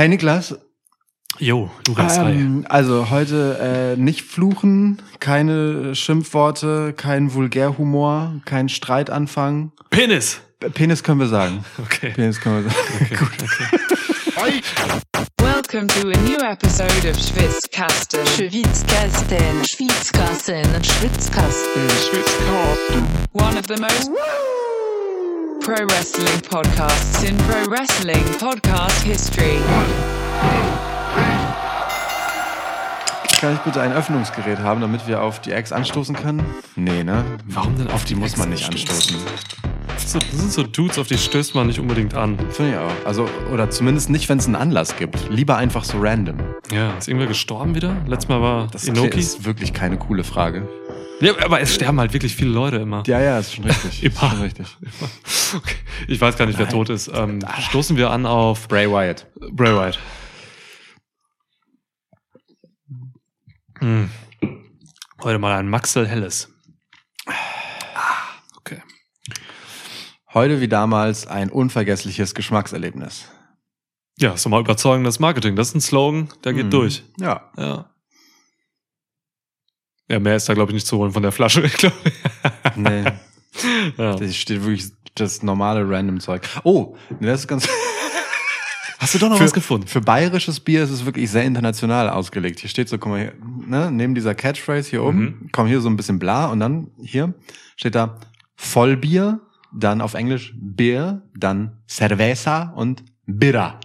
Hey Niklas, Jo, du hast ähm, also heute äh, nicht fluchen, keine Schimpfworte, kein Vulgärhumor, kein Streitanfang. Penis! Penis können wir sagen. Okay. Penis können wir sagen. Okay, Gut. Okay. Welcome to a new episode of Schwitzkasten. Schwitzkasten, Schwitzkasten, Schwitzkasten, Schwitzkasten. One of the most pro wrestling podcasts in pro wrestling podcast history. Kann ich bitte ein Öffnungsgerät haben, damit wir auf die Ex anstoßen können? Nee, ne? Warum denn auf die Muss man nicht anstoßen. Das sind so, das sind so Dudes, auf die stößt man nicht unbedingt an. Finde ich auch. Also, oder zumindest nicht, wenn es einen Anlass gibt. Lieber einfach so random. Ja, ist irgendwer gestorben wieder? Letztes Mal war Das Inoki. ist wirklich keine coole Frage. Ja, aber es sterben halt wirklich viele Leute immer. Ja, ja, ist schon richtig. Immer. Ist schon richtig. Okay. Ich weiß gar nicht, wer Nein. tot ist. Ähm, stoßen wir an auf Bray Wyatt. Bray Wyatt. Hm. Heute mal ein Maxel Helles. Ah, okay. Heute wie damals ein unvergessliches Geschmackserlebnis. Ja, ist doch mal überzeugendes Marketing. Das ist ein Slogan, der geht Mhm. durch. Ja. Ja. Ja, mehr ist da, glaube ich, nicht zu holen von der Flasche. Ich glaube. Nee. ja. Da steht wirklich das normale random Zeug. Oh, das ist ganz. Hast du doch noch für, was gefunden? Für bayerisches Bier ist es wirklich sehr international ausgelegt. Hier steht so, guck mal hier, ne, neben dieser Catchphrase hier oben, Mhm. komm hier so ein bisschen bla und dann hier steht da Vollbier, dann auf Englisch Bier, dann Cerveza und Birra.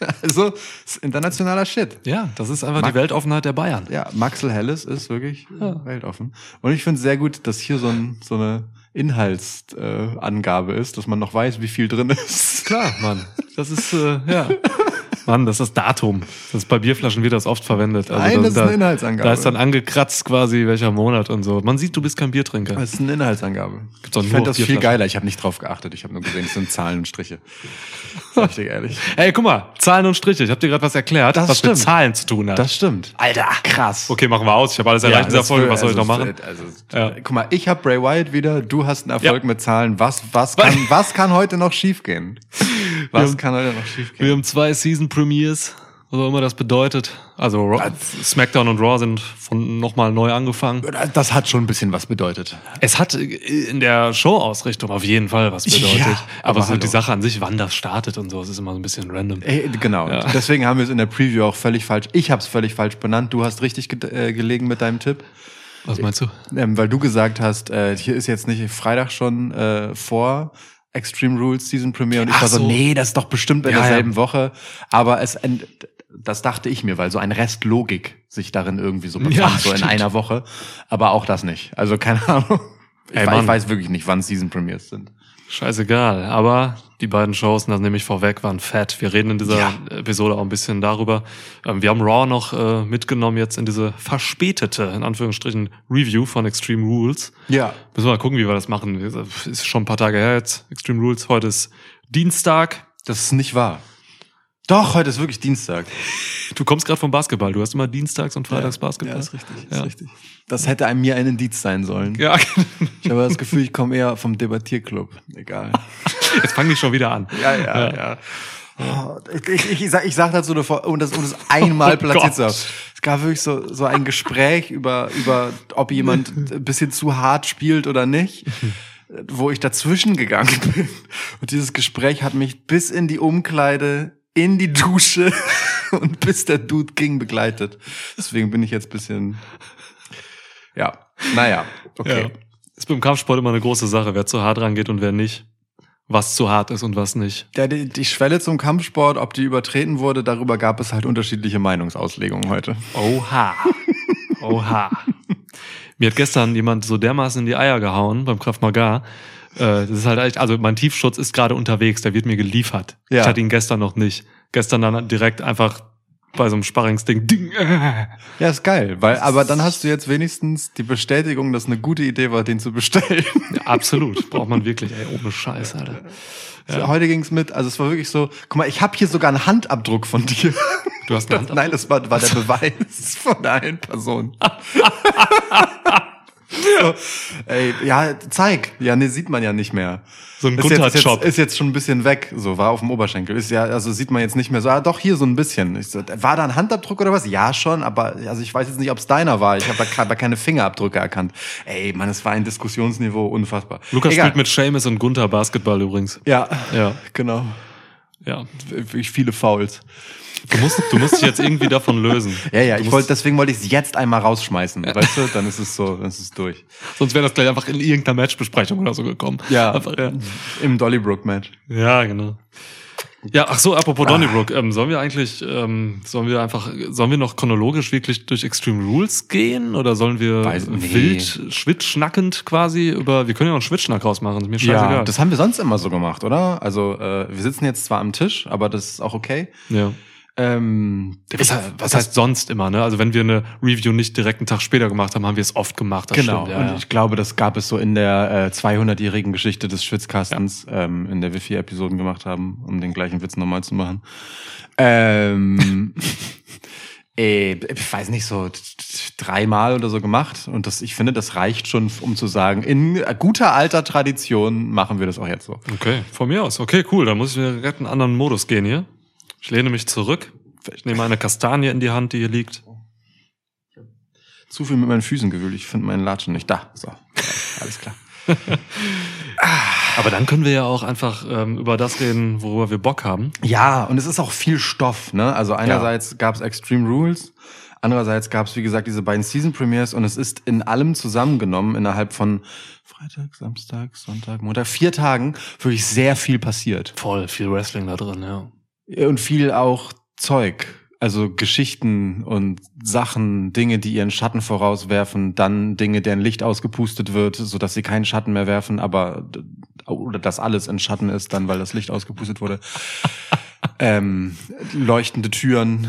also, ist internationaler Shit. Ja, das ist einfach Mag- die Weltoffenheit der Bayern. Ja, Maxel Helles ist wirklich Ja. weltoffen. Und ich finde sehr gut, dass hier so, ein, so eine Inhaltsangabe äh, ist, dass man noch weiß, wie viel drin ist. Klar, Mann. Das ist, äh, ja. Mann, das ist das Datum. Das ist bei Bierflaschen wird das oft verwendet. Also Nein, da- das ist da- eine Inhaltsangabe. Da ist dann angekratzt quasi, welcher Monat und so. Man sieht, du bist kein Biertrinker. Das ist eine Inhaltsangabe. Gibt's auch ich fände das viel geiler. Ich habe nicht drauf geachtet. Ich habe nur gesehen, es sind Zahlen und Striche. Sag ich dir ehrlich. Ey, guck mal, Zahlen und Striche. Ich habe dir gerade was erklärt, Das was stimmt. mit Zahlen zu tun hat. Das stimmt. Alter. Krass. Okay, machen wir aus. Ich habe alles erreicht in dieser das Folge. Was soll ich also, noch machen? Also, Ja. Guck mal, ich habe Bray Wyatt wieder, du hast einen Erfolg Ja. mit Zahlen. Was, was, kann, was kann heute noch schiefgehen? Was haben- kann heute noch Wir schiefgehen? haben zwei Season Premiers, was auch immer das bedeutet. Also Raw, SmackDown und Raw sind von nochmal neu angefangen. Das hat schon ein bisschen was bedeutet. Es hat in der Show-Ausrichtung auf jeden Fall was bedeutet. Ja, aber aber so die. Sache an sich, wann das startet und so, es ist immer so ein bisschen random. Ey, genau. Ja. Deswegen haben wir es in der Preview auch völlig falsch. Ich habe es völlig falsch benannt. Du hast richtig ge äh, gelegen mit deinem Tipp, Was meinst du? ähm, weil du gesagt hast, äh, hier ist jetzt nicht Freitag schon äh, vor Extreme Rules Season Premiere und ich Ach war so, so. nee, das ist doch bestimmt in Ja, derselben ja. Woche. Aber es, das dachte ich mir, weil so ein Rest Logik sich darin irgendwie so befand, Ja, so in stimmt. einer Woche. Aber auch das nicht. Also keine Ahnung. Ich, Ey, wei- Mann. ich weiß wirklich nicht, wann Season Premiers sind. Scheißegal. Aber die beiden Shows, das nehme ich vorweg, waren fett. Wir reden in dieser Ja. Episode auch ein bisschen darüber. Ähm, wir haben Raw noch äh, mitgenommen jetzt in diese verspätete, in Anführungsstrichen, Review von Extreme Rules. Ja. Müssen wir mal gucken, wie wir das machen. Ist schon ein paar Tage her jetzt. Extreme Rules. Heute ist Dienstag. Das ist nicht wahr. Doch, heute ist wirklich Dienstag. Du kommst gerade vom Basketball. Du hast immer Dienstags und Freitags Basketball. Ja, ist richtig. Ist Ja. richtig. Das hätte einem mir ein Indiz sein sollen. Ja, Ich habe das Gefühl, ich komme eher vom Debattierclub. Egal. jetzt fange ich schon wieder an. Ja, ja, ja. Oh, ich, ich, ich, sag, ich sag dazu um das, um das einmal Oh platziert zu Gott. haben. Es gab wirklich so, so ein Gespräch über, über, ob jemand ein bisschen zu hart spielt oder nicht, wo ich dazwischen gegangen bin. Und dieses Gespräch hat mich bis in die Umkleide, in die Dusche und bis der Dude ging begleitet. Deswegen bin ich jetzt bisschen, ja, naja, okay. Ja. Ist beim Kampfsport immer eine große Sache, wer zu hart rangeht und wer nicht. Was zu hart ist und was nicht. Der, die, die Schwelle zum Kampfsport, ob die übertreten wurde, darüber gab es halt unterschiedliche Meinungsauslegungen heute. Oha. Oha. Mir hat gestern jemand so dermaßen in die Eier gehauen beim Krav Maga. Äh, Das ist halt echt, also mein Tiefschutz ist gerade unterwegs, der wird mir geliefert. Ja. Ich hatte ihn gestern noch nicht. Gestern dann direkt einfach bei so einem Sparringsding. Ding, äh. Ja, ist geil, weil, aber dann hast du jetzt wenigstens die Bestätigung, dass eine gute Idee war, den zu bestellen. Ja, absolut. Braucht man wirklich, ey, ohne Scheiß, Alter. Heute ging's mit, also es war wirklich so, guck mal, ich habe hier sogar einen Handabdruck von dir. Du hast eine Hand Nein, das war, war der Beweis von der einen Person. so, ey, ja, zeig. Ja, nee, sieht man ja nicht mehr. So ein ist jetzt, ist, jetzt, ist jetzt schon ein bisschen weg, so war auf dem Oberschenkel. Ist ja, also sieht man jetzt nicht mehr so, ah, doch hier so ein bisschen. Ich so, war da ein Handabdruck oder was? Ja, schon, aber also ich weiß jetzt nicht, ob es deiner war. Ich habe da keine Fingerabdrücke erkannt. Ey, Mann, es war ein Diskussionsniveau unfassbar. Lukas Egal. spielt mit Seamus und Gunther Basketball übrigens. Ja, Ja, genau. Ja. Wirklich viele Fouls. Du musst, du musst dich jetzt irgendwie davon lösen. Ja, ja, Du ich wollte, deswegen wollte ich es jetzt einmal rausschmeißen, weißt du? Dann ist es so, dann ist es durch. Sonst wäre das gleich einfach in irgendeiner Matchbesprechung oder so gekommen. Ja. Einfach, ja. Im Donnybrook-Match. ja, genau. Ja, ach so, apropos Donnybrook, ähm, sollen wir eigentlich, ähm, sollen wir einfach, sollen wir noch chronologisch wirklich durch Extreme Rules gehen oder sollen wir Weiß- nee. wild, schwitschnackend quasi über, wir können ja auch einen Schwitschnack rausmachen, ist mir scheißegal. Ja, das haben wir sonst immer so gemacht, oder? Also äh, wir sitzen jetzt zwar am Tisch, aber das ist auch okay. ja. Ähm, Was, was heißt sonst immer, ne? Also wenn wir eine Review nicht direkt einen Tag später gemacht haben, haben wir es oft gemacht. Genau. Stimmt, ja, und ja. ich glaube, das gab es so in der äh, 200-jährigen Geschichte des Schwitzkastens, ähm, in der wir vier Episoden gemacht haben, um den gleichen Witz nochmal zu machen. Ähm, äh, ich weiß nicht, so dreimal oder so gemacht. Und das, ich finde, das reicht schon, um zu sagen, in guter alter Tradition machen wir das auch jetzt so. Okay, von mir aus. Okay, cool. Dann muss ich mir einen anderen Modus gehen hier. Ich lehne mich zurück. Ich nehme eine Kastanie in die Hand, die hier liegt. Zu viel mit meinen Füßen gewühlt. Ich finde meinen Latschen nicht da. So, alles klar. Aber dann können wir ja auch einfach ähm, über das reden, worüber wir Bock haben. Ja, und es ist auch viel Stoff, ne? Also einerseits gab's Extreme Rules, andererseits gab's wie gesagt diese beiden Season Premiers und es ist in allem zusammengenommen innerhalb von Freitag, Samstag, Sonntag, Montag, vier Tagen wirklich sehr viel passiert. Voll viel Wrestling da drin, ja. Und viel auch Zeug. Also Geschichten und Sachen, Dinge, die ihren Schatten vorauswerfen, dann Dinge, deren Licht ausgepustet wird, so dass sie keinen Schatten mehr werfen, aber oder dass alles in Schatten ist, dann weil das Licht ausgepustet wurde. ähm, leuchtende Türen,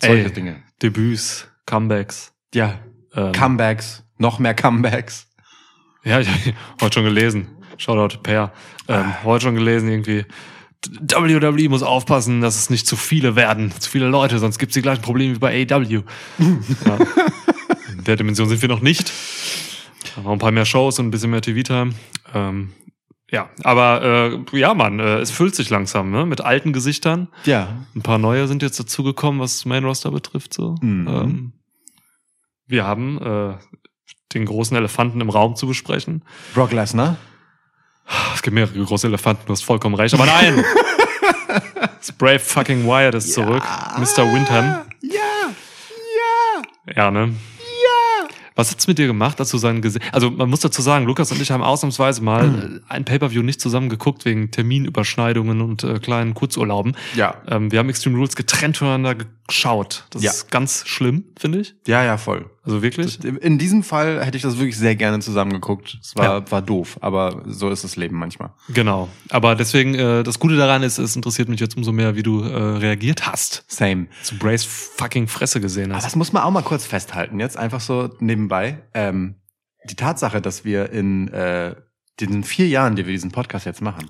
solche Ey. Dinge. Debüts, Comebacks. Ja, Ähm, Comebacks, noch mehr Comebacks. ja, ich hab heute schon gelesen. Shoutout Per. Ähm, heute schon gelesen irgendwie. WWE muss aufpassen, dass es nicht zu viele werden, zu viele Leute, sonst gibt es die gleichen Probleme wie bei AEW. ja. In der Dimension sind wir noch nicht. Noch ein paar mehr Shows und ein bisschen mehr TV-Time. Ähm, ja, aber äh, ja, Mann, äh, es füllt sich langsam ne? mit alten Gesichtern. Ja, Ein paar neue sind jetzt dazugekommen, was Main Roster betrifft. So. Mhm. Ähm, wir haben äh, den großen Elefanten im Raum zu besprechen. Brock Lesnar. Es gibt mehrere große Elefanten, du hast vollkommen recht. Aber nein! das Brave fucking Wyatt ist zurück. Mr. Windham. Ja, ja, Ja, ne? ja. Was hat's mit dir gemacht, dass du seinen Gesicht... Also man muss dazu sagen, Lukas und ich haben ausnahmsweise mal äh, ein Pay-Per-View nicht zusammen geguckt, wegen Terminüberschneidungen und äh, kleinen Kurzurlauben. Ja, Ähm, wir haben Extreme Rules getrennt voneinander geschaut. Das Ja. ist ganz schlimm, finde ich. ja, ja, voll. Also wirklich. In diesem Fall hätte ich das wirklich sehr gerne zusammengeguckt. Es war, Ja. war doof, aber so ist das Leben manchmal. Genau. Aber deswegen, äh, das Gute daran ist, es interessiert mich jetzt umso mehr, wie du äh, reagiert hast. Same. Zu Brace fucking Fresse gesehen Aber hast. das muss man auch mal kurz festhalten, jetzt einfach so nebenbei. Ähm, die Tatsache, dass wir in äh, den vier Jahren, die wir diesen Podcast jetzt machen,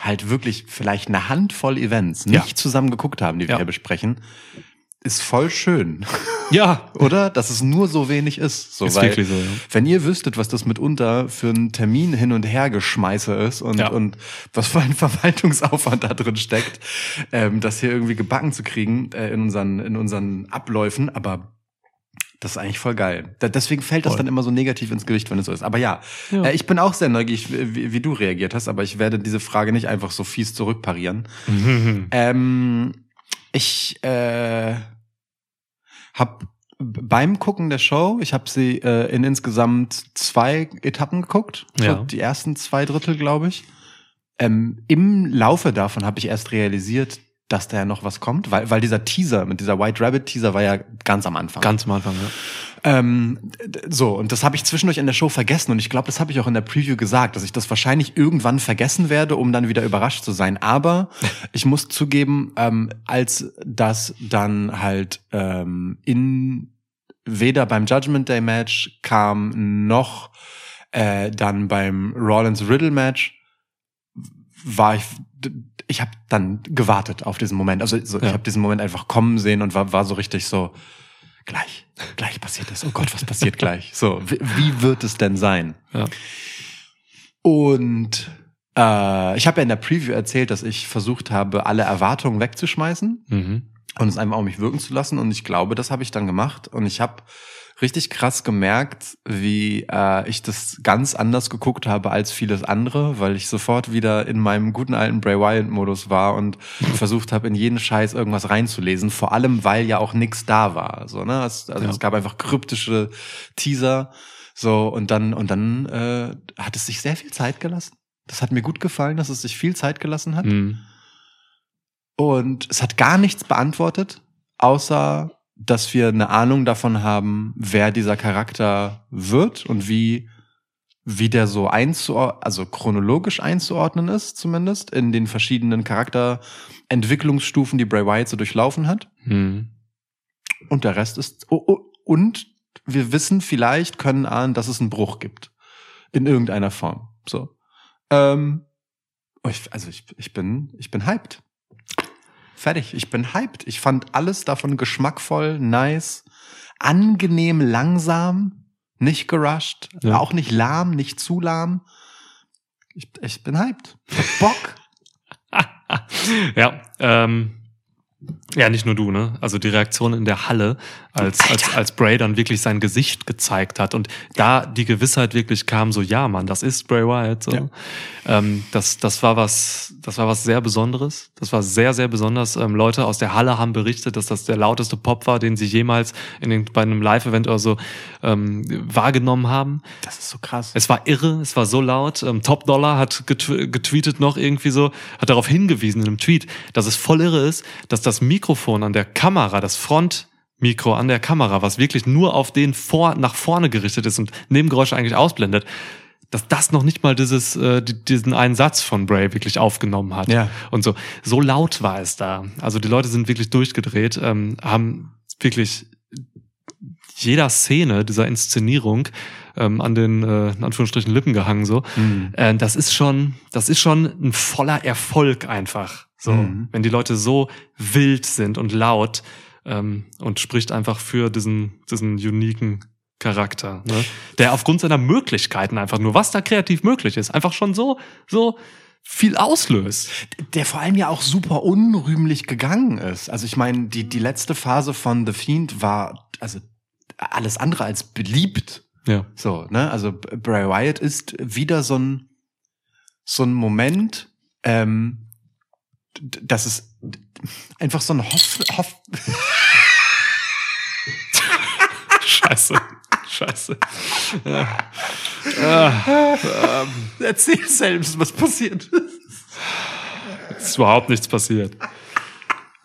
halt wirklich vielleicht eine Handvoll Events Ja. nicht zusammen geguckt haben, die wir Ja. hier besprechen, ist voll schön. Ja, Oder? Dass es nur so wenig ist. So, ist weil, wirklich so. Ja. Wenn ihr wüsstet, was das mitunter für ein Termin hin und her geschmeiße ist und, Ja. und was für ein Verwaltungsaufwand da drin steckt, ähm, das hier irgendwie gebacken zu kriegen äh, in, unseren, in unseren Abläufen, aber das ist eigentlich voll geil. Da, deswegen fällt das Voll. dann immer so negativ ins Gewicht, wenn es so ist. Aber ja, Ja. Äh, ich bin auch sehr neugierig, wie, wie du reagiert hast, aber ich werde diese Frage nicht einfach so fies zurückparieren. Ähm, ich äh, habe beim Gucken der Show, ich habe sie äh, in insgesamt zwei Etappen geguckt, Ja. die ersten zwei Drittel, glaube ich. Ähm, Im Laufe davon habe ich erst realisiert, dass da ja noch was kommt, weil, weil dieser Teaser, mit dieser White Rabbit Teaser war ja ganz am Anfang. Ganz am Anfang, ja. Ähm, so, und das habe ich zwischendurch in der Show vergessen und ich glaube, das habe ich auch in der Preview gesagt, dass ich das wahrscheinlich irgendwann vergessen werde, um dann wieder überrascht zu sein. Aber ich muss zugeben, ähm, als das dann halt ähm, in weder beim Judgment Day Match kam noch äh, dann beim Rollins Riddle Match war ich ich habe dann gewartet auf diesen Moment. Also so, Ja. ich habe diesen Moment einfach kommen sehen und war war so richtig so gleich, gleich passiert das. Oh Gott, was passiert gleich? So, wie, wird es denn sein? Ja. Und äh, ich habe ja in der Preview erzählt, dass ich versucht habe, alle Erwartungen wegzuschmeißen Mhm. und es einfach auf mich wirken zu lassen. Und ich glaube, das habe ich dann gemacht. Und ich habe richtig krass gemerkt, wie äh, ich das ganz anders geguckt habe als vieles andere, weil ich sofort wieder in meinem guten alten Bray Wyatt-Modus war und versucht habe, in jeden Scheiß irgendwas reinzulesen. Vor allem, weil ja auch nichts da war. So, ne? es, also Ja. es gab einfach kryptische Teaser. So, und dann, und dann äh, hat es sich sehr viel Zeit gelassen. Das hat mir gut gefallen, dass es sich viel Zeit gelassen hat. Mhm. Und es hat gar nichts beantwortet, außer dass wir eine Ahnung davon haben, wer dieser Charakter wird und wie, wie der so einzuordnen, also chronologisch einzuordnen ist, zumindest, in den verschiedenen Charakterentwicklungsstufen, die Bray Wyatt so durchlaufen hat. Mhm. Und der Rest ist, oh, oh, und wir wissen vielleicht, können ahnen, dass es einen Bruch gibt. In irgendeiner Form. So. Ähm, oh, ich, also ich, ich bin, ich bin hyped. Fertig. Ich bin hyped. Ich fand alles davon geschmackvoll, nice, angenehm langsam, nicht gerusht, Ja. auch nicht lahm, nicht zu lahm. Ich, ich bin hyped. Ich hab Bock. Ja, ähm, ja, nicht nur du, ne? Also die Reaktion in der Halle, als, als, als Bray dann wirklich sein Gesicht gezeigt hat und da die Gewissheit wirklich kam, so, ja, Mann, das ist Bray Wyatt. So. Ja. Ähm, das, das war was, das war was sehr Besonderes. Das war sehr, sehr besonders. Ähm, Leute aus der Halle haben berichtet, dass das der lauteste Pop war, den sie jemals in den, bei einem Live-Event oder so ähm, wahrgenommen haben. Das ist so krass. Es war irre, es war so laut. Ähm, Top Dollar hat getw getweetet noch irgendwie so, hat darauf hingewiesen in einem Tweet, dass es voll irre ist, dass das Mikrofon an der Kamera, das Frontmikro an der Kamera, was wirklich nur auf den vor, nach vorne gerichtet ist und Nebengeräusche eigentlich ausblendet, dass das noch nicht mal dieses, äh, die- diesen einen Satz von Bray wirklich aufgenommen hat. Ja. Und so, so laut war es da. Also die Leute sind wirklich durchgedreht, ähm, haben wirklich jeder Szene dieser Inszenierung ähm, an den äh, in Anführungsstrichen Lippen gehangen so. Mhm. Äh, das ist schon, das ist schon ein voller Erfolg einfach. So, Mhm. wenn die Leute so wild sind und laut ähm, und spricht einfach für diesen diesen uniken Charakter, ne? der aufgrund seiner Möglichkeiten einfach nur, was da kreativ möglich ist, einfach schon so so viel auslöst. der vor allem ja auch super unrühmlich gegangen ist. Also ich meine, die, die letzte Phase von The Fiend war also alles andere als beliebt. Ja. So, ne? Also Bray Wyatt ist wieder so ein so ein Moment, ähm, d- das ist einfach so ein Hoff, Hoff Scheiße. Scheiße. Ja. Ah, Erzähl selbst, was passiert ist. es ist überhaupt nichts passiert.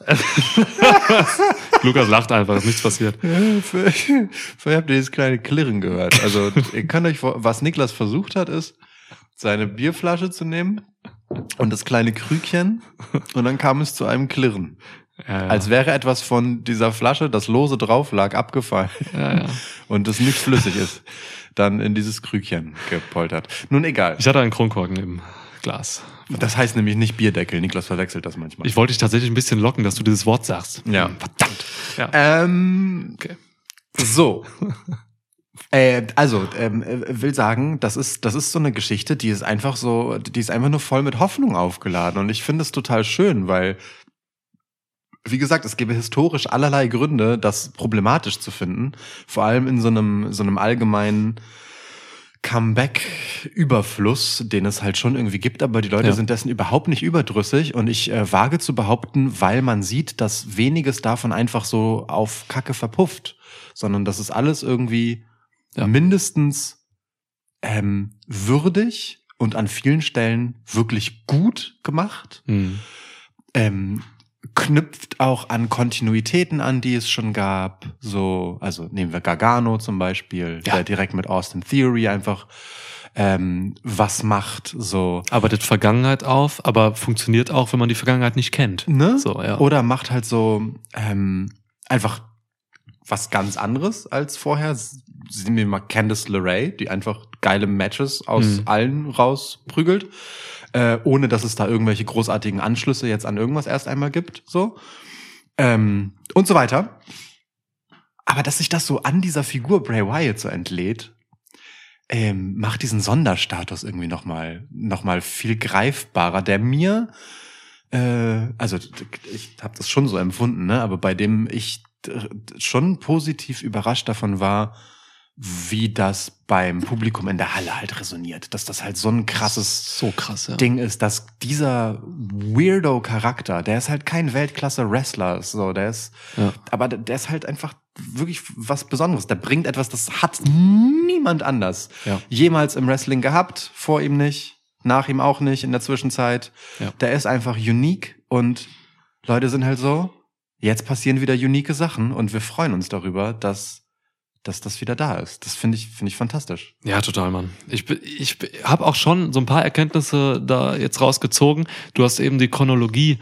Lukas lacht einfach, es ist nichts passiert. Vielleicht habt ihr dieses kleine Klirren gehört. Also ihr könnt euch, vor- was Niklas versucht hat, ist, seine Bierflasche zu nehmen und das kleine Krügchen und dann kam es zu einem Klirren. Ja, ja. Als wäre etwas von dieser Flasche, das lose drauf lag, abgefallen ja, ja. und es nicht flüssig ist, dann in dieses Krügchen gepoltert. Nun egal. Ich hatte einen Kronkorken im Glas. Das heißt nämlich nicht Bierdeckel. Niklas verwechselt das manchmal. Ich wollte dich tatsächlich ein bisschen locken, dass du dieses Wort sagst. Ja. Verdammt. Ja. Ähm, Okay. So. Äh, also, ähm, äh, will sagen, das ist, das ist so eine Geschichte, die ist einfach so, die ist einfach nur voll mit Hoffnung aufgeladen. Und ich finde es total schön, weil, wie gesagt, es gäbe historisch allerlei Gründe, das problematisch zu finden. Vor allem in so einem, so einem allgemeinen Comeback-Überfluss, den es halt schon irgendwie gibt, aber die Leute Ja. sind dessen überhaupt nicht überdrüssig und ich äh, wage zu behaupten, weil man sieht, dass weniges davon einfach so auf Kacke verpufft, sondern das ist alles irgendwie Ja. mindestens ähm, würdig und an vielen Stellen wirklich gut gemacht Hm. ähm, knüpft auch an Kontinuitäten an, die es schon gab. So, also nehmen wir Gargano zum Beispiel, Ja. der direkt mit Austin Theory einfach ähm, was macht. So, Arbeitet Vergangenheit auf, aber funktioniert auch, wenn man die Vergangenheit nicht kennt. ne? So, ja. Oder macht halt so ähm, einfach was ganz anderes als vorher. Sehen wir mal Candice LeRae, die einfach geile Matches aus Mhm. allen rausprügelt, äh, ohne dass es da irgendwelche großartigen Anschlüsse jetzt an irgendwas erst einmal gibt, so ähm, und so weiter. aber dass sich das so an dieser Figur Bray Wyatt so entlädt, ähm, macht diesen Sonderstatus irgendwie nochmal noch mal viel greifbarer, der mir, äh, also ich habe das schon so empfunden, ne? aber bei dem ich schon positiv überrascht davon war, wie das beim Publikum in der Halle halt resoniert, dass das halt so ein krasses So krass, ja. Ding ist, dass dieser Weirdo-Charakter, der ist halt kein Weltklasse-Wrestler, so, der ist, Ja. aber der ist halt einfach wirklich was Besonderes. Der bringt etwas, das hat niemand anders Ja. jemals im Wrestling gehabt, vor ihm nicht, nach ihm auch nicht, in der Zwischenzeit. Der ist einfach unique und Leute sind halt so, jetzt passieren wieder unique Sachen und wir freuen uns darüber, dass dass das wieder da ist. Das finde ich, finde ich fantastisch. Ja, total, Mann. Ich, ich habe auch schon so ein paar Erkenntnisse da jetzt rausgezogen. Du hast eben die Chronologie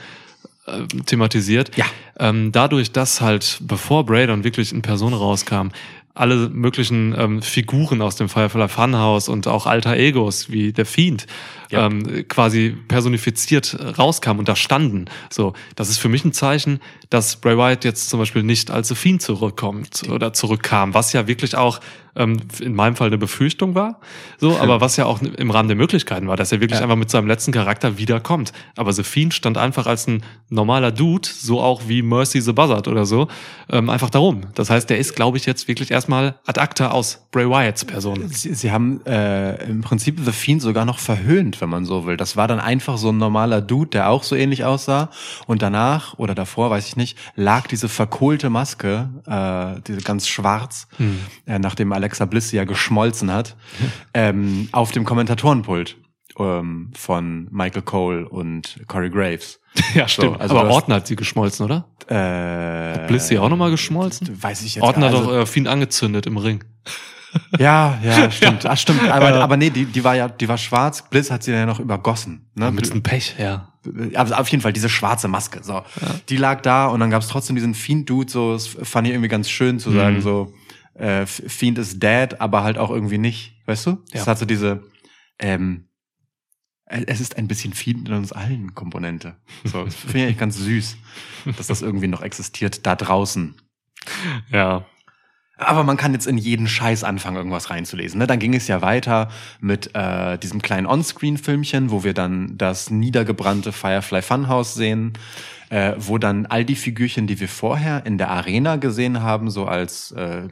äh, thematisiert. Ja. Ähm, dadurch, dass halt, bevor Bray dann wirklich in Person rauskam, alle möglichen ähm, Figuren aus dem Firefly Funhouse und auch alter Egos wie der Fiend Ja. ähm, quasi personifiziert rauskamen und da standen. So, das ist für mich ein Zeichen, dass Bray Wyatt jetzt zum Beispiel nicht als The Fiend zurückkommt oder zurückkam, was ja wirklich auch ähm, in meinem Fall eine Befürchtung war. So, aber was ja auch im Rahmen der Möglichkeiten war, dass er wirklich Ja. einfach mit seinem letzten Charakter wiederkommt. Aber The Fiend stand einfach als ein normaler Dude, so auch wie Mercy the Buzzard oder so, ähm, einfach darum. Das heißt, der ist, glaube ich, jetzt wirklich erstmal ad acta aus Bray Wyatts Person. Sie, sie haben äh, im Prinzip The Fiend sogar noch verhöhnt, wenn man so will. Das war dann einfach so ein normaler Dude, der auch so ähnlich aussah. Und danach oder davor, weiß ich nicht, lag diese verkohlte Maske, äh, diese ganz schwarz, äh, nachdem Alexa Bliss ja geschmolzen hat, ähm, auf dem Kommentatorenpult ähm, von Michael Cole und Corey Graves. Ja, stimmt. So, also aber Orton hat sie geschmolzen, oder? Äh, Bliss sie auch nochmal geschmolzen? Weiß ich jetzt Orton hat also- doch äh, Fiend angezündet im Ring. Ja, ja, stimmt. Ach, stimmt. Aber, aber nee, die, die war ja, die war schwarz. Bliss hat sie dann ja noch übergossen. Ne? Mit diesem Pech, ja. Also auf jeden Fall diese schwarze Maske. So, die lag da und dann gab es trotzdem diesen Fiend-Dude. So, das fand ich irgendwie ganz schön zu sagen. Mhm. So, äh, Fiend ist dead, aber halt auch irgendwie nicht. Weißt du? Das Ja. hat so diese. Ähm, es ist ein bisschen Fiend in uns allen Komponente. So, das finde ich eigentlich ganz süß, dass das irgendwie noch existiert da draußen. Ja. Aber man kann jetzt in jeden Scheiß anfangen, irgendwas reinzulesen. Ne? Dann ging es ja weiter mit äh, diesem kleinen On-Screen-Filmchen, wo wir dann das niedergebrannte Firefly Funhouse sehen, äh, wo dann all die Figürchen, die wir vorher in der Arena gesehen haben, so als äh,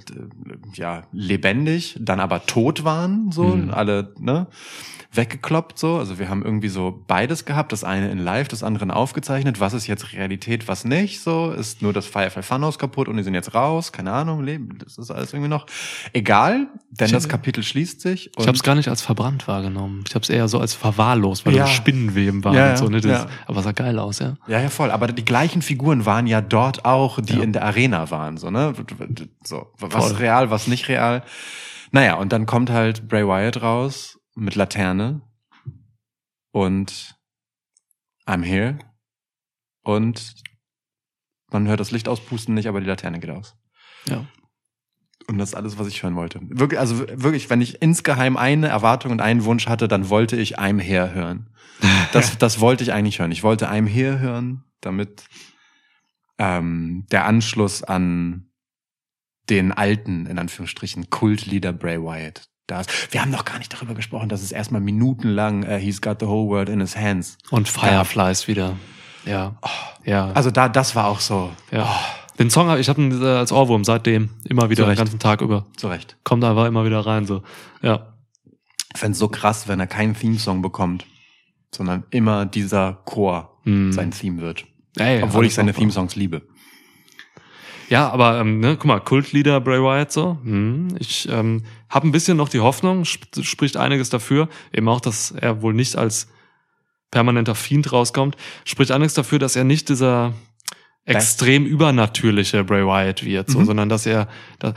ja lebendig, dann aber tot waren, so Mhm. alle ne weggekloppt so. Also wir haben irgendwie so beides gehabt, das eine in live, das andere in aufgezeichnet. Was ist jetzt Realität, was nicht? So ist nur das Firefly Funhouse kaputt und die sind jetzt raus. Keine Ahnung, leben. Das ist alles irgendwie noch egal, denn Ich das Kapitel schließt sich. Ich habe es gar nicht als verbrannt wahrgenommen. Ich habe es eher so als verwahrlost, weil Ja. Spinnenweben waren Ja, und so. Ne? Das, ja. Aber sah geil aus, ja. Ja, ja, voll. Aber die gleichen Figuren waren ja dort auch, die Ja. in der Arena waren, so, ne? So, was Voll. real, was nicht real. Naja, und dann kommt halt Bray Wyatt raus mit Laterne und I'm here. Und man hört das Licht auspusten nicht, aber die Laterne geht aus. Ja. Und das ist alles, was ich hören wollte. Wirklich, also wirklich, wenn ich insgeheim eine Erwartung und einen Wunsch hatte, dann wollte ich I'm here hören. Das, das wollte ich eigentlich hören. Ich wollte I'm here hören, damit ähm, der Anschluss an den alten, in Anführungsstrichen, Kultlieder Bray Wyatt da ist. Wir haben noch gar nicht darüber gesprochen, dass es erstmal minutenlang äh, He's got the whole world in his hands. Und Fireflies wieder. Ja. Ja. Also da, das war auch so ja. Den Song habe ich habe ihn äh, als Ohrwurm seitdem immer wieder Zu den ganzen Tag über. zurecht. Kommt einfach immer wieder rein so. Ja. Ich fänd's so krass, wenn er keinen Theme-Song bekommt, sondern immer dieser Chor Hm. sein Theme wird. Ey, Obwohl ich seine. Theme-Songs liebe. Ja, aber ähm, ne, guck mal, Kultlieder Bray Wyatt so. Hm, ich ähm, habe ein bisschen noch die Hoffnung, sp spricht einiges dafür, eben auch, dass er wohl nicht als permanenter Fiend rauskommt, spricht einiges dafür, dass er nicht dieser extrem übernatürliche Bray Wyatt wird, so, Mhm. sondern dass er,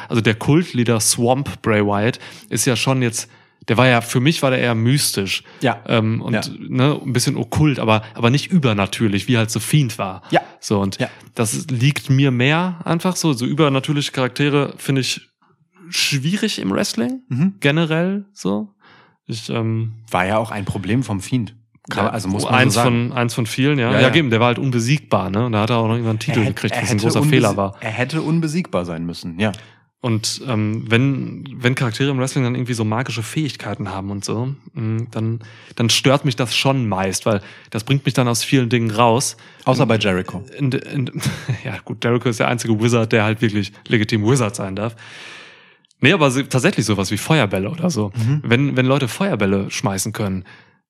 also der Kultlieder Swamp Bray Wyatt ist ja schon jetzt, der war ja, für mich war der eher mystisch. Ja. Ähm, und Ja. ne, ein bisschen okkult, aber, aber nicht übernatürlich, wie halt so Fiend war. Ja. So, und Ja. das liegt mir mehr einfach so. So übernatürliche Charaktere finde ich schwierig im Wrestling, Mhm. generell so. Ich, ähm, War ja auch ein Problem vom Fiend. Kann, man- also muss man eins so sagen. von eins von vielen, ja. Ja, Ja, ja. eben, der war halt unbesiegbar, ne? Und da hat er auch noch irgendwann einen Titel hätte- gekriegt, was ein großer Fehler war. Er hätte unbesiegbar sein müssen, ja. Und ähm, wenn, wenn Charaktere im Wrestling dann irgendwie so magische Fähigkeiten haben und so, mh, dann, dann stört mich das schon meist, weil das bringt mich dann aus vielen Dingen raus. Außer bei Jericho. In, in, ja, gut, Jericho ist der einzige Wizard, der halt wirklich legitim Wizard sein darf. Nee, aber tatsächlich sowas wie Feuerbälle oder so. Mhm. Wenn, wenn Leute Feuerbälle schmeißen können,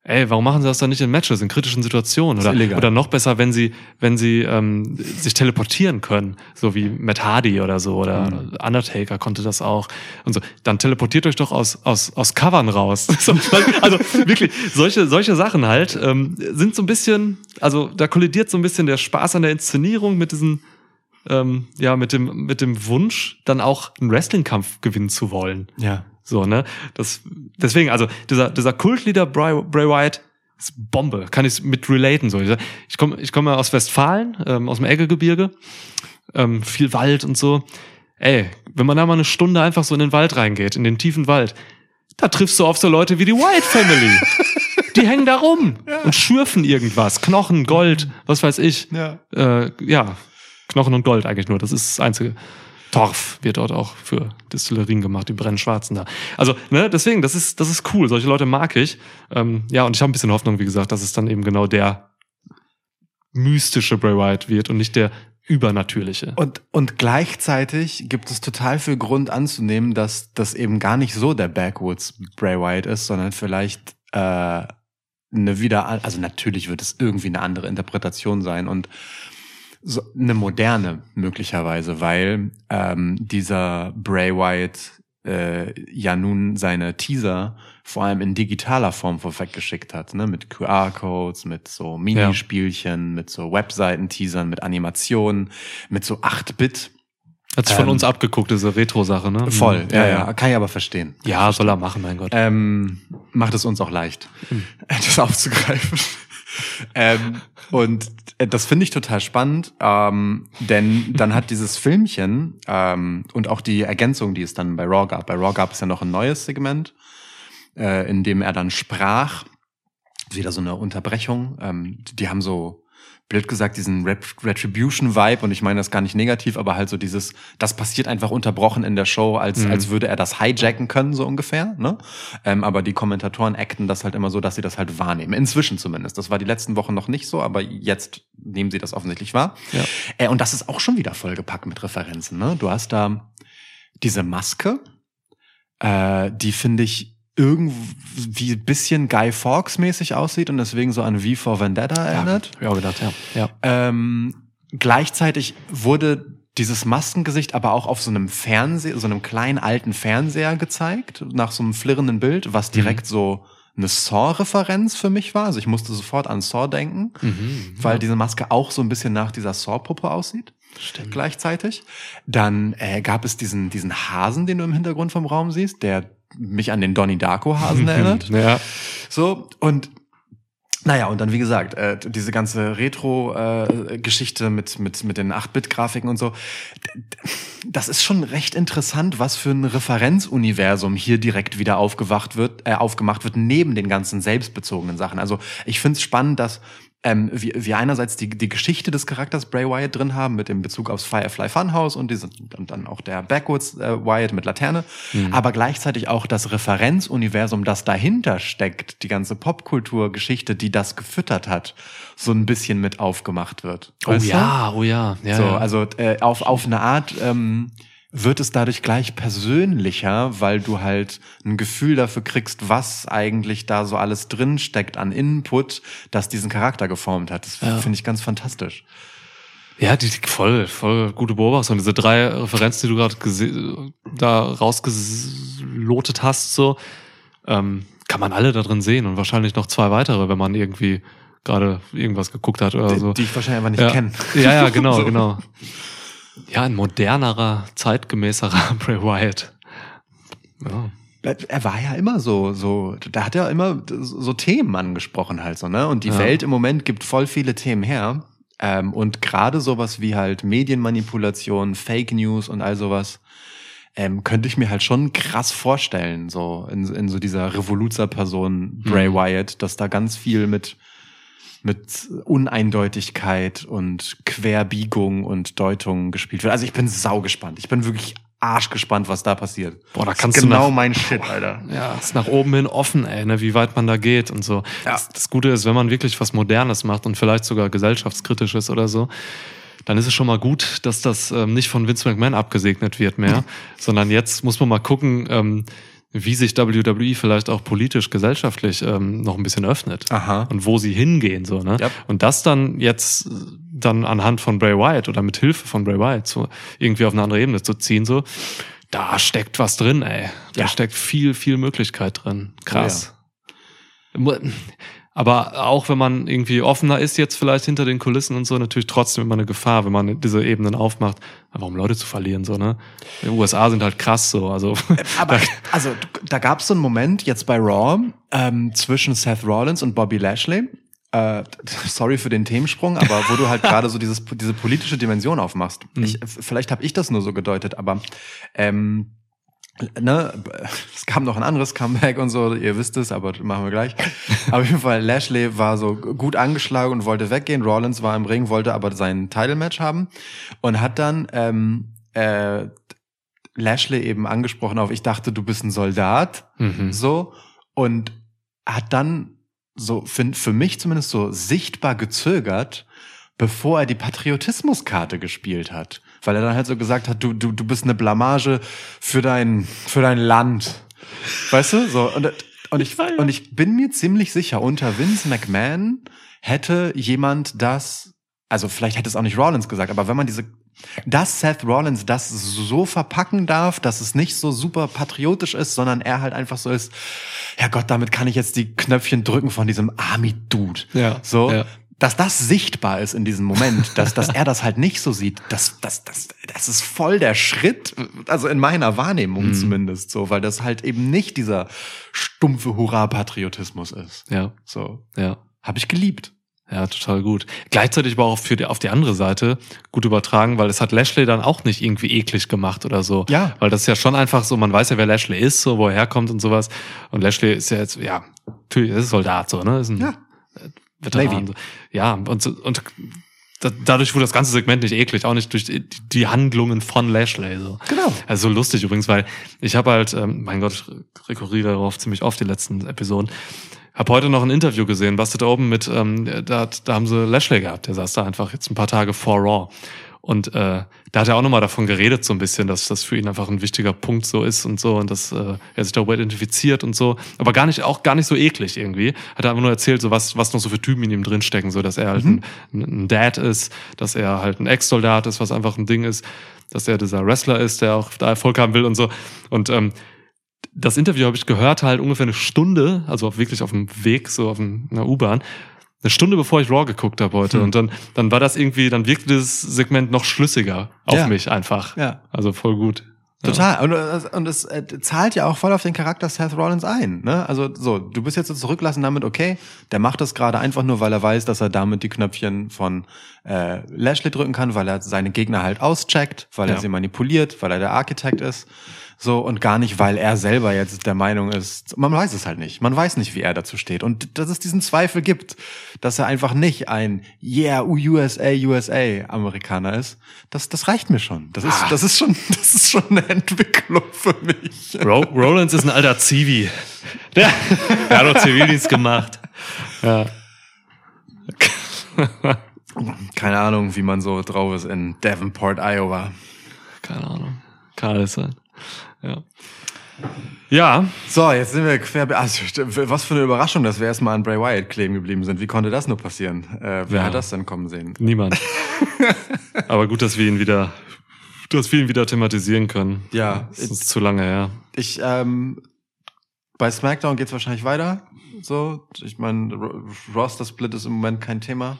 ey, warum machen sie das dann nicht in Matches, in kritischen Situationen? Oder, oder noch besser, wenn sie, wenn sie ähm, sich teleportieren können, so wie Matt Hardy oder so, oder Mhm. Undertaker konnte das auch. Und so, dann teleportiert euch doch aus, aus, aus Covern raus. So, also wirklich, solche, solche Sachen halt ähm, sind so ein bisschen, also da kollidiert so ein bisschen der Spaß an der Inszenierung mit diesen ähm, ja, mit dem, mit dem Wunsch, dann auch einen Wrestling-Kampf gewinnen zu wollen. Ja. So, ne? Das, deswegen, also, dieser, dieser Kultleader Bray, Bray Wyatt ist Bombe. Kann ich mit relaten, so. Ich komme, ich komme aus Westfalen, ähm, aus dem Eggegebirge, ähm, viel Wald und so. Ey, wenn man da mal eine Stunde einfach so in den Wald reingeht, in den tiefen Wald, da triffst du auf so Leute wie die Wyatt Family. Die hängen da rum und schürfen irgendwas. Knochen, Gold, was weiß ich. Ja. Äh, ja, Knochen und Gold eigentlich nur. Das ist das Einzige. Torf wird dort auch für Distillerien gemacht, die brennen Schwarzen da. Also, ne, deswegen, das ist, das ist cool. Solche Leute mag ich. Ähm, ja, und ich habe ein bisschen Hoffnung, wie gesagt, dass es dann eben genau der mystische Bray Wyatt wird und nicht der übernatürliche. Und, und gleichzeitig gibt es total viel Grund anzunehmen, dass das eben gar nicht so der Backwoods Bray Wyatt ist, sondern vielleicht äh, eine wieder, also natürlich wird es irgendwie eine andere Interpretation sein und so eine moderne möglicherweise, weil ähm, dieser Bray Wyatt äh, ja nun seine Teaser vor allem in digitaler Form vorweggeschickt hat, ne? mit QR-Codes, mit so Minispielchen, mit so Webseiten-Teasern, mit Animationen, mit so 8-Bit. Hat sich von ähm, uns abgeguckt, diese Retro-Sache, ne? Voll, Mhm. ja, ja, kann ich aber verstehen. Ja, soll er machen, mein Gott. Ähm, macht es uns auch leicht, das aufzugreifen. Ähm, und äh, das finde ich total spannend, ähm, denn dann hat dieses Filmchen ähm, und auch die Ergänzung, die es dann bei Raw gab. Bei Raw gab es ja noch ein neues Segment, äh, in dem er dann sprach. Wieder so eine Unterbrechung. Ähm, die haben so blöd gesagt, diesen Ret Retribution-Vibe, und ich meine das gar nicht negativ, aber halt so dieses, das passiert einfach unterbrochen in der Show, als, Mhm. als würde er das hijacken können, so ungefähr. Ne? Ähm, aber die Kommentatoren acten das halt immer so, dass sie das halt wahrnehmen. Inzwischen zumindest. Das war die letzten Wochen noch nicht so, aber jetzt nehmen sie das offensichtlich wahr. Ja. Äh, und das ist auch schon wieder vollgepackt mit Referenzen. Ne? Du hast da diese Maske, äh, die finde ich irgendwie ein bisschen Guy Fawkes mäßig aussieht und deswegen so an V for Vendetta erinnert. Ja, gedacht, ja. ja. Ähm, gleichzeitig wurde dieses Maskengesicht aber auch auf so einem Fernseher, so einem kleinen alten Fernseher gezeigt, nach so einem flirrenden Bild, was direkt so eine Saw-Referenz für mich war. Also ich musste sofort an Saw denken, Mhm. weil diese Maske auch so ein bisschen nach dieser Saw-Puppe aussieht. Stimmt. Gleichzeitig. Dann äh, gab es diesen, diesen Hasen, den du im Hintergrund vom Raum siehst, der mich an den Donnie Darko-Hasen erinnert. Ja. So, und naja, und dann, wie gesagt, äh, diese ganze Retro-Geschichte mit, mit, mit den 8-Bit-Grafiken und so. Das ist schon recht interessant, was für ein Referenzuniversum hier direkt wieder aufgewacht wird, äh, aufgemacht wird, neben den ganzen selbstbezogenen Sachen. Also ich finde es spannend, dass ähm, wir, wir einerseits die, die Geschichte des Charakters Bray Wyatt drin haben, mit dem Bezug aufs Firefly Funhouse und, diese, und dann auch der Backwoods äh, Wyatt mit Laterne, aber gleichzeitig auch das Referenzuniversum, das dahinter steckt, die ganze Popkulturgeschichte, die das gefüttert hat, so ein bisschen mit aufgemacht wird. Oh Weißt du? ja, oh ja. ja so, ja. also äh, auf, auf eine Art ähm, wird es dadurch gleich persönlicher, weil du halt ein Gefühl dafür kriegst, was eigentlich da so alles drin steckt an Input, das diesen Charakter geformt hat. Das Ja. finde ich ganz fantastisch. Ja, die voll, voll gute Beobachtung. Diese drei Referenzen, die du gerade da rausgelotet hast, so, ähm, kann man alle da drin sehen und wahrscheinlich noch zwei weitere, wenn man irgendwie gerade irgendwas geguckt hat oder Die, so. die ich wahrscheinlich einfach nicht ja. kenne. Ja, ja, genau, So. genau. Ja, ein modernerer, zeitgemäßerer Bray Wyatt. Ja. Er war ja immer so, so, da hat er immer so Themen angesprochen halt so, ne? Und die Ja. Welt im Moment gibt voll viele Themen her. Ähm, und gerade sowas wie halt Medienmanipulation, Fake News und all sowas, ähm, könnte ich mir halt schon krass vorstellen, so in, in so dieser Revoluzer-Person Bray Mhm. Wyatt, dass da ganz viel mit mit Uneindeutigkeit und Querbiegung und Deutung gespielt wird. Also ich bin sau gespannt. Ich bin wirklich arschgespannt, was da passiert. Boah, da Das ist kannst du genau nach- mein Shit, Alter. Ja, ist nach oben hin offen, ey, ne, wie weit man da geht und so. Ja. Das, das Gute ist, wenn man wirklich was Modernes macht und vielleicht sogar gesellschaftskritisches oder so, dann ist es schon mal gut, dass das ähm, nicht von Vince McMahon abgesegnet wird mehr, sondern jetzt muss man mal gucken, ähm, wie sich WWE vielleicht auch politisch, gesellschaftlich ähm, noch ein bisschen öffnet. Aha. Und wo sie hingehen, so, ne? Yep. Und das dann jetzt äh, dann anhand von Bray Wyatt oder mit Hilfe von Bray Wyatt zu, irgendwie auf eine andere Ebene zu ziehen, so, da steckt was drin, ey. Da Ja. steckt viel, viel Möglichkeit drin. Krass. Mu- Aber auch wenn man irgendwie offener ist jetzt vielleicht hinter den Kulissen und so, natürlich trotzdem immer eine Gefahr, wenn man diese Ebenen aufmacht, einfach um Leute zu verlieren, so, ne? Die USA sind halt krass so, also. Aber also da gab es so einen Moment jetzt bei Raw ähm, zwischen Seth Rollins und Bobby Lashley. Äh, sorry für den Themensprung, aber wo du halt gerade so dieses, diese politische Dimension aufmachst. Ich, vielleicht habe ich das nur so gedeutet, aber ähm, ne, es kam noch ein anderes Comeback und so, ihr wisst es, aber machen wir gleich. Auf jeden Fall, Lashley war so gut angeschlagen und wollte weggehen. Rollins war im Ring, wollte aber sein Title-Match haben und hat dann ähm, äh, Lashley eben angesprochen auf, ich dachte, du bist ein Soldat, Mhm. so, und hat dann so, für, für mich zumindest so sichtbar gezögert, bevor er die Patriotismuskarte gespielt hat. Weil er dann halt so gesagt hat, du, du, du bist eine Blamage für dein, für dein Land. Weißt du? So, und, und ich, und ich bin mir ziemlich sicher, unter Vince McMahon hätte jemand das, also vielleicht hätte es auch nicht Rollins gesagt, aber wenn man diese, dass Seth Rollins das so verpacken darf, dass es nicht so super patriotisch ist, sondern er halt einfach so ist, Herrgott, damit kann ich jetzt die Knöpfchen drücken von diesem Army-Dude. Ja, So, ja. Dass das sichtbar ist in diesem Moment, dass, dass er das halt nicht so sieht, das, das, das, das ist voll der Schritt, also in meiner Wahrnehmung Mhm. zumindest so, weil das halt eben nicht dieser stumpfe Hurra-Patriotismus ist. Ja, So, ja. habe ich geliebt. Ja, total gut. Gleichzeitig aber auch für die, auf die andere Seite gut übertragen, weil es hat Lashley dann auch nicht irgendwie eklig gemacht oder so. Ja. Weil das ist ja schon einfach so, man weiß ja, wer Lashley ist, so, wo er herkommt und sowas. Und Lashley ist ja jetzt, ja, natürlich, ist Soldat, so, ne? Ist ein Ja. Veteran. Navy. Ja, und, und da, dadurch wurde das ganze Segment nicht eklig, auch nicht durch die, die Handlungen von Lashley, so. Genau. Also so lustig übrigens, weil ich habe halt, ähm, mein Gott, ich rekurriere darauf ziemlich oft die letzten Episoden. Hab heute noch ein Interview gesehen, Busted Open mit, ähm, da, da haben sie Lashley gehabt, der saß da einfach jetzt ein paar Tage vor Raw. Und äh, da hat er auch nochmal davon geredet, so ein bisschen, dass das für ihn einfach ein wichtiger Punkt so ist und so und dass äh, er sich darüber identifiziert und so. Aber gar nicht, auch gar nicht so eklig irgendwie. Hat er einfach nur erzählt, so was, was noch so für Typen in ihm drinstecken, so dass er halt ein, ein Dad ist, dass er halt ein Ex-Soldat ist, was einfach ein Ding ist, dass er dieser Wrestler ist, der auch da Erfolg haben will und so. Und ähm, das Interview habe ich gehört, halt ungefähr eine Stunde, also wirklich auf dem Weg, so auf einer U-Bahn. Eine Stunde bevor ich Raw geguckt habe heute. Hm. Und dann, dann war das irgendwie, dann wirkte dieses Segment noch schlüssiger auf Ja. mich einfach. Ja. Also voll gut. Ja. Total. Und, äh, und es äh, zahlt ja auch voll auf den Charakter Seth Rollins ein. Ne? Also so, du bist jetzt so zurücklassen damit, okay, der macht das gerade einfach nur, weil er weiß, dass er damit die Knöpfchen von äh, Lashley drücken kann, weil er seine Gegner halt auscheckt, weil Ja. er sie manipuliert, weil er der Architekt ist. So, und gar nicht, weil er selber jetzt der Meinung ist, man weiß es halt nicht. Man weiß nicht, wie er dazu steht. Und dass es diesen Zweifel gibt, dass er einfach nicht ein Yeah, USA, USA Amerikaner ist, das, das reicht mir schon. Das ist, das ist schon, das ist schon eine Entwicklung für mich. Ro Rollins ist ein alter Zivi. Der, der hat doch Zivildienst gemacht. Ja. Keine Ahnung, wie man so drauf ist in Davenport, Iowa. Keine Ahnung. Kann alles sein. Ja. Ja, So, jetzt sind wir quer. Also, was für eine Überraschung, dass wir erstmal an Bray Wyatt kleben geblieben sind. Wie konnte das nur passieren? Äh, wer Ja. hat das denn kommen sehen? niemand. Aber gut, dass wir ihn wieder, dass wir ihn wieder thematisieren können. Ja. Das ist zu lange her. Ich, ähm, bei SmackDown geht's wahrscheinlich weiter. So, ich meine, Roster Split ist im Moment kein Thema.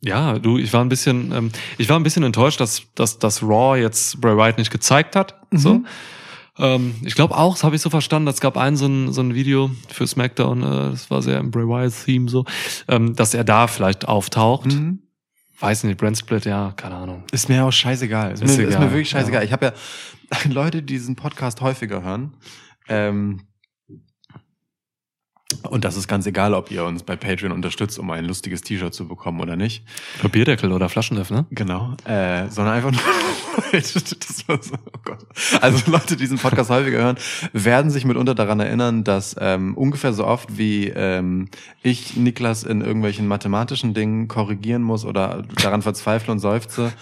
Ja, du, ich war ein bisschen, ähm, ich war ein bisschen enttäuscht, dass, dass, dass Raw jetzt Bray Wyatt nicht gezeigt hat. So. Ähm, ich glaube auch, das habe ich so verstanden, es gab ein so ein, so ein Video für SmackDown, äh, das war sehr im Bray Wyatt-Theme so, ähm, dass er da vielleicht auftaucht. Mhm. weiß nicht, Brand Split, ja, keine Ahnung. Ist mir auch scheißegal. Ist, Ist mir, ist mir wirklich scheißegal. ja. Ich habe ja Leute, die diesen Podcast häufiger hören. Ähm, und das ist ganz egal, ob ihr uns bei Patreon unterstützt, um ein lustiges T-Shirt zu bekommen oder nicht. Papierdeckel oder Flaschenöffner? Genau. Äh, sondern einfach nur. so, oh Gott. Also Leute, die diesen Podcast häufiger hören, werden sich mitunter daran erinnern, dass ähm, ungefähr so oft wie ähm, ich Niklas in irgendwelchen mathematischen Dingen korrigieren muss oder daran verzweifle und seufze,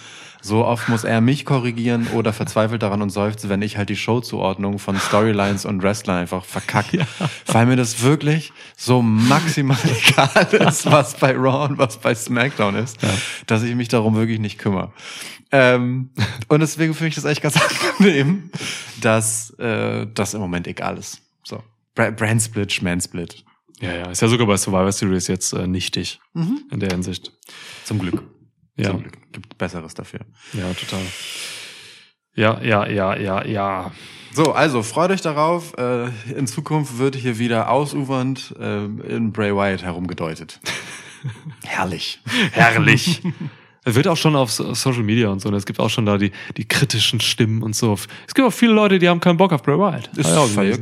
so oft muss er mich korrigieren oder verzweifelt daran und seufze, wenn ich halt die Showzuordnung von Storylines und Wrestlern einfach verkacke. Weil mir das wirklich so maximal egal ist, was bei Raw und was bei SmackDown ist, dass ich mich darum wirklich nicht kümmere. Ähm, und deswegen finde ich das echt ganz angenehm, dass äh, das im Moment egal ist. So. Bra Brand Split, Schmansplit. Ja, ja, ist ja sogar bei Survivor Series jetzt äh, nichtig in der Hinsicht. Zum Glück. Ja, Zum Glück. Gibt Besseres dafür. ja, total. Ja, ja, ja, ja, ja. So, also freut euch darauf. Äh, in Zukunft wird hier wieder ausufernd äh, in Bray Wyatt herumgedeutet. Herrlich. Herrlich. Es wird auch schon auf So- Social Media und so, und es gibt auch schon da die, die kritischen Stimmen und so. Es gibt auch viele Leute, die haben keinen Bock auf Bray Wyatt. Ist völlig gelesen.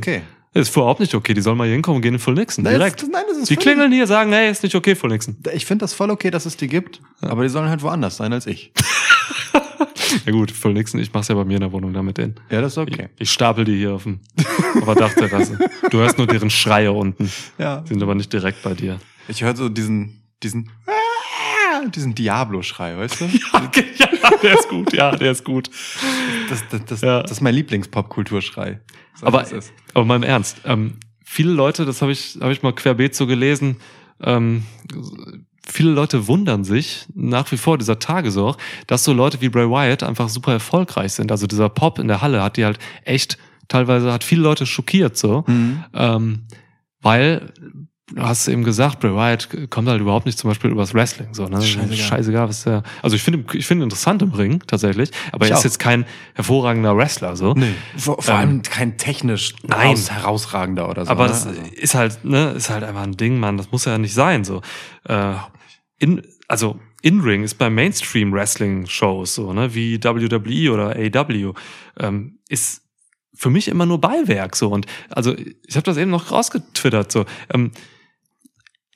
Okay. Ist überhaupt nicht okay. Die sollen mal hier hinkommen und gehen in Full Nixon. Nein, Direkt. das- nein, das ist die klingeln hier, sagen, hey, ist nicht okay, Full Nixon. Ich finde das voll okay, dass es die gibt, aber die sollen halt woanders sein als ich. Ja gut, Full Nixon, ich mach's ja bei mir in der Wohnung da mit denen. Ja, das ist okay. Ich stapel die hier auf, dem, auf der Dachterrasse. Du hörst nur deren Schreie unten. Ja. Sind aber nicht direkt bei dir. Ich höre so diesen, diesen, diesen Diablo-Schrei, weißt du? ja, der ist gut, ja, der ist gut. Das, das, das, Ja. das ist mein Lieblings-Popkulturschrei. So, Aber, aber mal im Ernst, ähm, viele Leute, das habe ich, hab ich mal querbeet so gelesen, ähm, viele Leute wundern sich nach wie vor dieser Tage so dass so Leute wie Bray Wyatt einfach super erfolgreich sind. Also dieser Pop in der Halle hat die halt echt teilweise hat viele Leute schockiert so, Mhm. ähm, weil du hast eben gesagt, Bray Wyatt kommt halt überhaupt nicht zum Beispiel übers Wrestling so, ne? Scheißegal. Scheißegal, was der, also ich finde, ich finde interessant im Ring tatsächlich, aber Ich er ist auch. jetzt kein hervorragender Wrestler so. Nee. Vor, vor Ähm, allem kein technisch nein. Aus, herausragender oder so. Aber ne? das Also- ist halt, ne, ist halt einfach ein Ding, Mann. Das muss ja nicht sein, so. Äh, in, also, In-Ring ist bei Mainstream-Wrestling-Shows so, ne, wie WWE oder AW, ähm, ist für mich immer nur Beiwerk, so. Und, also, ich habe das eben noch rausgetwittert, so. Ähm,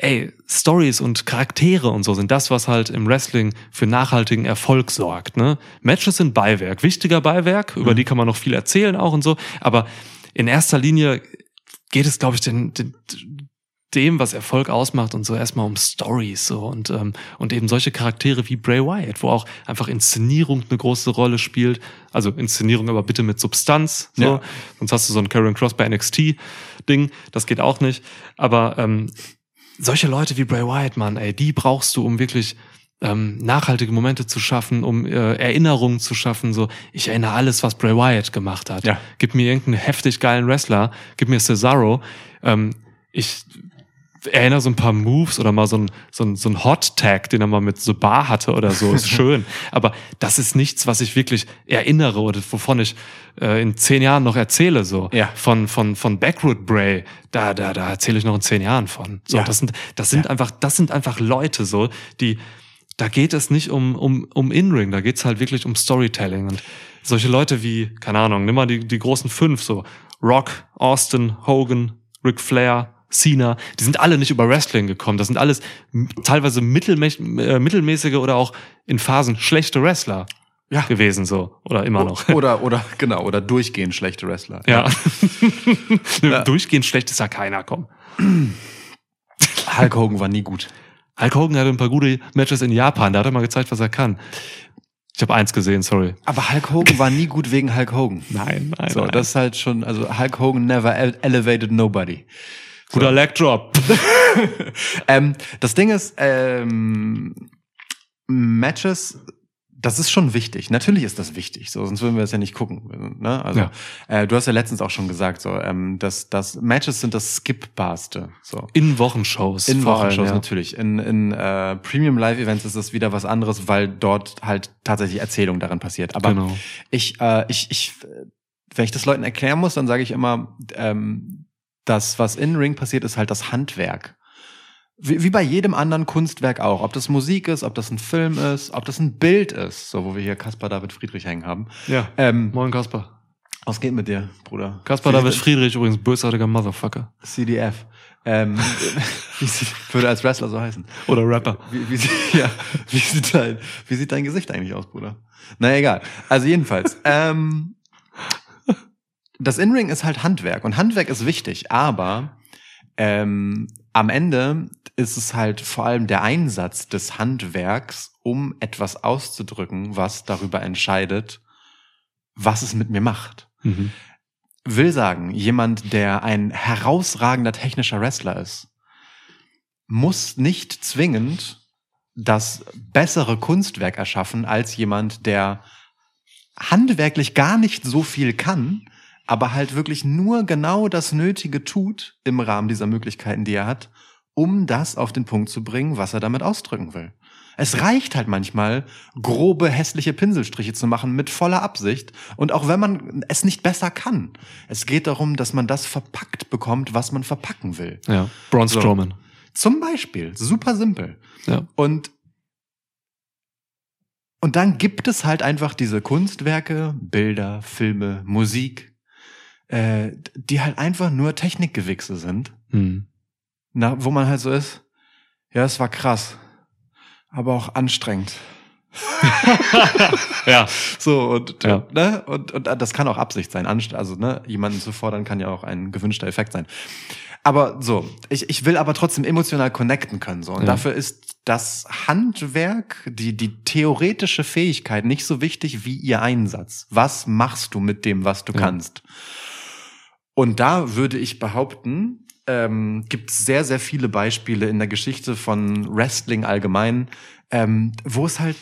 ey, Stories und Charaktere und so sind das, was halt im Wrestling für nachhaltigen Erfolg sorgt. Ne? Matches sind Beiwerk, wichtiger Beiwerk, über die kann man noch viel erzählen auch und so, aber in erster Linie geht es, glaube ich, den, den, dem, was Erfolg ausmacht und so erstmal um Stories so und ähm, und eben solche Charaktere wie Bray Wyatt, wo auch einfach Inszenierung eine große Rolle spielt. Also Inszenierung aber bitte mit Substanz, so. Ja. Sonst hast du so ein Karen Cross bei NXT Ding, das geht auch nicht. Aber ähm, solche Leute wie Bray Wyatt, Mann, ey, die brauchst du, um wirklich ähm, nachhaltige Momente zu schaffen, um äh, Erinnerungen zu schaffen. So, ich erinnere alles, was Bray Wyatt gemacht hat. Ja. Gib mir irgendeinen heftig geilen Wrestler, gib mir Cesaro. Ähm, ich erinnere so ein paar Moves oder mal so ein, so ein, so ein Hot Tag, den er mal mit so Bar hatte oder so, ist schön. Aber das ist nichts, was ich wirklich erinnere oder wovon ich äh, in zehn Jahren noch erzähle, so. Ja. Von, von, von Backwood Bray, da, da, da erzähle ich noch in zehn Jahren von. So, Ja. das sind, das sind einfach, das sind einfach Leute, so, die, da geht es nicht um, um, um In-Ring, da geht's halt wirklich um Storytelling und solche Leute wie, keine Ahnung, nimm mal die, die großen fünf, so Rock, Austin, Hogan, Ric Flair, Cena, die sind alle nicht über Wrestling gekommen. Das sind alles teilweise mittelmä äh, mittelmäßige oder auch in Phasen schlechte Wrestler Ja. gewesen, so. Oder immer noch. Oder, oder, genau, oder durchgehend schlechte Wrestler. Ja. Ja. Durchgehend schlecht ist ja keiner, komm. Hulk Hogan war nie gut. Hulk Hogan hatte ein paar gute Matches in Japan, da hat er mal gezeigt, was er kann. Ich habe eins gesehen, sorry. Aber Hulk Hogan war nie gut wegen Hulk Hogan. Nein, nein. So, nein. das ist halt schon, also Hulk Hogan never ele- elevated nobody. Guter Leg Drop. Ähm, das Ding ist, ähm, Matches, das ist schon wichtig. Natürlich ist das wichtig, so, sonst würden wir es ja nicht gucken. Ne? Also, Ja. äh, du hast ja letztens auch schon gesagt, so, ähm, dass, dass Matches sind das Skipbarste. So. In Wochenshows. In Wochenshows ja. natürlich. In, in äh, Premium Live Events ist das wieder was anderes, weil dort halt tatsächlich Erzählung daran passiert. Aber Genau. ich, äh, ich, ich, wenn ich das Leuten erklären muss, dann sage ich immer, ähm, das, was in Ring passiert, ist halt das Handwerk. Wie, wie bei jedem anderen Kunstwerk auch. Ob das Musik ist, ob das ein Film ist, ob das ein Bild ist, so wo wir hier Caspar David Friedrich hängen haben. Ja. Ähm, Moin Kaspar. was geht mit dir, Bruder? Kaspar Wie David Friedrich übrigens bösartiger Motherfucker. CDF. Ähm, wie sieht, würde als Wrestler so heißen. Oder Rapper. Wie, wie, sieht- ja, wie, sieht dein, wie sieht dein Gesicht eigentlich aus, Bruder? Na egal. Also jedenfalls. ähm, das In-Ring ist halt Handwerk und Handwerk ist wichtig, aber ähm, am Ende ist es halt vor allem der Einsatz des Handwerks, um etwas auszudrücken, was darüber entscheidet, was es mit mir macht Mhm. will sagen, jemand, der ein herausragender technischer Wrestler ist, muss nicht zwingend das bessere Kunstwerk erschaffen als jemand, der handwerklich gar nicht so viel kann, aber halt wirklich nur genau das Nötige tut im Rahmen dieser Möglichkeiten, die er hat, um das auf den Punkt zu bringen, was er damit ausdrücken will. Es reicht halt manchmal, grobe, hässliche Pinselstriche zu machen mit voller Absicht. Und auch wenn man es nicht besser kann. Es geht darum, dass man das verpackt bekommt, was man verpacken will. Ja. Braun So. Strowman. Zum Beispiel. Super simpel. Ja. Und, und dann gibt es halt einfach diese Kunstwerke, Bilder, Filme, Musik, äh, die halt einfach nur Technikgewichse sind. Mhm. Na, wo man halt so ist, ja, es war krass, aber auch anstrengend. Ja. So, und, Ja. ne, und, und das kann auch Absicht sein. Also, ne, jemanden zu fordern kann ja auch ein gewünschter Effekt sein. Aber so, ich, ich will aber trotzdem emotional connecten können. So. Und Ja. dafür ist das Handwerk, die, die theoretische Fähigkeit nicht so wichtig wie ihr Einsatz. Was machst du mit dem, was du Ja. kannst? Und da würde ich behaupten, ähm, gibt es sehr, sehr viele Beispiele in der Geschichte von Wrestling allgemein, ähm, wo es halt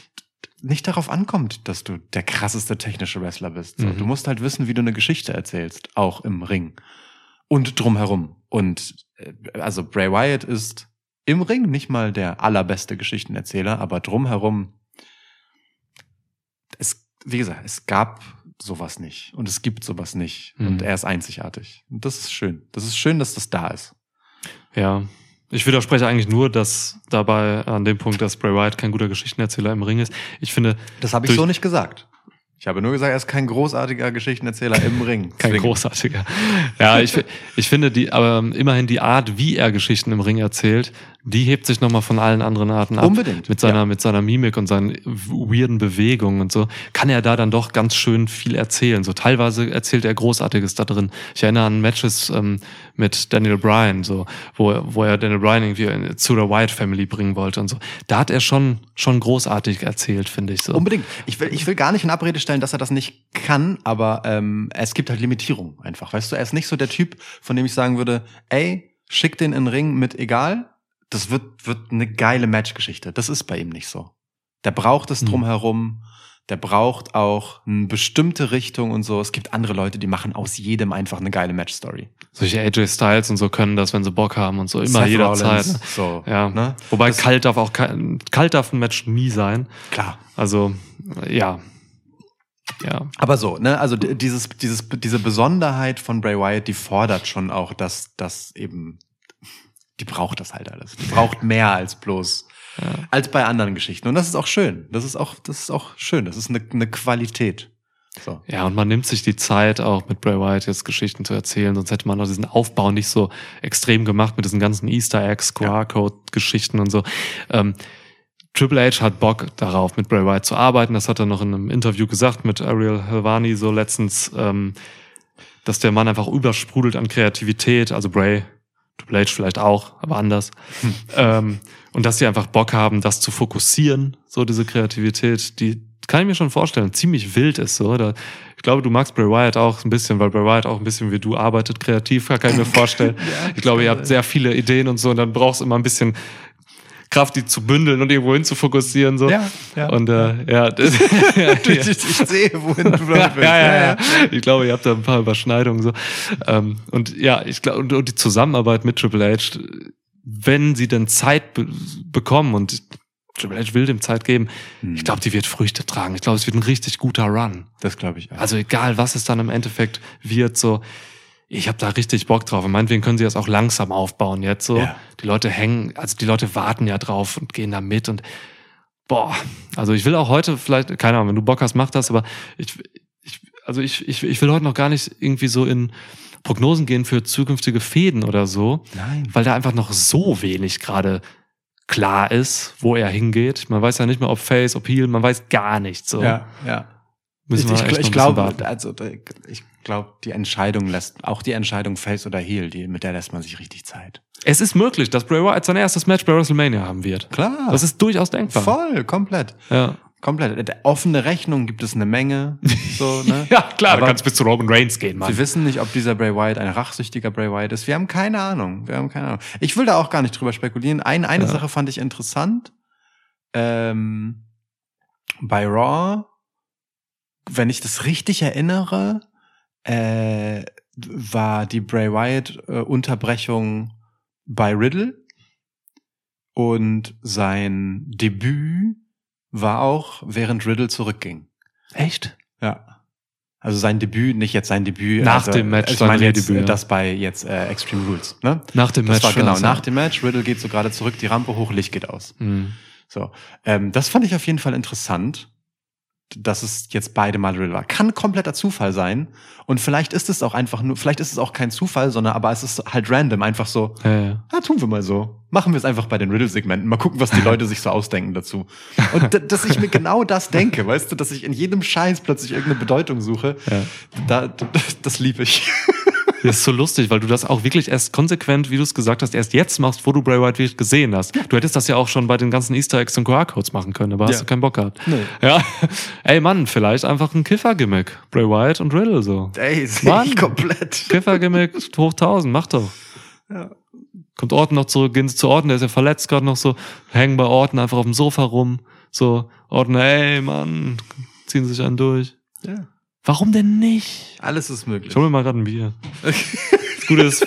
nicht darauf ankommt, dass du der krasseste technische Wrestler bist. So, Mhm. Du musst halt wissen, wie du eine Geschichte erzählst, auch im Ring und drumherum. Und äh, also Bray Wyatt ist im Ring nicht mal der allerbeste Geschichtenerzähler, aber drumherum es, wie gesagt, es gab sowas nicht und es gibt sowas nicht Mhm. und er ist einzigartig. Und das ist schön. Das ist schön, dass das da ist. Ja. Ich widerspreche eigentlich nur, dass dabei an dem Punkt, dass Bray Wyatt kein guter Geschichtenerzähler im Ring ist. Ich finde, Das habe ich so nicht gesagt. Ich habe nur gesagt, er ist kein großartiger Geschichtenerzähler im Ring. Kein Zwingend. großartiger. Ja, ich, ich finde die, aber immerhin die Art, wie er Geschichten im Ring erzählt, die hebt sich nochmal von allen anderen Arten ab. Unbedingt, Mit seiner, ja. mit seiner Mimik und seinen weirden Bewegungen und so, kann er da dann doch ganz schön viel erzählen. So teilweise erzählt er Großartiges da drin. Ich erinnere an Matches ähm, mit Daniel Bryan, so, wo, er- wo er Daniel Bryan irgendwie zu der Wyatt Family bringen wollte und so. Da hat er schon, schon großartig erzählt, finde ich so. Unbedingt. Ich will, ich will gar nicht in Abrede stellen, dass er das nicht kann, aber ähm, es gibt halt Limitierungen einfach. Weißt du, er ist nicht so der Typ, von dem ich sagen würde, ey, schick den in den Ring mit egal. Das wird, wird eine geile Matchgeschichte. Das ist bei ihm nicht so. Der braucht es Hm. drumherum. Der braucht auch eine bestimmte Richtung und so. Es gibt andere Leute, die machen aus jedem einfach eine geile Matchstory. Solche AJ Styles und so können das, wenn sie Bock haben und so, immer Seth jederzeit. Rollins, Ne? So, Ja, ne? wobei Das- kalt darf auch kalt darf ein Match nie sein. Klar. Also ja, ja, Aber so, ne, also dieses, dieses, diese Besonderheit von Bray Wyatt, die fordert schon auch, dass das eben, die braucht das halt alles. Die braucht mehr als bloß, ja. als bei anderen Geschichten. Und das ist auch schön. Das ist auch, das ist auch schön. Das ist eine, eine Qualität. So. Ja, und man nimmt sich die Zeit, auch mit Bray Wyatt jetzt Geschichten zu erzählen, sonst hätte man auch diesen Aufbau nicht so extrem gemacht mit diesen ganzen Easter Eggs, QR-Code-Geschichten und so. Ähm, Triple H hat Bock darauf, mit Bray Wyatt zu arbeiten. Das hat er noch in einem Interview gesagt mit Ariel Helvani so letztens, ähm, dass der Mann einfach übersprudelt an Kreativität, also Bray, Triple H vielleicht auch, aber anders. ähm, und dass die einfach Bock haben, das zu fokussieren, so diese Kreativität, die kann ich mir schon vorstellen, ziemlich wild ist so. Da, ich glaube, du magst Bray Wyatt auch ein bisschen, weil Bray Wyatt auch ein bisschen wie du arbeitet, kreativ, kann ich mir vorstellen. ich glaube, ihr habt sehr viele Ideen und so, und dann brauchst du immer ein bisschen Kraft, die zu bündeln und irgendwo hin zu fokussieren. So. Ja, ja. Und äh, ja, das, ich, ich sehe, wohin du ja, damit willst. ja, ja, ja. Ich glaube, ihr habt da ein paar Überschneidungen so. Ähm, und ja, ich glaube, und, und die Zusammenarbeit mit Triple H, wenn sie denn Zeit be bekommen und Triple H will dem Zeit geben, Hm. ich glaube, die wird Früchte tragen. Ich glaube, es wird ein richtig guter Run. Das glaube ich auch. Also egal, was es dann im Endeffekt wird, so. Ich habe da richtig Bock drauf. Und meinetwegen können sie das auch langsam aufbauen jetzt so. Ja. Die Leute hängen, also die Leute warten ja drauf und gehen da mit und boah, also ich will auch heute vielleicht, keine Ahnung, wenn du Bock hast, mach das, aber ich, ich also ich, ich, ich will heute noch gar nicht irgendwie so in Prognosen gehen für zukünftige Fäden oder so, Nein. weil da einfach noch so wenig gerade klar ist, wo er hingeht. Man weiß ja nicht mehr, ob Face, ob Heel, man weiß gar nichts. So. Ja, ja. Müssen ich, ich, ich noch ein bisschen glaube, also ich glaube, die Entscheidung lässt, auch die Entscheidung Face oder Heel, die, mit der lässt man sich richtig Zeit. Es ist möglich, dass Bray Wyatt sein erstes Match bei WrestleMania haben wird. Klar. Das ist durchaus denkbar. voll, komplett. Ja. Komplett. Offene Rechnung gibt es eine Menge. So, ne? ja, klar, Aber du kannst bis zu Roman Reigns gehen, Mann. Wir wissen nicht, ob dieser Bray Wyatt ein rachsüchtiger Bray Wyatt ist. Wir haben keine Ahnung. Wir haben keine Ahnung. Ich will da auch gar nicht drüber spekulieren. Ein, eine Ja. Sache fand ich interessant. Ähm, bei Raw, wenn ich das richtig erinnere, äh, war die Bray Wyatt äh, Unterbrechung bei Riddle und sein Debüt war auch während Riddle zurückging. Echt? Ja. Also sein Debüt, nicht jetzt sein Debüt. Nach also, dem Match Ich meine jetzt Redebüt, äh, ja. das bei jetzt äh, Extreme Rules. Ne? Nach dem Das Match. war genau also. nach dem Match. Riddle geht so gerade zurück, die Rampe hoch, Licht geht aus. Hm. So, ähm, das fand ich auf jeden Fall interessant, dass es jetzt beide Mal Riddle war. Kann kompletter Zufall sein und vielleicht ist es auch einfach nur, vielleicht ist es auch kein Zufall, sondern aber es ist halt random, einfach so. Ja, ja. Ja, tun wir mal so. Machen wir es einfach bei den Riddle-Segmenten. Mal gucken, was die Leute sich so ausdenken dazu. Und dass ich mir genau das denke, weißt du, dass ich in jedem Scheiß plötzlich irgendeine Bedeutung suche, Ja. da, das liebe ich. Das ist so lustig, weil du das auch wirklich erst konsequent, wie du es gesagt hast, erst jetzt machst, wo du Bray Wyatt wirklich gesehen hast. Du hättest das ja auch schon bei den ganzen Easter Eggs und QR-Codes machen können, aber hast Ja. du keinen Bock gehabt. Nee. Ja. Ey Mann, vielleicht einfach ein Kiffer-Gimmick. Bray Wyatt und Riddle so. Ey, sehe Mann. ich komplett. Kiffer-Gimmick hoch 1000, mach doch. Ja. Kommt Orton noch zurück, gehen sie zu Orton, der ist ja verletzt gerade noch so, hängen bei Orton einfach auf dem Sofa rum. So, Orton, ey Mann, ziehen sich einen durch. Ja. Warum denn nicht? Alles ist möglich. Ich hol mir mal gerade ein Bier. Das Gute ist,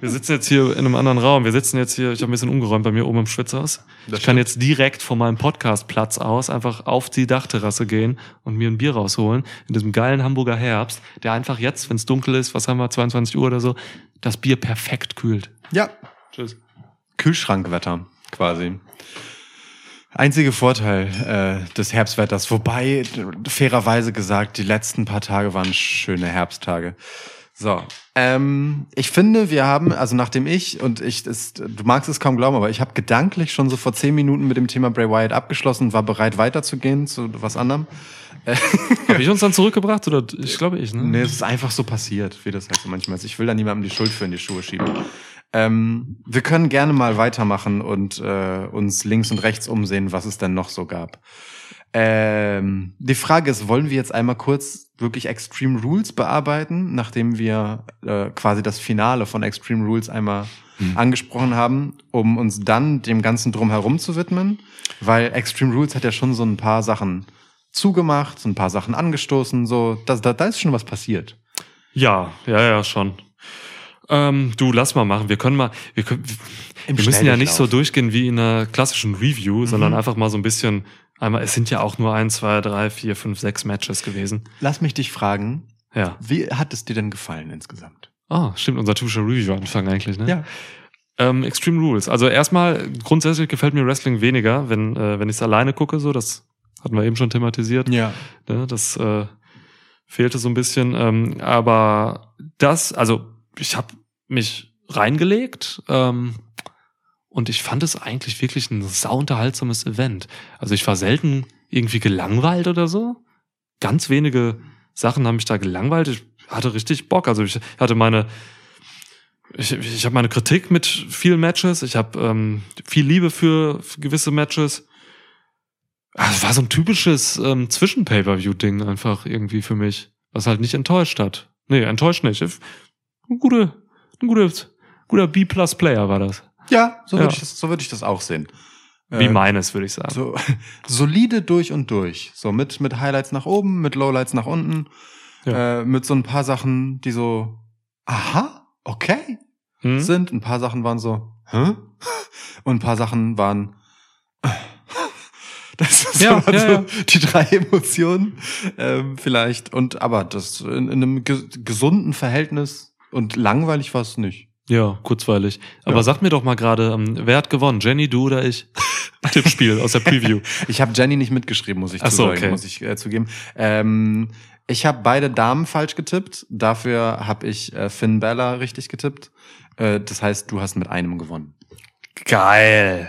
wir sitzen jetzt hier in einem anderen Raum. Wir sitzen jetzt hier, ich habe ein bisschen umgeräumt bei mir oben im Schwitzhaus. Das Ich kann stimmt. jetzt direkt von meinem Podcastplatz aus einfach auf die Dachterrasse gehen und mir ein Bier rausholen. In diesem geilen Hamburger Herbst, der einfach jetzt, wenn es dunkel ist, was haben wir, 22 Uhr oder so, das Bier perfekt kühlt. Ja. Tschüss. Kühlschrankwetter quasi. Einziger Vorteil äh, des Herbstwetters, wobei fairerweise gesagt, die letzten paar Tage waren schöne Herbsttage. So, ähm, ich finde, wir haben, also nachdem ich und ich, das, du magst es kaum glauben, aber ich habe gedanklich schon so vor zehn Minuten mit dem Thema Bray Wyatt abgeschlossen, und war bereit weiterzugehen zu was anderem. Habe ich uns dann zurückgebracht oder ich glaube ich, ne? Nee, es ist einfach so passiert, wie das halt so manchmal ist. Ich will da niemandem die Schuld für in die Schuhe schieben. Ähm, wir können gerne mal weitermachen und äh, uns links und rechts umsehen, was es denn noch so gab. Ähm, die Frage ist, wollen wir jetzt einmal kurz wirklich Extreme Rules bearbeiten, nachdem wir äh, quasi das Finale von Extreme Rules einmal angesprochen haben, um uns dann dem Ganzen drumherum zu widmen? Weil Extreme Rules hat ja schon so ein paar Sachen zugemacht, so ein paar Sachen angestoßen, so, da, da, da ist schon was passiert. Ja, ja, ja, schon. Ähm, du, lass mal machen. Wir können mal, wir, können, Im wir müssen ja nicht so durchgehen wie in einer klassischen Review, sondern einfach mal so ein bisschen, einmal, es sind ja auch nur ein, zwei, drei, vier, fünf, sechs Matches gewesen. Lass mich dich fragen, Ja. wie hat es dir denn gefallen insgesamt? Ah, stimmt, unser typischer Review-Anfang eigentlich, ne? Ähm, Extreme Rules. Also erstmal, grundsätzlich gefällt mir Wrestling weniger, wenn, äh, wenn ich es alleine gucke, so, das hatten wir eben schon thematisiert. Ja. Ne, das äh, fehlte so ein bisschen. Ähm, aber das, also ich habe mich reingelegt ähm, und ich fand es eigentlich wirklich ein sauunterhaltsames Event. Also ich war selten irgendwie gelangweilt oder so. Ganz wenige Sachen haben mich da gelangweilt. Ich hatte richtig Bock. Also ich hatte meine ich, ich habe meine Kritik mit vielen Matches. Ich habe ähm, viel Liebe für, gewisse Matches. Ah, Es war so ein typisches ähm, Zwischen-Pay-Per-View-Ding einfach irgendwie für mich, was halt nicht enttäuscht hat. Nee, enttäuscht nicht. Ein guter, ein guter, guter B-Plus-Player war das. Ja, so würde Ja. ich, das- so würde ich das auch sehen. Wie Äh, meines, würde ich sagen. So, solide durch und durch. So mit, mit Highlights nach oben, mit Lowlights nach unten, Ja. äh, mit so ein paar Sachen, die so, aha, okay, Hm? sind. Ein paar Sachen waren so, hä? Und ein paar Sachen waren, Das ist Ja, so ja. die drei Emotionen ähm, vielleicht. Und aber das in, in einem ge gesunden Verhältnis und langweilig war es nicht. Ja, kurzweilig. Aber Ja. sag mir doch mal gerade, ähm, wer hat gewonnen? Jenny, du oder ich? Tippspiel aus der Preview. Ich habe Jenny nicht mitgeschrieben, muss ich Ach so, okay. muss ich äh, zugeben. Ähm, ich habe beide Damen falsch getippt. Dafür habe ich äh, Finn Bella richtig getippt. Äh, das heißt, du hast mit einem gewonnen. Geil.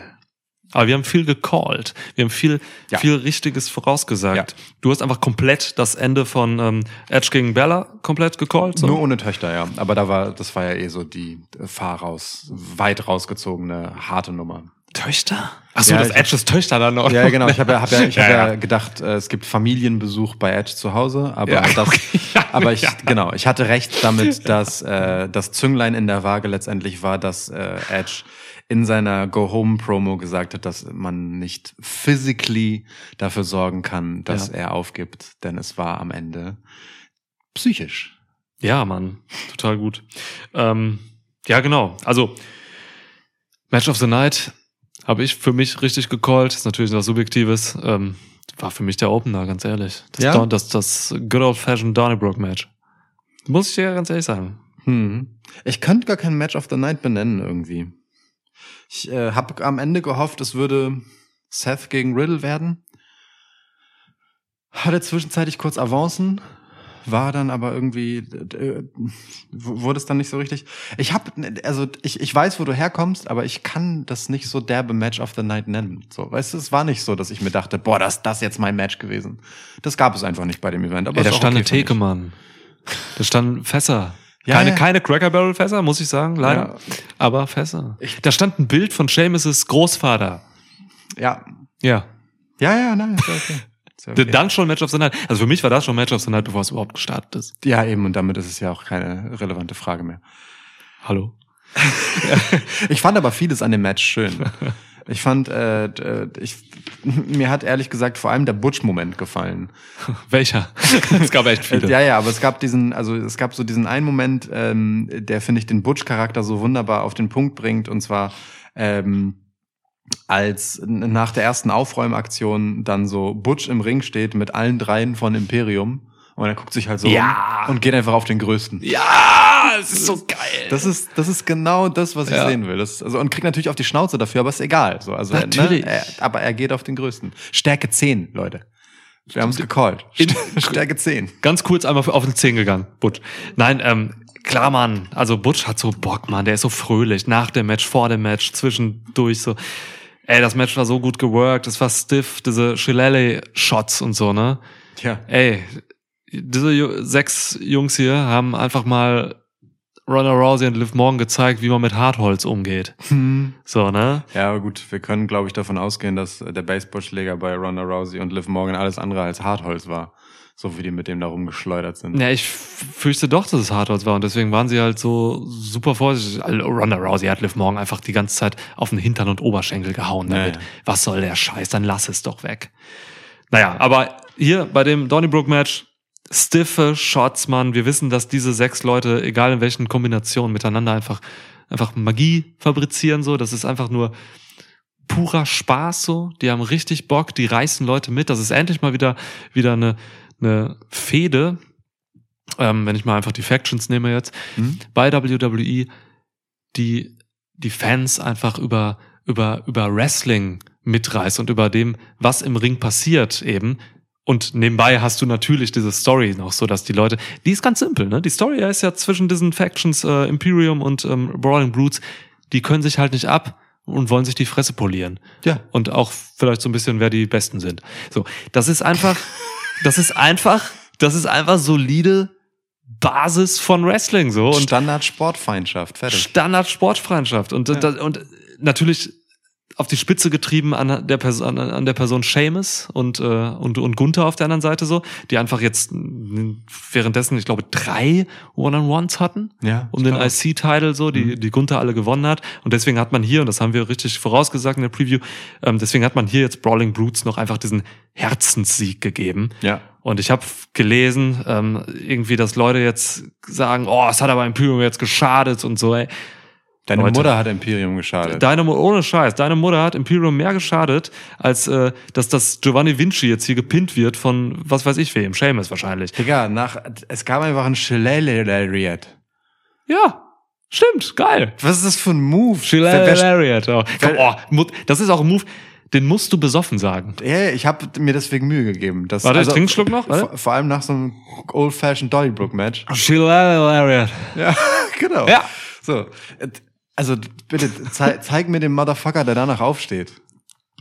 Aber wir haben viel gecallt. Wir haben viel, Ja. viel Richtiges vorausgesagt. Du hast einfach komplett das Ende von ähm, Edge gegen Bella komplett gecallt. So. Nur ohne Töchter, ja. Aber da war, das war ja eh so die äh, fahr raus, weit rausgezogene, harte Nummer. Töchter? Achso, Ja, das ich- Edge ist Töchter dann noch. Ja, genau. Ich habe ja, hab ja, ich hab Ja, ja, ja. gedacht, äh, es gibt Familienbesuch bei Edge zu Hause, aber Ja, das, okay. Ja, aber ich, ja. genau, ich hatte recht damit, dass äh, das Zünglein in der Waage letztendlich war, dass äh, Edge in seiner Go Home Promo gesagt hat, dass man nicht physically dafür sorgen kann, dass Ja. er aufgibt, denn es war am Ende psychisch. Ja, Mann, total gut. Ähm, ja, genau. Also Match of the Night habe ich für mich richtig gecallt. Ist natürlich was Subjektives. Ähm, war für mich der Opener, ganz ehrlich. Das, Ja? Don- das, das Good Old Fashioned Donnybrook Match. Muss ich dir ganz ehrlich sagen. Hm. Ich könnte gar kein Match of the Night benennen irgendwie. Ich äh, habe am Ende gehofft, es würde Seth gegen Riddle werden. Hatte zwischenzeitlich kurz Avancen, war dann aber irgendwie äh, wurde es dann nicht so richtig. Ich habe also ich, ich weiß, wo du herkommst, aber ich kann das nicht so derbe Match of the Night nennen. So, weißt du, es war nicht so, dass ich mir dachte, boah, das das jetzt mein Match gewesen. Das gab es einfach nicht bei dem Event, aber Ey, da stand okay eine. Theke, Mann. Da standen Fässer. Ja, keine, ja. keine Cracker Barrel Fässer, muss ich sagen, leider. Ja. Aber Fässer. Ich- da stand ein Bild von Seamus' Großvater. Ja. Ja. Ja, ja, nein, ist okay. Ist okay. Dann schon Match of the Night. Also für mich war das schon Match of the Night, bevor es überhaupt gestartet ist. Ja, eben, und damit ist es ja auch keine relevante Frage mehr. Hallo. Ich fand aber vieles an dem Match schön. Ich fand, äh, d- ich, mir hat ehrlich gesagt vor allem der Butch-Moment gefallen. Welcher? es gab echt viele. Ja, ja, aber es gab diesen, also es gab so diesen einen Moment, ähm, der finde ich den Butch-Charakter so wunderbar auf den Punkt bringt, und zwar ähm, als nach der ersten Aufräumaktion dann so Butch im Ring steht mit allen dreien von Imperium und er guckt sich halt so Ja. um und geht einfach auf den Größten. Ja, es ist so geil. Das ist, das ist genau das, was ich Ja. sehen will. Das, also, und kriegt natürlich auf die Schnauze dafür, aber ist egal. So, also, Natürlich. Ne, er, aber er geht auf den größten. Stärke 10, Leute. Wir haben es gecallt. In- Stärke 10. Ganz kurz einmal auf den Zehen gegangen, Butch. Nein, ähm, klar, Mann. Also Butch hat so Bock, Mann. Der ist so fröhlich. Nach dem Match, vor dem Match, zwischendurch so. Ey, das Match war so gut geworkt. Es war stiff. Diese Shillelagh-Shots und so, ne? Tja. Ey, diese sechs Jungs hier haben einfach mal Ronda Rousey und Liv Morgan gezeigt, wie man mit Hartholz umgeht. So, ne? Ja, aber gut, wir können, glaube ich, davon ausgehen, dass der Baseballschläger bei Ronda Rousey und Liv Morgan alles andere als Hartholz war. So wie die mit dem da rumgeschleudert sind. Ja, ich fürchte doch, dass es Hartholz war und deswegen waren sie halt so super vorsichtig. Also Ronda Rousey hat Liv Morgan einfach die ganze Zeit auf den Hintern und Oberschenkel gehauen damit. ja. Was soll der Scheiß? Dann lass es doch weg. Naja, aber hier bei dem Donnybrook-Match, stiffe Shots, Mann. Wir wissen, dass diese sechs Leute, egal in welchen Kombinationen, miteinander einfach, einfach Magie fabrizieren, so. Das ist einfach nur purer Spaß, so. Die haben richtig Bock, die reißen Leute mit. Das ist endlich mal wieder, wieder eine, eine Fehde, ähm, wenn ich mal einfach die Factions nehme jetzt, Hm? bei WWE, die die Fans einfach über, über, über Wrestling mitreißt und über dem, was im Ring passiert eben. Und nebenbei hast du natürlich diese Story noch so, dass die Leute, die ist ganz simpel, ne? Die Story ist ja zwischen diesen Factions äh, Imperium und ähm, Brawling Brutes, die können sich halt nicht ab und wollen sich die Fresse polieren Ja. und auch vielleicht so ein bisschen, wer die Besten sind. So, das ist einfach, das ist einfach, das ist einfach solide Basis von Wrestling so und Standard Sportfeindschaft, fertig. Standard Sportfreundschaft und Ja. und natürlich auf die Spitze getrieben an der Person an, der Person Seamus und äh, und und Gunther auf der anderen Seite so, die einfach jetzt währenddessen ich glaube drei One-on-Ones hatten Ja. um den. IC-Title so, die, die Gunther alle gewonnen hat. Und deswegen hat man hier, und das haben wir richtig vorausgesagt in der Preview, ähm, deswegen hat man hier jetzt Brawling Brutes noch einfach diesen Herzenssieg gegeben. Ja. Und ich habe gelesen, ähm, irgendwie, dass Leute jetzt sagen, oh, es hat aber Imperium jetzt geschadet und so. Ey. Deine Leute. Mutter hat Imperium geschadet. Deine, ohne Scheiß, deine Mutter hat Imperium mehr geschadet, als äh, dass das Giovanni Vinci jetzt hier gepinnt wird von was weiß ich wem, Seamus wahrscheinlich. Digga, nach, es gab einfach ein Shillelariat. Ja, stimmt, geil. Was ist das für ein Move? Wer- wer- Lariat. Oh, oh, Mut- das ist auch ein Move, den musst du besoffen sagen. Ja, ich habe mir deswegen Mühe gegeben. Das, Warte, ich trinke einen Schluck noch. Vor, vor allem nach so einem Old-Fashioned Donnybrook-Match. Lariat. Ja, genau. Ja. So, also bitte zei zeig mir den Motherfucker, der danach aufsteht.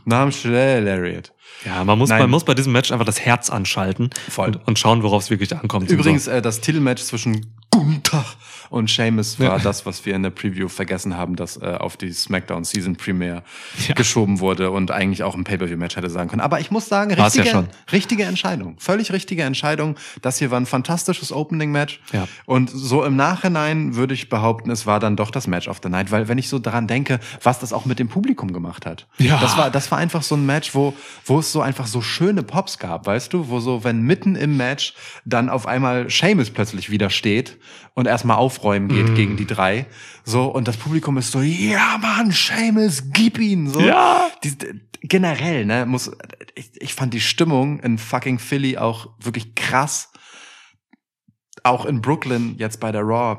Nach dem Shillelariat. Ja, man muss, Nein. man muss bei diesem Match einfach das Herz anschalten Voll. Und, und schauen, worauf es wirklich ankommt. Übrigens, äh, das Titelmatch zwischen Gunther und Sheamus war Ja. das, was wir in der Preview vergessen haben, das äh, auf die SmackDown Season Premiere Ja. geschoben wurde und eigentlich auch ein Pay-Per-View-Match hätte sagen können. Aber ich muss sagen, ja richtige, schon. richtige Entscheidung. Völlig richtige Entscheidung. Das hier war ein fantastisches Opening-Match. Ja. Und so im Nachhinein würde ich behaupten, es war dann doch das Match of the Night, weil wenn ich so daran denke, was das auch mit dem Publikum gemacht hat. Ja. Das war, das war einfach so ein Match, wo, wo es so einfach so schöne Pops gab, weißt du, wo so, wenn mitten im Match dann auf einmal Seamus plötzlich wieder steht und erstmal aufräumen geht Mhm. gegen die drei, so, und das Publikum ist so, ja Mann, Seamus, gib ihn, so. Ja. Die, generell, ne, muss, ich, ich fand die Stimmung in fucking Philly auch wirklich krass. Auch in Brooklyn, jetzt bei der Raw.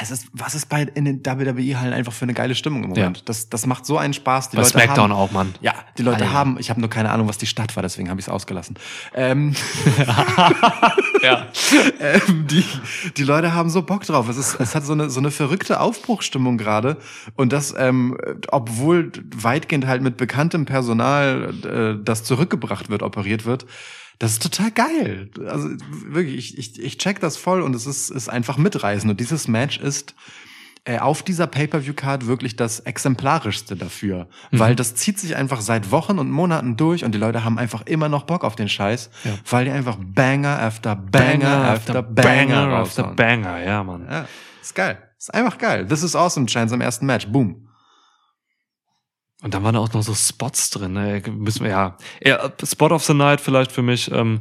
Es ist, was ist bei, in den WWE-Hallen einfach für eine geile Stimmung im Moment? Ja. Das, das macht so einen Spaß. Die bei Leute SmackDown haben, auch, Mann. ja, die Leute Alter. haben, ich habe nur keine Ahnung, was die Stadt war, deswegen habe ich es ausgelassen. Ähm, Ja. ähm, die, die Leute haben so Bock drauf. Es, ist, es hat so eine, so eine verrückte Aufbruchstimmung gerade. Und das, ähm, obwohl weitgehend halt mit bekanntem Personal, äh, das zurückgebracht wird, operiert wird, das ist total geil. Also wirklich, ich, ich, ich check das voll und es ist, ist einfach mitreißend. Und dieses Match ist äh, auf dieser Pay-per-view-Card wirklich das exemplarischste dafür, weil das zieht sich einfach seit Wochen und Monaten durch und die Leute haben einfach immer noch Bock auf den Scheiß, Ja. weil die einfach Banger after Banger, after Banger, after raushauen. Banger, ja, Mann. Ja, ist geil. Ist einfach geil. This is awesome Chance im ersten Match. Boom. Und dann waren da auch noch so Spots drin. Ne? Müssen wir ja. ja. Spot of the Night vielleicht für mich. Ähm,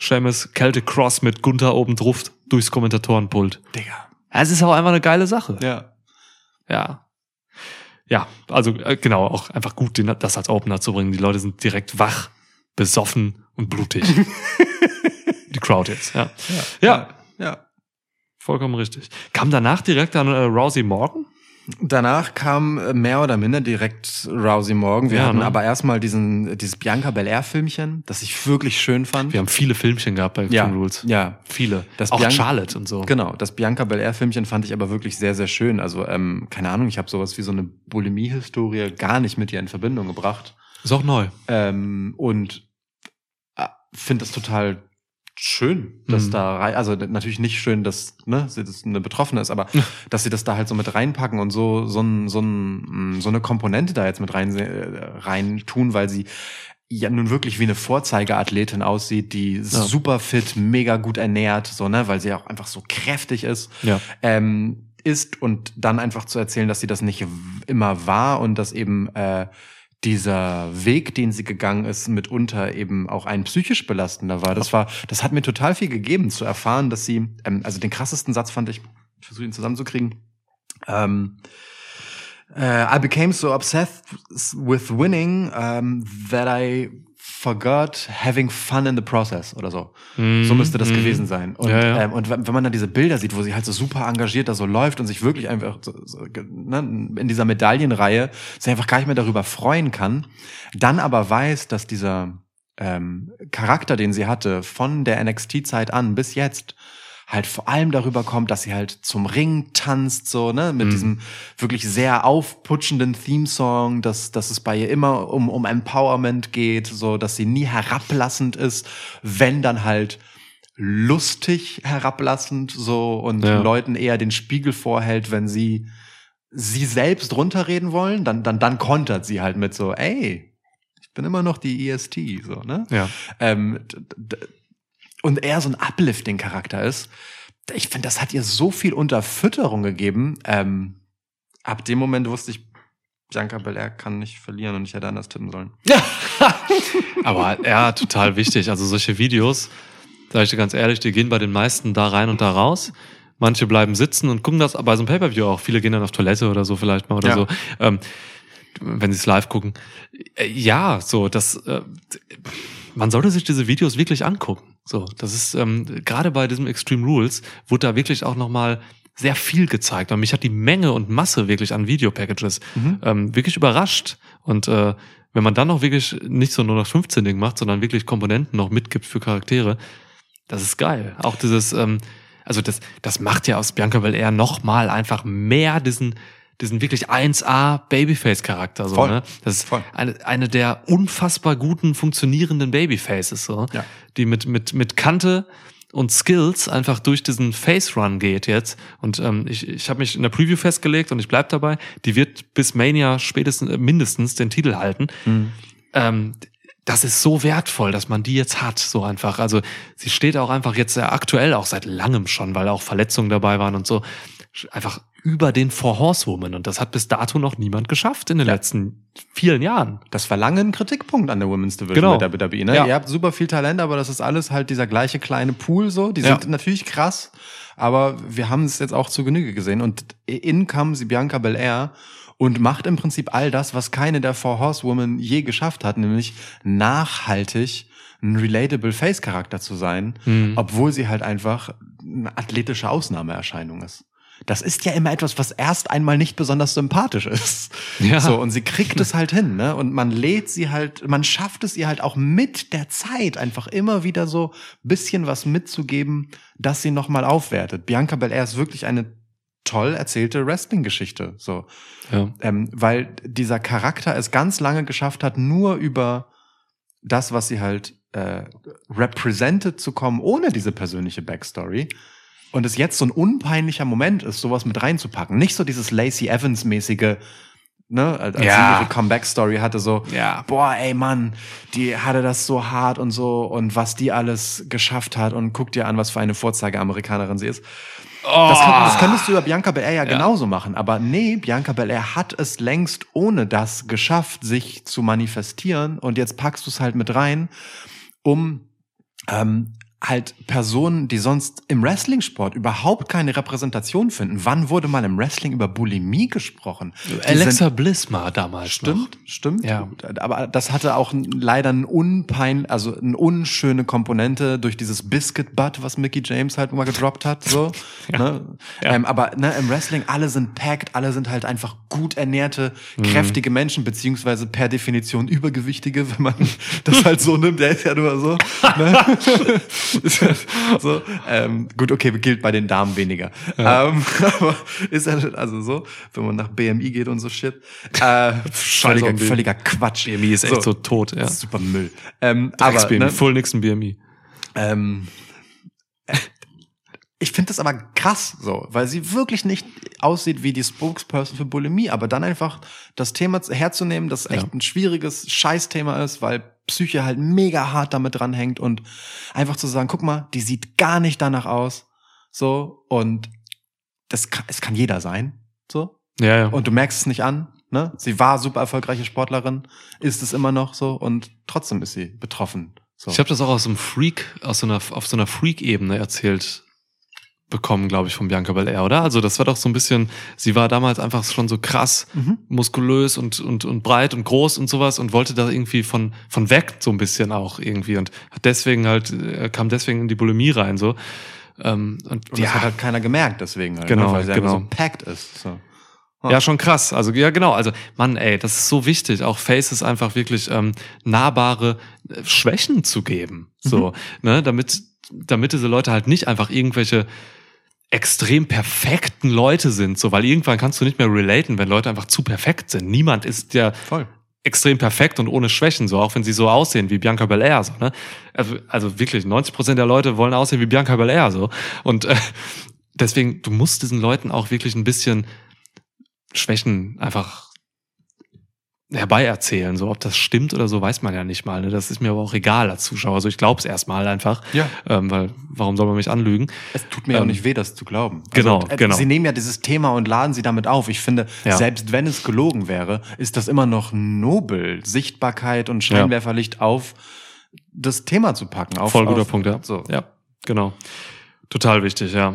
Seamus Kälte Cross mit Gunther oben drauf durchs Kommentatorenpult. Digga. Ja, Es ist auch einfach eine geile Sache. Ja. Ja. Ja, also äh, genau, auch einfach gut, den, das als Opener zu bringen. Die Leute sind direkt wach, besoffen und blutig. Die Crowd jetzt, ja. Ja, Ja. vollkommen richtig. Kam danach direkt an äh, Rousey Morgan? Danach kam äh, mehr oder minder direkt Rousey Morgan. Wir Ja, hatten ne? aber erstmal diesen, dieses Bianca Belair Filmchen, das ich wirklich schön fand. Wir haben viele Filmchen gehabt bei ja, Rules. ja, Viele. Das auch Bian- Charlotte und so. Genau, das Bianca Belair Filmchen fand ich aber wirklich sehr, sehr schön. Also, ähm, keine Ahnung, ich habe sowas wie so eine Bulimie-Historie gar nicht mit ihr in Verbindung gebracht. Ist auch neu. Ähm, und äh, finde das total schön, dass Mhm. da rein, also natürlich nicht schön, dass ne, sie das eine Betroffene ist, aber dass sie das da halt so mit reinpacken und so so ein, so, ein, so eine Komponente da jetzt mit rein äh, rein tun, weil sie ja nun wirklich wie eine Vorzeigeathletin aussieht, die super fit, mega gut ernährt, so ne, weil sie auch einfach so kräftig ist Ja. ähm, ist und dann einfach zu erzählen, dass sie das nicht immer war und dass eben äh, dieser Weg, den sie gegangen ist, mitunter eben auch ein psychisch belastender war. Das war, das hat mir total viel gegeben zu erfahren, dass sie, ähm, also den krassesten Satz fand ich, ich versuche ihn zusammenzukriegen. Ähm, äh, I became so obsessed with winning um, that I forgot having fun in the process oder so. So müsste das Mhm. gewesen sein. Und, Ja, ja. Ähm, und wenn man dann diese Bilder sieht, wo sie halt so super engagiert da so läuft und sich wirklich einfach so, so, ne, in dieser Medaillenreihe sich einfach gar nicht mehr darüber freuen kann, dann aber weiß, dass dieser ähm, Charakter, den sie hatte, von der NXT-Zeit an bis jetzt, halt vor allem darüber kommt, dass sie halt zum Ring tanzt, so, ne, mit Mhm. diesem wirklich sehr aufputschenden Theme-Song, dass, dass es bei ihr immer um, um Empowerment geht, so, dass sie nie herablassend ist, wenn dann halt lustig herablassend, so, und Ja. Leuten eher den Spiegel vorhält, wenn sie sie selbst runterreden wollen, dann, dann, dann kontert sie halt mit so, ey, ich bin immer noch die EST, so, ne? Ja. ähm, und er so ein Uplifting-Charakter ist, ich finde, das hat ihr so viel Unterfütterung gegeben. Ähm, ab dem Moment wusste ich, Bianca Belair kann nicht verlieren und ich hätte anders tippen sollen. Aber ja, total wichtig. Also solche Videos, sag ich dir ganz ehrlich, die gehen bei den meisten da rein und da raus. Manche bleiben sitzen und gucken das bei so einem Pay-Per-View auch. Viele gehen dann auf Toilette oder so vielleicht mal oder Ja. so. Ähm, wenn sie es live gucken. Äh, Ja, so, das, äh, man sollte sich diese Videos wirklich angucken. So, das ist, ähm, gerade bei diesem Extreme Rules wurde da wirklich auch nochmal sehr viel gezeigt. Und mich hat die Menge und Masse wirklich an Videopackages Mhm. ähm, wirklich überrascht. Und äh, wenn man dann auch wirklich nicht so nur noch 15 Ding macht, sondern wirklich Komponenten noch mitgibt für Charaktere, das ist geil. Auch dieses, ähm, also das, das macht ja aus Bianca Belair noch mal einfach mehr diesen, diesen wirklich 1A Babyface-Charakter. So, Voll. ne? Das ist Voll. eine, eine der unfassbar guten, funktionierenden Babyfaces, so, Ja. die mit, mit, mit Kante und Skills einfach durch diesen Face-Run geht jetzt. Und ähm, ich, ich habe mich in der Preview festgelegt und ich bleib dabei, die wird bis Mania spätestens äh, mindestens den Titel halten. Ähm, das ist so wertvoll, dass man die jetzt hat, so einfach. Also sie steht auch einfach jetzt sehr aktuell, auch seit langem schon, weil auch Verletzungen dabei waren und so, einfach über den Four Horsewoman. Und das hat bis dato noch niemand geschafft in den letzten vielen Jahren. Das war lange ein Kritikpunkt an der Women's Division Genau. mit der WWE. Ne? Ja. Ihr habt super viel Talent, aber das ist alles halt dieser gleiche kleine Pool so. Die Ja. sind natürlich krass, aber wir haben es jetzt auch zu Genüge gesehen. Und in kam sie Bianca Belair und macht im Prinzip all das, was keine der Four Horsewomen je geschafft hat, nämlich nachhaltig ein relatable Face-Charakter zu sein, Mhm. obwohl sie halt einfach eine athletische Ausnahmeerscheinung ist. Das ist ja immer etwas, was erst einmal nicht besonders sympathisch ist. Ja. So, und sie kriegt es halt hin, ne? Und man lädt sie halt, man schafft es ihr halt auch mit der Zeit einfach immer wieder so bisschen was mitzugeben, dass sie nochmal aufwertet. Bianca Belair ist wirklich eine toll erzählte Wrestling-Geschichte, so. Ja. Ähm, weil dieser Charakter es ganz lange geschafft hat, nur über das, was sie halt äh, represented zu kommen, ohne diese persönliche Backstory. Und es jetzt so ein unpeinlicher Moment ist, sowas mit reinzupacken. Nicht so dieses Lacey Evans-mäßige, ne, als Ja. sie ihre Comeback-Story hatte, so, Ja. boah, ey Mann, die hatte das so hart und so und was die alles geschafft hat und guck dir an, was für eine Vorzeige-Amerikanerin sie ist. Das, kann, das könntest du über Bianca Belair ja, genauso machen. Aber nee, Bianca Belair hat es längst ohne das geschafft, sich zu manifestieren. Und jetzt packst du es halt mit rein, um ähm, halt Personen, die sonst im Wrestling-Sport überhaupt keine Repräsentation finden. Wann wurde mal im Wrestling über Bulimie gesprochen? Die Alexa Bliss mal damals Stimmt, stimmt. Ja. Aber das hatte auch leider ein unpein, also eine unschöne Komponente durch dieses Biscuit Butt, was Mickey James halt mal gedroppt hat, so. ne? Ja. Ähm, aber ne, im Wrestling, alle sind packed, alle sind halt einfach gut ernährte, Mhm. kräftige Menschen, beziehungsweise per Definition übergewichtige, wenn man das halt so nimmt, der ist ja nur so. Ne? So ähm, gut, okay, gilt bei den Damen weniger. Ähm, aber ist halt also so, wenn man nach BMI geht und so shit. Äh, völliger, völliger Quatsch. BMI ist echt so, tot, ja. Super Müll. Ähm, aber BMI, ne, Full Nixon BMI. ähm, äh, ich finde das aber krass so, weil sie wirklich nicht aussieht wie die Spokesperson für Bulimie, aber dann einfach das Thema herzunehmen, das echt Ja. ein schwieriges Scheißthema ist, weil Psyche halt mega hart damit dranhängt und einfach zu sagen, guck mal, die sieht gar nicht danach aus, so und das kann, es kann jeder sein, so Ja, ja. und du merkst es nicht an, ne? Sie war super erfolgreiche Sportlerin, ist es immer noch so und trotzdem ist sie betroffen. So. Ich habe das auch aus einem Freak, aus so einer, auf so einer Freak-Ebene erzählt bekommen, glaube ich, von Bianca Belair, oder? Also das war doch so ein bisschen, sie war damals einfach schon so krass, Mhm. muskulös und, und, und breit und groß und sowas und wollte da irgendwie von, von weg so ein bisschen auch irgendwie und hat deswegen halt, äh, kam deswegen in die Bulimie rein, so. Ähm, und Und das hat halt keiner gemerkt, deswegen halt, Genau, ne? weil sie genau. so packed ist. So. Ja, schon krass. Also ja, genau. Also Mann, ey, das ist so wichtig, auch Faces einfach wirklich ähm, nahbare äh, Schwächen zu geben, so, ne, damit damit diese Leute halt nicht einfach irgendwelche extrem perfekten Leute sind, so, weil irgendwann kannst du nicht mehr relaten, wenn Leute einfach zu perfekt sind. Niemand ist ja Voll. extrem perfekt und ohne Schwächen, so auch wenn sie so aussehen wie Bianca Belair, so, ne? Also, also wirklich, 90 Prozent der Leute wollen aussehen wie Bianca Belair, so. Und äh, deswegen, du musst diesen Leuten auch wirklich ein bisschen Schwächen einfach herbeierzählen. So, ob das stimmt oder so, weiß man ja nicht mal. Ne? Das ist mir aber auch egal als Zuschauer. Also ich glaube es erstmal einfach. Ja. Ähm, weil warum soll man mich anlügen? Es tut mir auch Ähm, nicht weh, das zu glauben. genau, äh, genau. Sie nehmen ja dieses Thema und laden sie damit auf. Ich finde, Ja. selbst wenn es gelogen wäre, ist das immer noch nobel, Sichtbarkeit und Scheinwerferlicht auf das Thema zu packen. Auf, Voll guter auf, Punkt, ja. So. Ja, genau. Total wichtig, ja.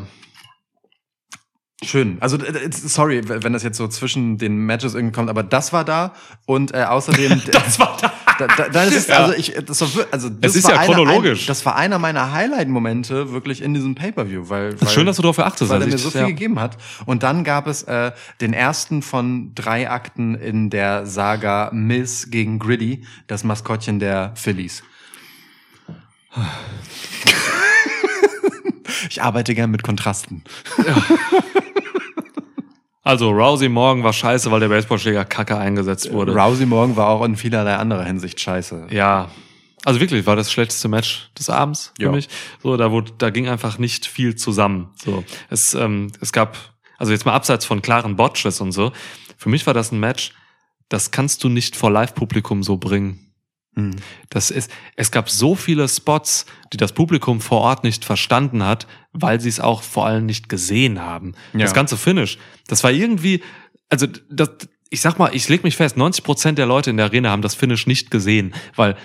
Schön. Also sorry, wenn das jetzt so zwischen den Matches irgendwie kommt, aber das war da und äh, außerdem Das war da. da, da, da ist es, Ja. also ich das war, also das ist war ja einer- chronologisch. Ein, das war einer meiner Highlight Momente wirklich in diesem Pay-per-View, weil, weil Schön, dass du darauf achtest. weil er mir so viel ja. gegeben hat. Und dann gab es äh, den ersten von drei Akten in der Saga Miss gegen Gritty, das Maskottchen der Phillies. Ich arbeite gern mit Kontrasten. Also Rousey morgen war scheiße, weil der Baseballschläger kacke eingesetzt wurde. Rousey morgen war auch in vielerlei anderer Hinsicht scheiße. Ja. Also wirklich war das schlechteste Match des Abends für Ja. mich. So, da wurde, da ging einfach nicht viel zusammen. So, es, ähm, es gab, also jetzt mal abseits von klaren Botches und so. Für mich war das ein Match, das kannst du nicht vor Live-Publikum so bringen. Hm. Das ist, es gab so viele Spots, die das Publikum vor Ort nicht verstanden hat, weil sie es auch vor allem nicht gesehen haben. Ja. Das ganze Finish, das war irgendwie, also das, ich sag mal, ich leg mich fest, 90 Prozent der Leute in der Arena haben das Finish nicht gesehen, weil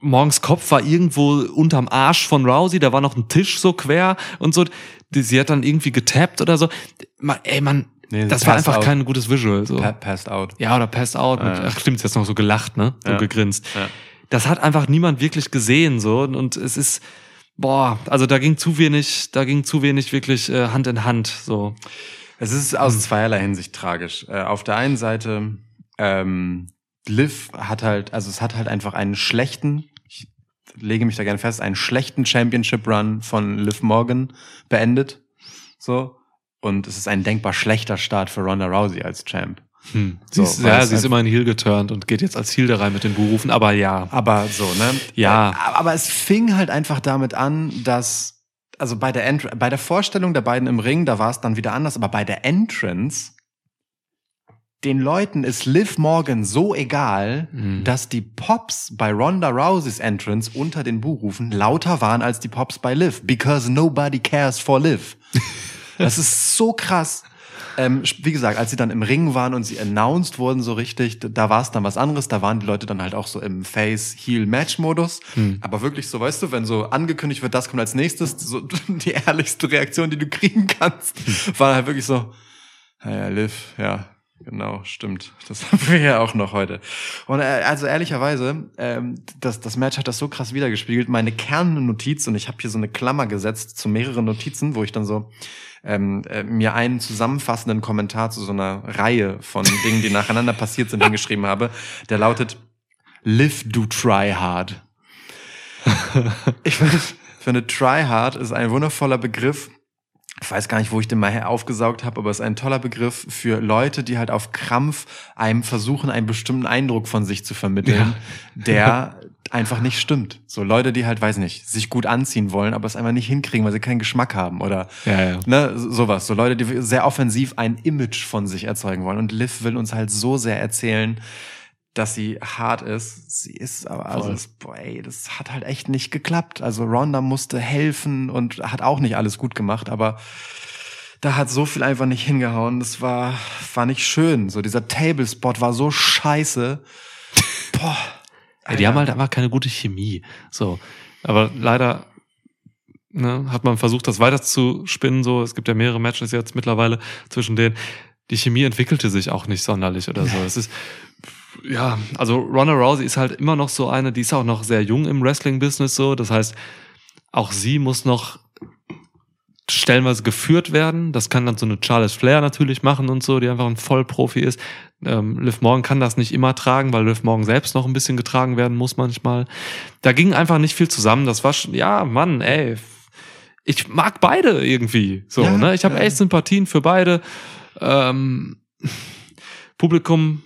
morgens Kopf war irgendwo unterm Arsch von Rousey, da war noch ein Tisch so quer und so. Sie hat dann irgendwie getappt oder so. Ma- Ey, man, Nee, das war einfach out. kein gutes Visual. So. Pa passed out. Ja, oder passed out. Mit, Ja. ach, stimmt, hat noch so gelacht, ne? So Ja. gegrinst. Ja. Das hat einfach niemand wirklich gesehen, so. Und es ist, boah, also da ging zu wenig, da ging zu wenig wirklich äh, Hand in Hand, so. Es ist aus zweierlei Hinsicht tragisch. Äh, auf der einen Seite, ähm, Liv hat halt, also es hat halt einfach einen schlechten, ich lege mich da gerne fest, einen schlechten Championship Run von Liv Morgan beendet. So. Und es ist ein denkbar schlechter Start für Ronda Rousey als Champ. Hm. So, Sie ist, ja, sie ist immer in Heel geturnt und geht jetzt als Heel da rein mit den Buhrufen, aber ja. Aber so, ne? Ja. Äh, Aber es fing halt einfach damit an, dass, also bei der, Entr bei der Vorstellung der beiden im Ring, da war es dann wieder anders, aber bei der Entrance, den Leuten ist Liv Morgan so egal, Mhm. dass die Pops bei Ronda Rouseys Entrance unter den Buhrufen lauter waren als die Pops bei Liv. Because nobody cares for Liv. Das ist so krass. Ähm, wie gesagt, als sie dann im Ring waren und sie announced wurden so richtig, da- war es dann was anderes. Da waren die Leute dann halt auch so im Face-Heel-Match-Modus. Hm. Aber wirklich so, weißt du, wenn so angekündigt wird, das kommt als nächstes, so die ehrlichste Reaktion, die du kriegen kannst, war halt wirklich so, naja, Liv, ja, genau, stimmt. Das haben wir ja auch noch heute. Und äh, also ehrlicherweise, ähm, das, das Match hat das so krass wiedergespiegelt. Meine Kernnotiz, und ich habe hier so eine Klammer gesetzt zu mehreren Notizen, wo ich dann so ähm, äh, mir einen zusammenfassenden Kommentar zu so einer Reihe von Dingen, die nacheinander passiert sind, hingeschrieben habe. Der lautet, Live, do try hard. Ich finde, ich finde, try hard ist ein wundervoller Begriff. Ich weiß gar nicht, wo ich den mal aufgesaugt habe, aber es ist ein toller Begriff für Leute, die halt auf Krampf einem versuchen, einen bestimmten Eindruck von sich zu vermitteln, der einfach nicht stimmt. So Leute, die halt, weiß nicht, sich gut anziehen wollen, aber es einfach nicht hinkriegen, weil sie keinen Geschmack haben oder Ja, ja. ne, so- sowas. So Leute, die sehr offensiv ein Image von sich erzeugen wollen. Und Liv will uns halt so sehr erzählen, dass sie hart ist. Sie ist aber, also, das, boah, ey, das hat halt echt nicht geklappt. Also Ronda musste helfen und hat auch nicht alles gut gemacht, aber da hat so viel einfach nicht hingehauen. Das war, war nicht schön. So dieser Tablespot war so scheiße. Boah. Ja, die haben halt einfach keine gute Chemie. So. Aber leider ne, hat man versucht, das weiter zu spinnen. So, es gibt ja mehrere Matches jetzt mittlerweile zwischen denen. Die Chemie entwickelte sich auch nicht sonderlich oder so. Es ist, ja, also Ronda Rousey ist halt immer noch so eine, die ist auch noch sehr jung im Wrestling-Business so. Das heißt, auch sie muss noch stellenweise geführt werden. Das kann dann so eine Charles Flair natürlich machen und so, die einfach ein Vollprofi ist. Ähm, Liv Morgan kann das nicht immer tragen, weil Liv Morgan selbst noch ein bisschen getragen werden muss manchmal. Da ging einfach nicht viel zusammen. Das war schon, ja, Mann, ey. Ich mag beide irgendwie. So, Ja, ne? Ich habe ja. echt Sympathien für beide. Ähm, Publikum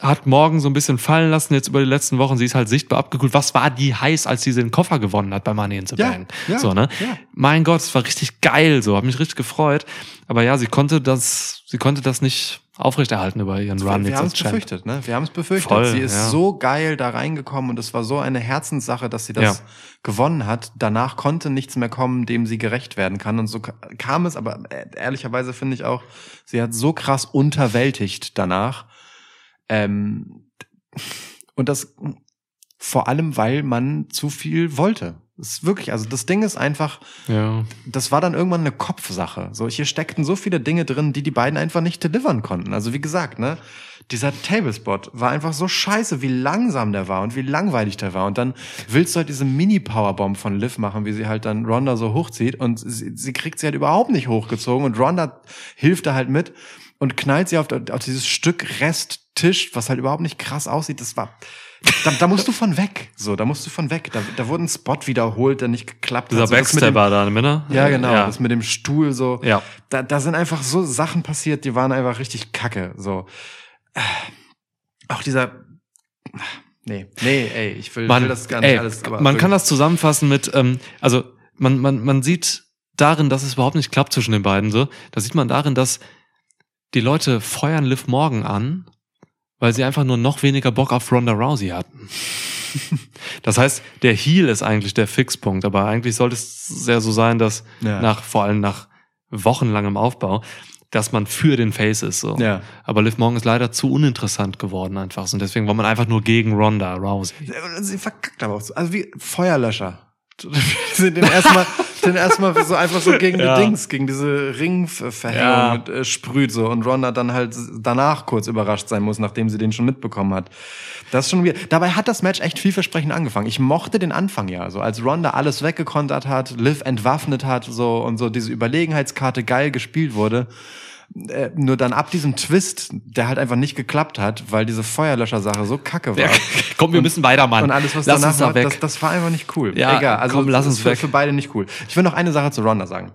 hat morgen so ein bisschen fallen lassen jetzt über die letzten Wochen. Sie ist halt sichtbar abgekühlt. Was war die heiß, als sie den Koffer gewonnen hat bei Money in the Ja, Bank? ja, so, ne? ja. Mein Gott, es war richtig geil, so, hab mich richtig gefreut. Aber ja, sie konnte das, sie konnte das nicht aufrechterhalten über ihren Run wir haben es befürchtet, ne? Wir haben es befürchtet. Voll, sie ist ja. so geil da reingekommen und es war so eine Herzenssache, dass sie das Ja. gewonnen hat. Danach konnte nichts mehr kommen, dem sie gerecht werden kann. Und so ka- kam es, aber äh, ehrlicherweise finde ich auch, sie hat so krass unterwältigt danach. Ähm, und das vor allem, weil man zu viel wollte. Das ist wirklich, also das Ding ist einfach, Ja. das war dann irgendwann eine Kopfsache. So, hier steckten so viele Dinge drin, die die beiden einfach nicht delivern konnten. Also wie gesagt, ne, dieser Tablespot war einfach so scheiße, wie langsam der war und wie langweilig der war. Und dann willst du halt diese Mini-Powerbomb von Liv machen, wie sie halt dann Ronda so hochzieht und sie, sie kriegt sie halt überhaupt nicht hochgezogen und Ronda hilft da halt mit und knallt sie auf, auf dieses Stück Resttisch, was halt überhaupt nicht krass aussieht. Das war, da, da musst du von weg. So, da musst du von weg. Da, da wurde ein Spot wiederholt, der nicht geklappt Dieser hat. So, das mit dem- Backstabber da, ne? ja, genau. Ja. Das mit dem Stuhl so. Ja. Da, da sind einfach so Sachen passiert, die waren einfach richtig kacke. So. Auch dieser. Nee, nee, ey, ich will, Man, will das gar nicht ey, alles. Aber man kann wirklich- das zusammenfassen mit, ähm, also man, man, man sieht darin, dass es überhaupt nicht klappt zwischen den beiden so. Da sieht man darin, dass die Leute feuern Liv Morgan an, weil sie einfach nur noch weniger Bock auf Ronda Rousey hatten. Das heißt, der Heel ist eigentlich der Fixpunkt, aber eigentlich sollte es sehr so sein, dass Ja. nach, vor allem nach wochenlangem Aufbau, dass man für den Face ist, so. Ja. Aber Liv Morgan ist leider zu uninteressant geworden einfach. Und deswegen war man einfach nur gegen Ronda Rousey. Sie verkackt aber auch so. Also wie Feuerlöscher. sind den erstmal, den erstmal so einfach so gegen Ja. die Dings, gegen diese Ringverhängung Ja. mit äh, sprüht so und Ronda dann halt danach kurz überrascht sein muss, nachdem sie den schon mitbekommen hat. Das ist schon wieder. Dabei hat das Match echt vielversprechend angefangen. Ich mochte den Anfang ja, so als Ronda alles weggekontert hat, Liv entwaffnet hat, so und so diese Überlegenheitskarte geil gespielt wurde. Äh, nur dann ab diesem Twist, der halt einfach nicht geklappt hat, weil diese Feuerlöscher-Sache so kacke war. Komm, wir müssen weiter, Mann. Und alles, was lass danach da war, weg. Das, das war einfach nicht cool. Ja, Egal, also komm, lass uns weg. für beide nicht cool. Ich will noch eine Sache zu Ronda sagen.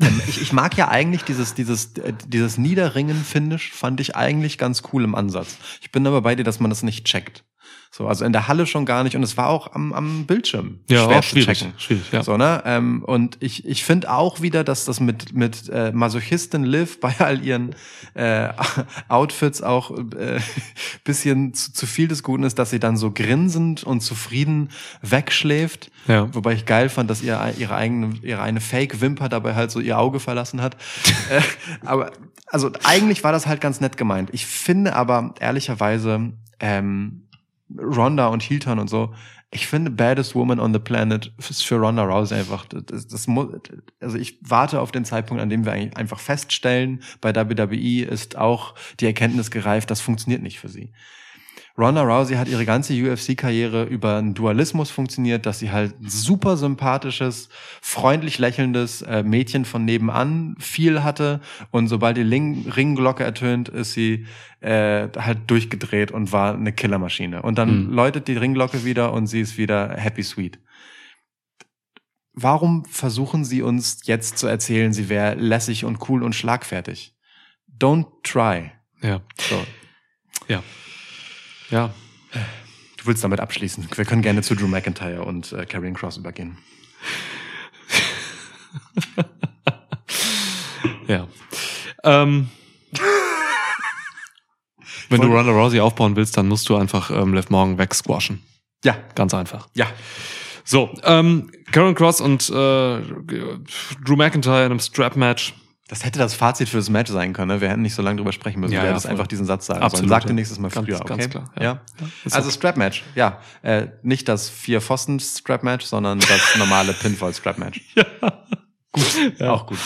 Ähm, ich, ich mag ja eigentlich dieses, dieses, äh, dieses Niederringen-Finish fand ich eigentlich ganz cool im Ansatz. Ich bin aber bei dir, dass man das nicht checkt. So, also in der Halle schon gar nicht und es war auch am, am Bildschirm Ja, schwer zu schwierig, checken. schwierig, ja. So, ne? Ähm, und ich, ich finde auch wieder, dass das mit, mit äh, Masochistin Liv bei all ihren äh, Outfits auch äh, bisschen zu, zu viel des Guten ist, dass sie dann so grinsend und zufrieden wegschläft. Ja. Wobei ich geil fand, dass ihr ihre eigene, ihre eine Fake-Wimper dabei halt so ihr Auge verlassen hat. äh, aber also eigentlich war das halt ganz nett gemeint. Ich finde aber ehrlicherweise ähm, Ronda und Hilton und so, ich finde Baddest Woman on the Planet ist für Ronda Rousey einfach, das, das muss, also ich warte auf den Zeitpunkt, an dem wir eigentlich einfach feststellen, bei WWE ist auch die Erkenntnis gereift, das funktioniert nicht für sie. Ronda Rousey hat ihre ganze UFC-Karriere über einen Dualismus funktioniert, dass sie halt super sympathisches, freundlich lächelndes äh, Mädchen von nebenan viel hatte und sobald die Ringglocke ertönt, ist sie äh, halt durchgedreht und war eine Killermaschine. Und dann Mhm. läutet die Ringglocke wieder und sie ist wieder happy sweet. Warum versuchen sie uns jetzt zu erzählen, sie wäre lässig und cool und schlagfertig? Don't try. Ja. So. Ja. Ja. Du willst damit abschließen. Wir können gerne zu Drew McIntyre und äh, Karrion Cross übergehen. Ja. Ähm, wenn du Ronda Rousey aufbauen willst, dann musst du einfach ähm, Liv Morgan wegsquashen. Ja, Ganz einfach. ja. So, ähm, Karen Cross und äh, Drew McIntyre in einem Strap-Match. Das hätte das Fazit für das Match sein können. Ne? Wir hätten nicht so lange drüber sprechen müssen. Ja, Ja, ja, das voll. einfach diesen Satz sagen Absolut, sollen. Sag ja. den nächstes Mal Ganz- früher, okay? ganz klar, ja. Ja. Also Strap-Match, ja. Äh, nicht das Vier-Pfosten-Strap-Match, sondern das normale Pinfall-Strap-Match. Gut, Ja. auch gut.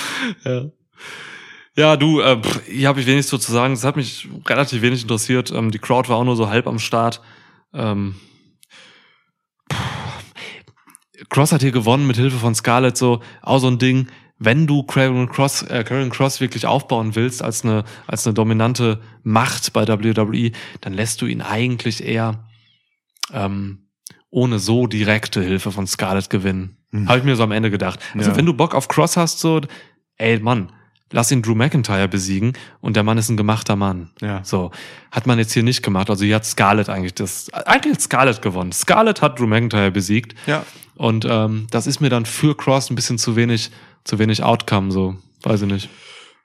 Ja. Ja, du, äh, pff, hier habe ich wenig so zu sagen. Es hat mich relativ wenig interessiert. Ähm, die Crowd war auch nur so halb am Start. Ähm, pff. Cross hat hier gewonnen mit Hilfe von Scarlett, so auch so ein Ding. Wenn du Karen Cross, äh, Karen Cross wirklich aufbauen willst als eine als eine dominante Macht bei WWE, dann lässt du ihn eigentlich eher ähm, ohne so direkte Hilfe von Scarlett gewinnen. Hm. Habe ich mir so am Ende gedacht. Also Ja. wenn du Bock auf Cross hast, so, ey Mann, lass ihn Drew McIntyre besiegen und der Mann ist ein gemachter Mann. Ja. So, hat man jetzt hier nicht gemacht. Also hier hat Scarlett eigentlich das, eigentlich hat Scarlett gewonnen. Scarlett hat Drew McIntyre besiegt Ja. und ähm, das ist mir dann für Cross ein bisschen zu wenig, zu wenig Outcome, so, weiß ich nicht.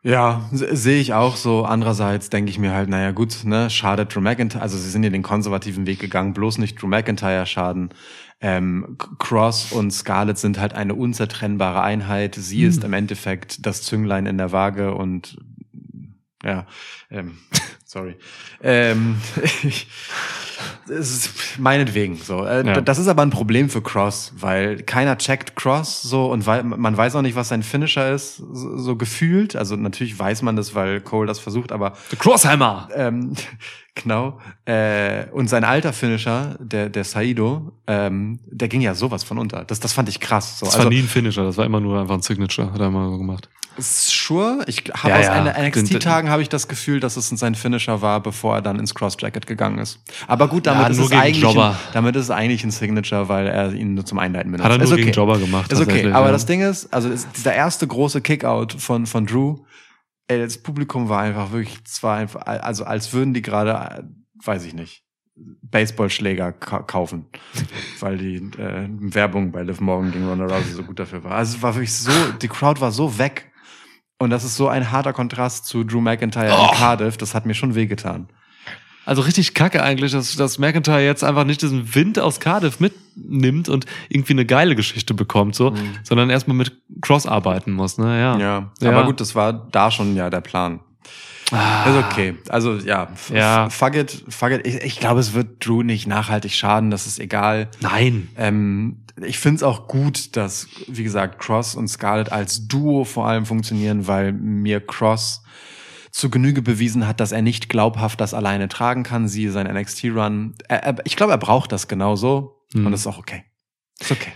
Ja, se- sehe ich auch so. Andererseits denke ich mir halt, naja gut, ne, schadet Drew McIntyre, also sie sind ja den konservativen Weg gegangen, bloß nicht Drew McIntyre schaden. Ähm, Cross und Scarlett sind halt eine unzertrennbare Einheit. Sie ist im Endeffekt das Zünglein in der Waage und ja, ähm, Sorry. Ähm, ich, es ist meinetwegen so. Äh, Ja. Das ist aber ein Problem für Cross, weil keiner checkt Cross so und weil man weiß auch nicht, was sein Finisher ist, so, so gefühlt. Also natürlich weiß man das, weil Cole das versucht, aber The Crosshammer. ähm, genau. Äh, und sein alter Finisher, der, der Saido, ähm, der ging ja sowas von unter. Das, das fand ich krass. So. Das war nie ein Finisher, das war immer nur einfach ein Signature, hat er mal so gemacht. Sure, ich habe Ja, aus ja. NXT-Tagen habe ich das Gefühl, dass es sein Finisher war, bevor er dann ins Cross-Jacket gegangen ist. Aber gut, damit Ja, ist es eigentlich ein, damit ist es eigentlich ein Signature, weil er ihn nur zum Einleiten benutzt. Hat er nur ist okay. gegen Jobber gemacht. Ist okay, aber das Ding ist, also ist dieser erste große Kickout von von Drew, ey, das Publikum war einfach wirklich, es war einfach, also als würden die gerade, weiß ich nicht, Baseballschläger ka kaufen, weil die äh, Werbung bei Liv Morgan gegen Ronda Rousey so gut dafür war. Also es war wirklich so, die Crowd war so weg und das ist so ein harter Kontrast zu Drew McIntyre Oh. in Cardiff. Das hat mir schon wehgetan. Also richtig kacke eigentlich, dass, dass McIntyre jetzt einfach nicht diesen Wind aus Cardiff mitnimmt und irgendwie eine geile Geschichte bekommt, so, sondern erstmal mit Cross arbeiten muss, ne? Ja. Mhm. Ja, Ja. aber gut, das war da schon ja der Plan. Ah. Ist okay. Also ja, Ja. fuck it, fuck it. Ich, ich glaube, es wird Drew nicht nachhaltig schaden, das ist egal. Nein. Ähm, ich finde es auch gut, dass, wie gesagt, Cross und Scarlett als Duo vor allem funktionieren, weil mir Cross zu Genüge bewiesen hat, dass er nicht glaubhaft das alleine tragen kann. Sie sein NXT-Run. Ich glaube, er braucht das genauso. Hm. Und das ist auch okay. Ist okay.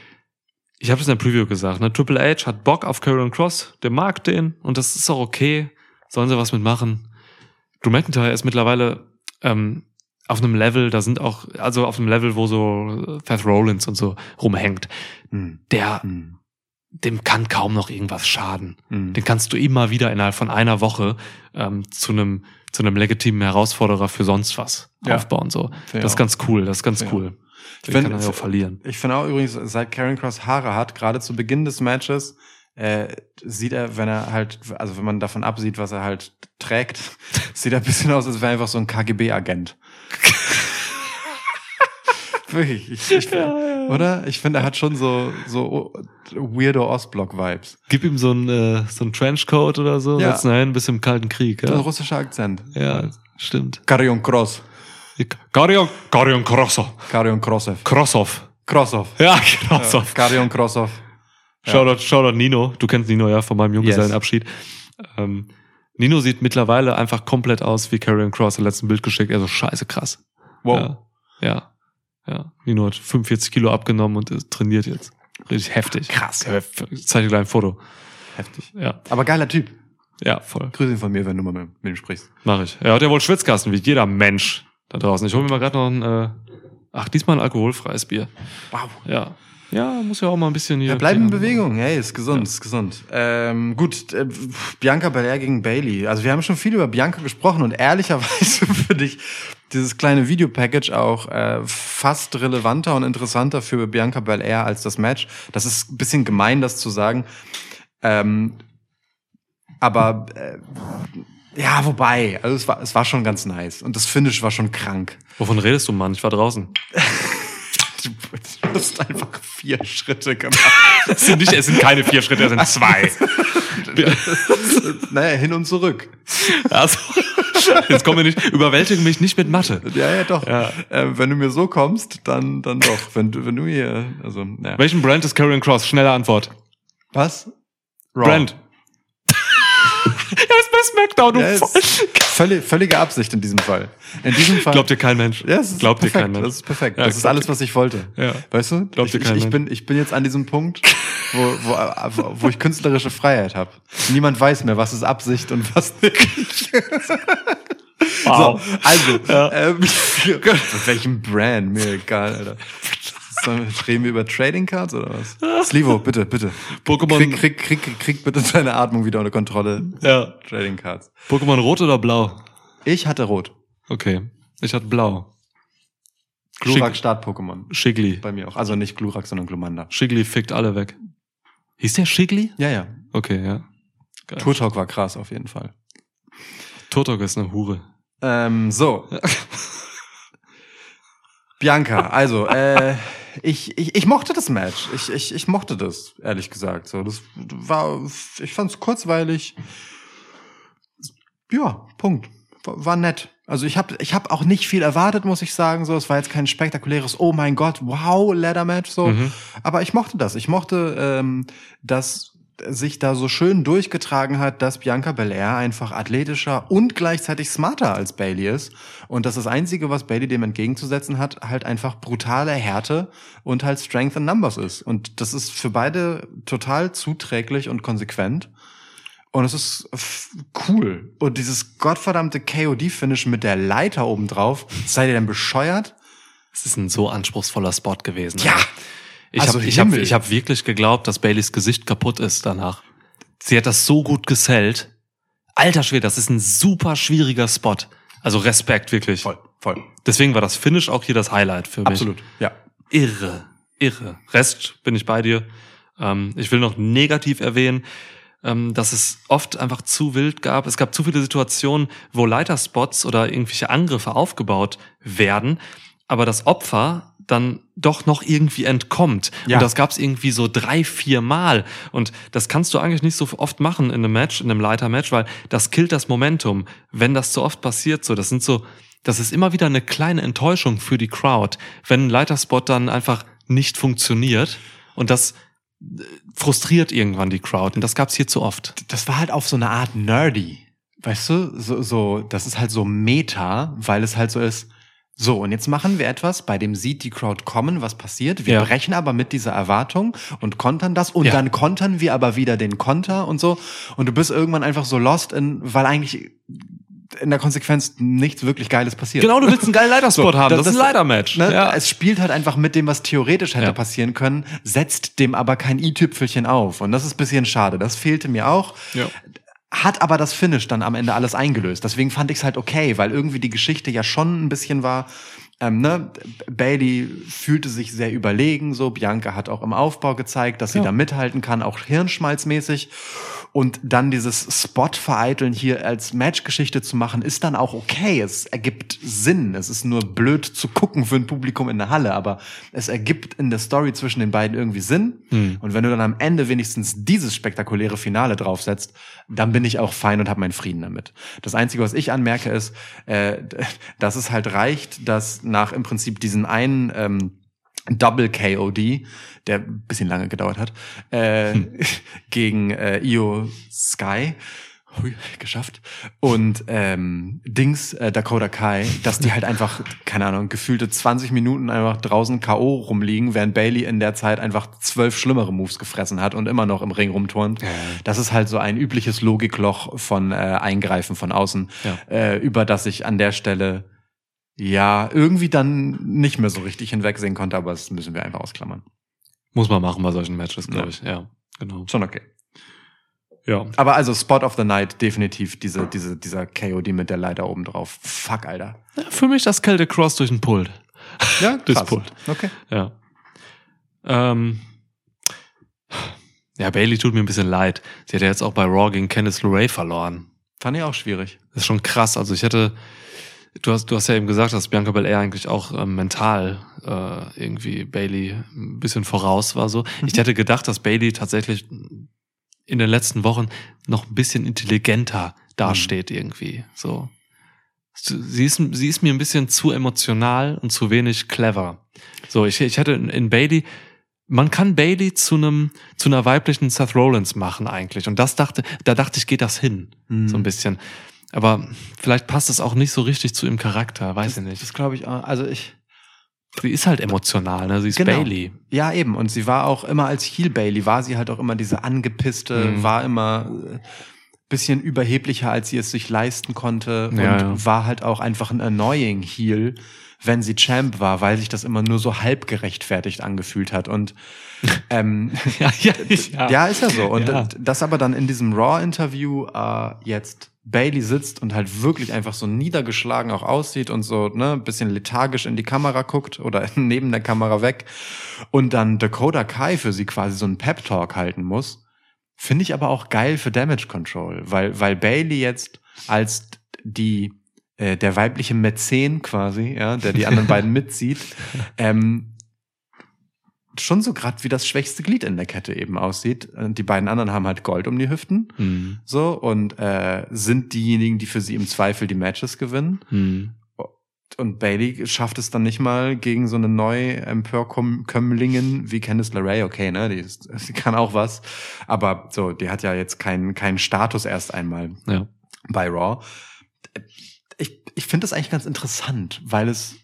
Ich habe es in der Preview gesagt, ne? Triple H hat Bock auf Karrion Cross, der mag den und das ist auch okay. Sollen sie was mitmachen? Drew McIntyre ist mittlerweile ähm, auf einem Level, da sind auch, also auf einem Level, wo so Seth Rollins und so rumhängt. Hm. Der, Hm. dem kann kaum noch irgendwas schaden. Hm. Den kannst du immer wieder innerhalb von einer Woche ähm, zu einem zu einem legitimen Herausforderer für sonst was Ja. aufbauen. So, Finde das ist ganz cool. Das ist ganz cool. Ich Den find- kann er ja auch verlieren. Ich finde auch übrigens, seit Karen Cross Haare hat, gerade zu Beginn des Matches, äh, sieht er, wenn er halt, also wenn man davon absieht, was er halt trägt, sieht er ein bisschen aus, als wäre er einfach so ein KGB-Agent. Wirklich, ich, ich, oder? Ich finde, er hat schon so, so weirdo Ostblock-Vibes. Gib ihm so einen äh, so einen Trenchcoat oder so, Ja. setz ihn ein, bis im Kalten Krieg. So ein Ja, russischer Akzent. ja stimmt. Karion Cross. Garion, Garion Krossov. Karion. Krossov. Krossov. Ja, Krossov. Karion Krossov. Ja. Shoutout, Shoutout Nino. Du kennst Nino ja von meinem Junggesellenabschied. Ähm, Nino sieht mittlerweile einfach komplett aus wie Karrion Cross im letzten Bild geschickt. Er so scheiße krass. Wow. Ja, ja, ja. Nino hat 45 Kilo abgenommen und trainiert jetzt. Richtig heftig. Krass. Ja, ich zeige dir gleich ein Foto. Heftig. Ja, Aber geiler Typ. ja, voll. Grüß ihn von mir, wenn du mal mit, mit ihm sprichst. Mach ich. Er hat ja wohl Schwitzkasten, wie jeder Mensch da draußen. Ich hole mir mal gerade noch ein, äh, ach, diesmal ein alkoholfreies Bier. Wow. Ja. Ja, muss ja auch mal ein bisschen hier. Ja, bleib in Bewegung. Hey, ist gesund, ist gesund. Ähm, gut, äh, Bianca Belair gegen Bailey. Also wir haben schon viel über Bianca gesprochen und ehrlicherweise finde ich dieses kleine Videopackage auch äh, fast relevanter und interessanter für Bianca Belair als das Match. Das ist ein bisschen gemein, das zu sagen. Ähm, aber äh, ja, wobei, also es war, es war schon ganz nice und das Finish war schon krank. Wovon redest du, Mann? Ich war draußen. Du hast einfach vier Schritte gemacht. Es sind, nicht, es sind keine vier Schritte, es sind zwei. naja, hin und zurück. Also, jetzt kommen wir nicht, überwältige mich nicht mit Mathe. Ja, ja, doch. Ja. Äh, wenn du mir so kommst, dann, dann doch. Wenn du, wenn du hier, also, ja. Welchen Brand ist Karrion Cross? Schnelle Antwort. Was? Raw. Brand. Er ist bei SmackDown. Ja, völlig, völlige Absicht in diesem Fall. In diesem Fall. Glaubt dir kein Mensch. ja, es ist Glaubt dir perfekt. kein Mensch. Das ist perfekt. Ja, das ist alles, was ich wollte. Ja. Weißt du? Glaubt ich, dir ich, kein ich Mensch. bin, ich bin jetzt an diesem Punkt, wo, wo, wo, ich künstlerische Freiheit habe. Niemand weiß mehr, was ist Absicht und was nicht. Wow. So, also, Ja. ähm, mit welchem Brand? Mir egal, Alter. Reden wir über Trading Cards oder was? Slivo, bitte, bitte. Pokémon, Krieg, krieg, krieg, krieg bitte deine Atmung wieder unter Kontrolle. ja. Trading Cards. Pokémon rot oder blau? Ich hatte Rot. Okay. Ich hatte blau. Glurak Start-Pokémon. Shigly. Bei mir auch. Also nicht Glurak, sondern Glumanda. Shigly fickt alle weg. Hieß der Shigly? Ja, ja. Okay, ja. Geil. Turtok war krass auf jeden Fall. Turtok ist eine Hure. Ähm, so. Bianca, also, äh, ich, ich, ich mochte das Match. Ich, ich, ich mochte das, ehrlich gesagt. So, das war, ich fand's kurzweilig. Ja, Punkt. War, war nett. Also ich habe ich hab auch nicht viel erwartet, muss ich sagen. So, es war jetzt kein spektakuläres, oh mein Gott, wow, Ladder Match. So, Mhm. aber ich mochte das. Ich mochte, ähm, dass sich da so schön durchgetragen hat, dass Bianca Belair einfach athletischer und gleichzeitig smarter als Bailey ist. Und dass das Einzige, was Bailey dem entgegenzusetzen hat, halt einfach brutale Härte und halt Strength in Numbers ist. Und das ist für beide total zuträglich und konsequent. Und es ist cool. Und dieses gottverdammte KOD-Finish mit der Leiter oben drauf, seid ihr denn bescheuert? Es ist ein so anspruchsvoller Spot gewesen. Ja. Ich Also habe ich hab, ich hab wirklich geglaubt, dass Baileys Gesicht kaputt ist danach. Sie hat das so gut gesellt. Alter Schwede, das ist ein super schwieriger Spot. Also Respekt, wirklich. voll. Deswegen war das Finish auch hier das Highlight für mich. Absolut, ja. Irre, irre. Rest bin ich bei dir. Ähm, ich will noch negativ erwähnen, ähm, dass es oft einfach zu wild gab. Es gab zu viele Situationen, wo Leiterspots oder irgendwelche Angriffe aufgebaut werden, aber das Opfer dann doch noch irgendwie entkommt. Ja. Und das gab es irgendwie so drei, vier Mal. Und das kannst du eigentlich nicht so oft machen in einem Match, in einem Leitermatch, weil das killt das Momentum. Wenn das zu oft passiert, so, das sind so, das ist immer wieder eine kleine Enttäuschung für die Crowd, wenn ein Leiterspot dann einfach nicht funktioniert. Und das äh, frustriert irgendwann die Crowd. Und das gab's hier zu oft. Das war halt auf so eine Art nerdy. Weißt du, so, so, das ist halt so Meta, weil es halt so ist. So, und jetzt machen wir etwas, bei dem sieht die Crowd kommen, was passiert. Wir Ja. brechen aber mit dieser Erwartung und kontern das und Ja. dann kontern wir aber wieder den Konter und so. Und du bist irgendwann einfach so lost in, weil eigentlich in der Konsequenz nichts wirklich Geiles passiert. Genau, du willst einen geilen Leiterspot So, haben. das- Das, ist ein Leitermatch. Ne? Ja. Es spielt halt einfach mit dem, was theoretisch hätte Ja. passieren können, setzt dem aber kein i-Tüpfelchen auf. Und das ist ein bisschen schade. Das fehlte mir auch. Ja. Hat aber das Finish dann am Ende alles eingelöst. Deswegen fand ich es halt okay, weil irgendwie die Geschichte ja schon ein bisschen war. Ähm, ne? Bailey fühlte sich sehr überlegen, so Bianca hat auch im Aufbau gezeigt, dass sie Ja. da mithalten kann, auch hirnschmalzmäßig. Und dann dieses Spot-Vereiteln hier als Matchgeschichte zu machen, ist dann auch okay. Es ergibt Sinn. Es ist nur blöd zu gucken für ein Publikum in der Halle, aber es ergibt in der Story zwischen den beiden irgendwie Sinn. Hm. Und wenn du dann am Ende wenigstens dieses spektakuläre Finale draufsetzt, dann bin ich auch fein und habe meinen Frieden damit. Das Einzige, was ich anmerke, ist, äh, dass es halt reicht, dass nach im Prinzip diesen einen ähm, Double KOD, der ein bisschen lange gedauert hat, äh, gegen äh, Io Sky. Hui, geschafft. Und ähm, Dings, äh, Dakota Kai, dass die halt einfach, keine Ahnung, gefühlte 20 Minuten einfach draußen K.O. rumliegen, während Bailey in der Zeit einfach zwölf schlimmere Moves gefressen hat und immer noch im Ring rumturnt. Das ist halt so ein übliches Logikloch von äh, Eingreifen von außen, Ja. äh, über das ich an der Stelle ja irgendwie dann nicht mehr so richtig hinwegsehen konnte, aber das müssen wir einfach ausklammern. Muss man machen bei solchen Matches, glaube Ja. ich. Ja, genau. Schon okay. Ja. Aber also Spot of the Night definitiv diese, diese, dieser KOD mit der Leiter oben drauf. Fuck, Alter. Für mich das Kälte Cross durch den Pult. Ja, Durchs. Pult. Okay. Ja. Ähm, ja, Bailey tut mir ein bisschen leid. Sie hat ja jetzt auch bei Raw gegen Candice LeRae verloren. Fand ich auch schwierig. Das ist schon krass. Also ich hätte, du hast, du hast ja eben gesagt, dass Bianca Belair eigentlich auch ähm, mental äh, irgendwie Bailey ein bisschen voraus war. So, ich hätte gedacht, dass Bailey tatsächlich in den letzten Wochen noch ein bisschen intelligenter dasteht irgendwie. So, sie ist, sie ist mir ein bisschen zu emotional und zu wenig clever. So, ich, ich hätte in, in Bailey man kann Bailey zu einem zu einer weiblichen Seth Rollins machen eigentlich und das dachte da dachte ich geht das hin Mhm. so ein bisschen aber vielleicht passt es auch nicht so richtig zu ihrem Charakter weiß ich nicht Das glaube ich auch. Also ich. Sie ist halt emotional ne sie ist Genau. Bailey Ja, eben. Und sie war auch immer als Heel Bailey, war sie halt auch immer diese angepisste, Mhm. war immer äh, bisschen überheblicher, als sie es sich leisten konnte und Ja, ja. war halt auch einfach ein annoying Heel, wenn sie Champ war, weil sich das immer nur so halb gerechtfertigt angefühlt hat. Und ähm, ja, ja, ja. ist ja so. Und Ja. das aber dann in diesem Raw-Interview äh, jetzt Bailey sitzt und halt wirklich einfach so niedergeschlagen auch aussieht und so ne ein bisschen lethargisch in die Kamera guckt oder neben der Kamera weg und dann Dakota Kai für sie quasi so einen Pep Talk halten muss, finde ich aber auch geil für Damage Control, weil weil Bailey jetzt als die äh, der weibliche Mäzen quasi, ja, der die anderen beiden mitzieht, ähm, schon so gerade wie das schwächste Glied in der Kette eben aussieht. Und Die beiden anderen haben halt Gold um die Hüften. Hm. So, und äh, sind diejenigen, die für sie im Zweifel die Matches gewinnen. Hm. Und Bailey schafft es dann nicht mal gegen so eine neue Emporkömmlingin wie Candice LeRae. Okay, ne, die, ist, die kann auch was. Aber so, die hat ja jetzt keinen keinen Status erst einmal Ja. bei Raw. Ich, ich finde das eigentlich ganz interessant, weil es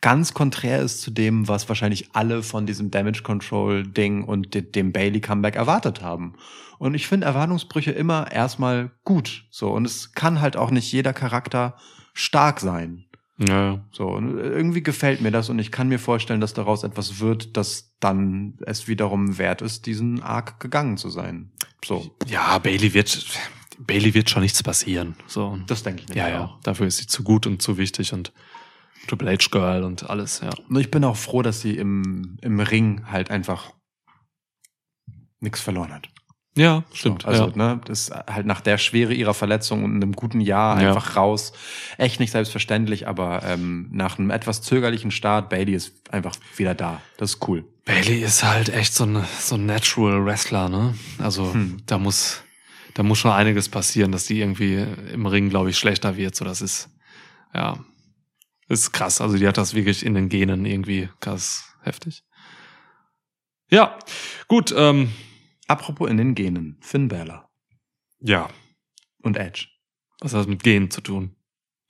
ganz konträr ist zu dem, was wahrscheinlich alle von diesem Damage Control Ding und de dem Bailey Comeback erwartet haben. Und ich finde Erwartungsbrüche immer erstmal gut. So. Und es kann halt auch nicht jeder Charakter stark sein. Ja. So, und irgendwie gefällt mir das und ich kann mir vorstellen, dass daraus etwas wird, das dann es wiederum wert ist, diesen Arc gegangen zu sein. So, Ja, Bailey wird, Bailey wird schon nichts passieren. So. das denke ich nicht. ja, ja. Dafür ist sie zu gut und zu wichtig und Triple H Girl und alles, ja. Und ich bin auch froh, dass sie im, im Ring halt einfach nichts verloren hat. Ja, stimmt. So, also, ja. ne, das ist halt nach der Schwere ihrer Verletzung und einem guten Jahr Ja. einfach raus. Echt nicht selbstverständlich, aber ähm, nach einem etwas zögerlichen Start, Bailey ist einfach wieder da. Das ist cool. Bailey ist halt echt so ein, so ein Natural Wrestler, ne? Also Hm. da muss, da muss schon einiges passieren, dass die irgendwie im Ring, glaube ich, schlechter wird. So, das ist, ja, ist krass. Also die hat das wirklich in den Genen irgendwie krass heftig. Ja, gut. Ähm, Apropos in den Genen, Finn Balor ja, und Edge. was hat das mit Genen zu tun?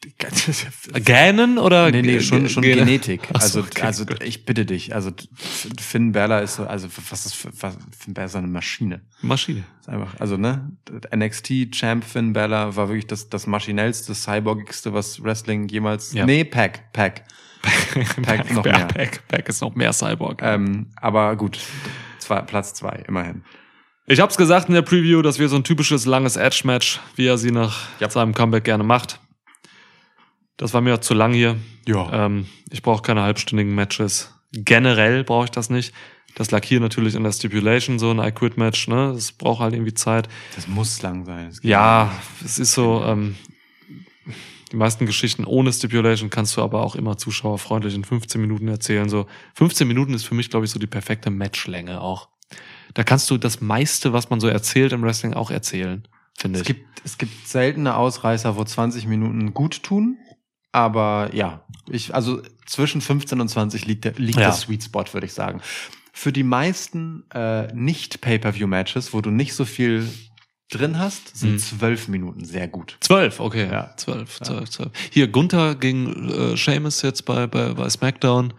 Gähnen oder? Nee, nee, schon, schon Gene? Genetik. Ach so, Also, okay, also gut. ich bitte dich. Also Finn Balor ist so, also was ist was, Finn Balor ist eine Maschine. Maschine. Ist einfach, also ne, NXT Champ Finn Balor war wirklich das, das maschinellste, cyborgigste, was Wrestling jemals. Ja. Nee, Pack, Pack. Pack noch mehr. Pack, Pack ist noch mehr Cyborg. Ähm, aber gut, zwei, Platz zwei, immerhin. Ich hab's gesagt in der Preview, das wird so ein typisches langes Edge-Match, wie er sie nach Ja. seinem Comeback gerne macht. Das war mir zu lang hier. Ja. Ähm, ich brauche keine halbstündigen Matches. Generell brauche ich das nicht. Das lag hier natürlich in der Stipulation, so ein I Quit Match, ne? Das braucht halt irgendwie Zeit. Das muss lang sein. Ja, es ist so, ähm, die meisten Geschichten ohne Stipulation kannst du aber auch immer zuschauerfreundlich in 15 Minuten erzählen. So 15 Minuten ist für mich, glaube ich, so die perfekte Matchlänge auch. Da kannst du das meiste, was man so erzählt im Wrestling, auch erzählen, finde Es ich. gibt, es gibt seltene Ausreißer, wo 20 Minuten gut tun. Aber ja, ich, also zwischen 15 und 20 liegt, der, liegt Ja. der Sweet Spot, würde ich sagen. Für die meisten äh, Nicht-Pay-Per-View-Matches, wo du nicht so viel drin hast, sind Mhm. zwölf Minuten sehr gut. Zwölf, okay. Ja. Zwölf, zwölf, zwölf. Hier, Gunther gegen äh, Seamus jetzt bei, bei, bei SmackDown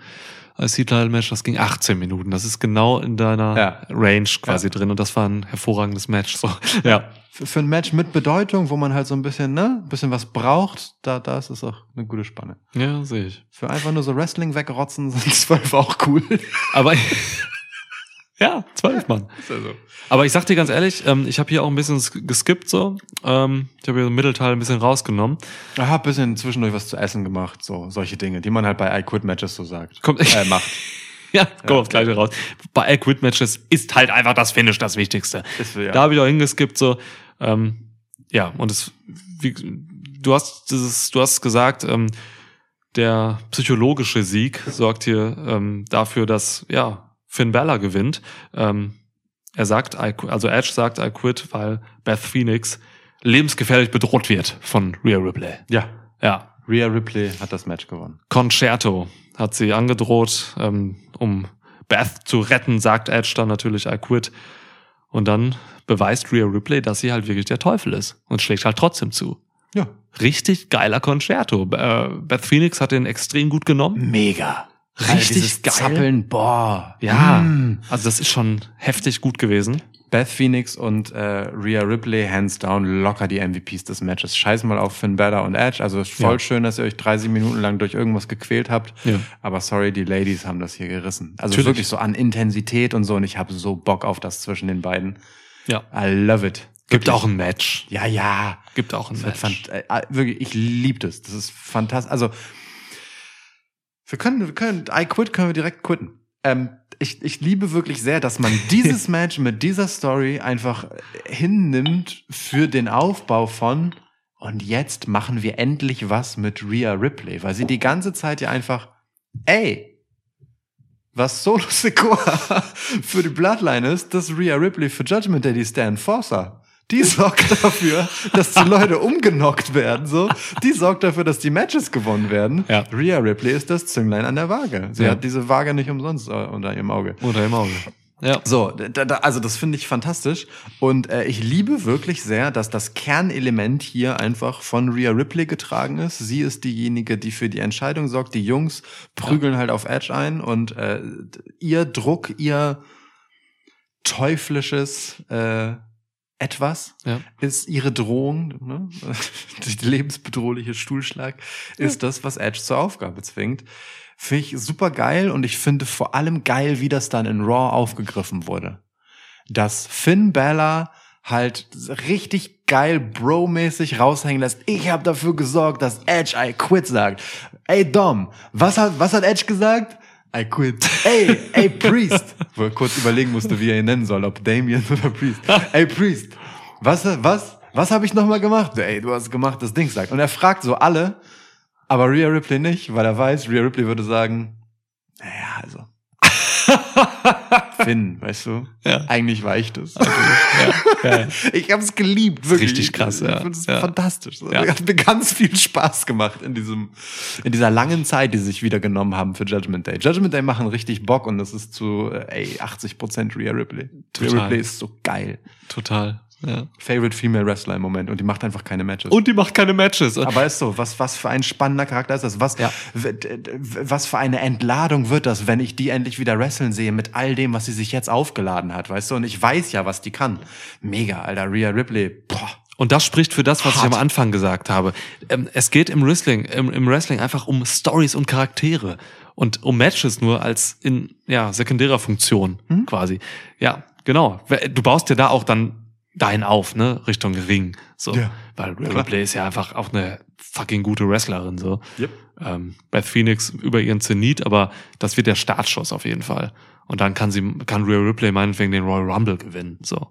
als Title-Match, das ging 18 Minuten. Das ist genau in deiner Ja. Range quasi Ja. drin und das war ein hervorragendes Match. So. Ja. Für, für ein Match mit Bedeutung, wo man halt so ein bisschen, ne, ein bisschen was braucht, da, da ist es auch eine gute Spanne. Ja, sehe ich. Für einfach nur so Wrestling wegrotzen sind zwölf auch cool. Aber ja, zwölf Mann. Aber ich sag dir ganz ehrlich, ähm, ich habe hier auch ein bisschen sk- geskippt so. Ähm, ich habe hier den Mittelteil ein bisschen rausgenommen. Ich hab ein bisschen zwischendurch was zu essen gemacht, so solche Dinge, die man halt bei I Quit Matches so sagt. Kommt äh, macht. Ja, komm aufs Gleiche raus. Bei Quit Matches ist halt einfach das Finish das Wichtigste. Ist, ja. Da habe ich auch hingeskippt so. Ähm, ja, und es, wie, du hast dieses, du hast gesagt, ähm, der psychologische Sieg sorgt hier ähm, dafür, dass ja Finn Balor gewinnt. Ähm, er sagt, also Edge sagt, I quit, weil Beth Phoenix lebensgefährlich bedroht wird von Rhea Ripley. ja. Ja, Rhea Ripley hat das Match gewonnen. Concerto hat sie angedroht, ähm, um Beth zu retten, sagt Edge dann natürlich, I quit. Und dann beweist Rhea Ripley, dass sie halt wirklich der Teufel ist und schlägt halt trotzdem zu. Ja. Richtig geiler Concerto. Äh, Beth Phoenix hat den extrem gut genommen. Mega. Richtig dieses geil. Zappeln, boah. Ja, Mm. also das ist schon heftig gut gewesen. Beth Phoenix und äh, Rhea Ripley, hands down, locker die MVPs des Matches. Scheiß mal auf Finn Balor und Edge. Also voll Ja. schön, dass ihr euch 30 Minuten lang durch irgendwas gequält habt. Ja. Aber sorry, die Ladies haben das hier gerissen. Also Natürlich. wirklich so an Intensität und so. Und ich habe so Bock auf das zwischen den beiden. Ja. I love it. Gibt Wirklich. auch ein Match. Ja, ja. Gibt auch ein Das Match. äh, wirklich, ich liebe das. Das ist fantastisch. Also, wir können, wir können, I quit können wir direkt quitten. Ähm, ich, ich liebe wirklich sehr, dass man dieses Match mit dieser Story einfach hinnimmt für den Aufbau von und jetzt machen wir endlich was mit Rhea Ripley, weil sie die ganze Zeit ja einfach, ey, was Solo Sikoa für die Bloodline ist, dass Rhea Ripley für Judgment Day die Stand Enforcer. Die sorgt dafür, dass die Leute umgenockt werden, so. Die sorgt dafür, dass die Matches gewonnen werden. Ja. Rhea Ripley ist das Zünglein an der Waage. Sie Ja. hat diese Waage nicht umsonst äh, unter ihrem Auge. Unter dem Auge. Ja. So, da, da, also das finde ich fantastisch. Und äh, ich liebe wirklich sehr, dass das Kernelement hier einfach von Rhea Ripley getragen ist. Sie ist diejenige, die für die Entscheidung sorgt. Die Jungs prügeln halt auf Edge ein und äh, ihr Druck, ihr teuflisches äh, etwas Ja. ist ihre Drohung, ne? die lebensbedrohliche Stuhlschlag, ist das, was Edge zur Aufgabe zwingt. Finde ich super geil und ich finde vor allem geil, wie das dann in Raw aufgegriffen wurde. Dass Finn Balor halt richtig geil Bro-mäßig raushängen lässt. Ich habe dafür gesorgt, dass Edge I quit sagt. Ey Dom, was hat, was hat Edge gesagt? I quit. Ey, ey Priest. Wo er kurz überlegen musste, wie er ihn nennen soll, ob Damien oder Priest. Ey Priest, was, was, was habe ich nochmal gemacht? Ey, du hast gemacht, das Ding sagt. Und er fragt so alle, aber Rhea Ripley nicht, weil er weiß, Rhea Ripley würde sagen, naja, also. Finn, weißt du? Ja. Eigentlich war ich das. ja. Ich habe es geliebt, wirklich. richtig krass, ja. Ich finde es Ja. fantastisch. Ja. Hat mir ganz viel Spaß gemacht in diesem, in dieser langen Zeit, die sie sich wieder genommen haben für Judgment Day. Judgment Day machen richtig Bock und das ist zu, äh, ey, 80 Prozent Rhea Ripley. Rhea Total. Ripley ist so geil. Total. Ja. Favorite Female Wrestler im Moment und die macht einfach keine Matches. Und die macht keine Matches. Aber ist so, was, was für ein spannender Charakter ist das? Was, Ja. was für eine Entladung wird das, wenn ich die endlich wieder wresteln sehe mit all dem, was sie sich jetzt aufgeladen hat, weißt du? Und ich weiß ja, was die kann. Mega, Alter. Rhea Ripley, boah. Und das spricht für das, was ich Hart. am Anfang gesagt habe. Ähm, es geht im Wrestling, im, im Wrestling einfach um Stories und Charaktere und um Matches nur als in ja sekundärer Funktion Hm? quasi. Ja, genau. Du baust dir da auch dann dahin auf, ne, Richtung Ring, so, Ja, weil. Ripley ist ja einfach auch eine fucking gute Wrestlerin, so. Yep. Ähm, Beth Phoenix über ihren Zenit, aber das wird der Startschuss auf jeden Fall. Und dann kann sie, kann Rhea Ripley meinetwegen den Royal Rumble gewinnen, so.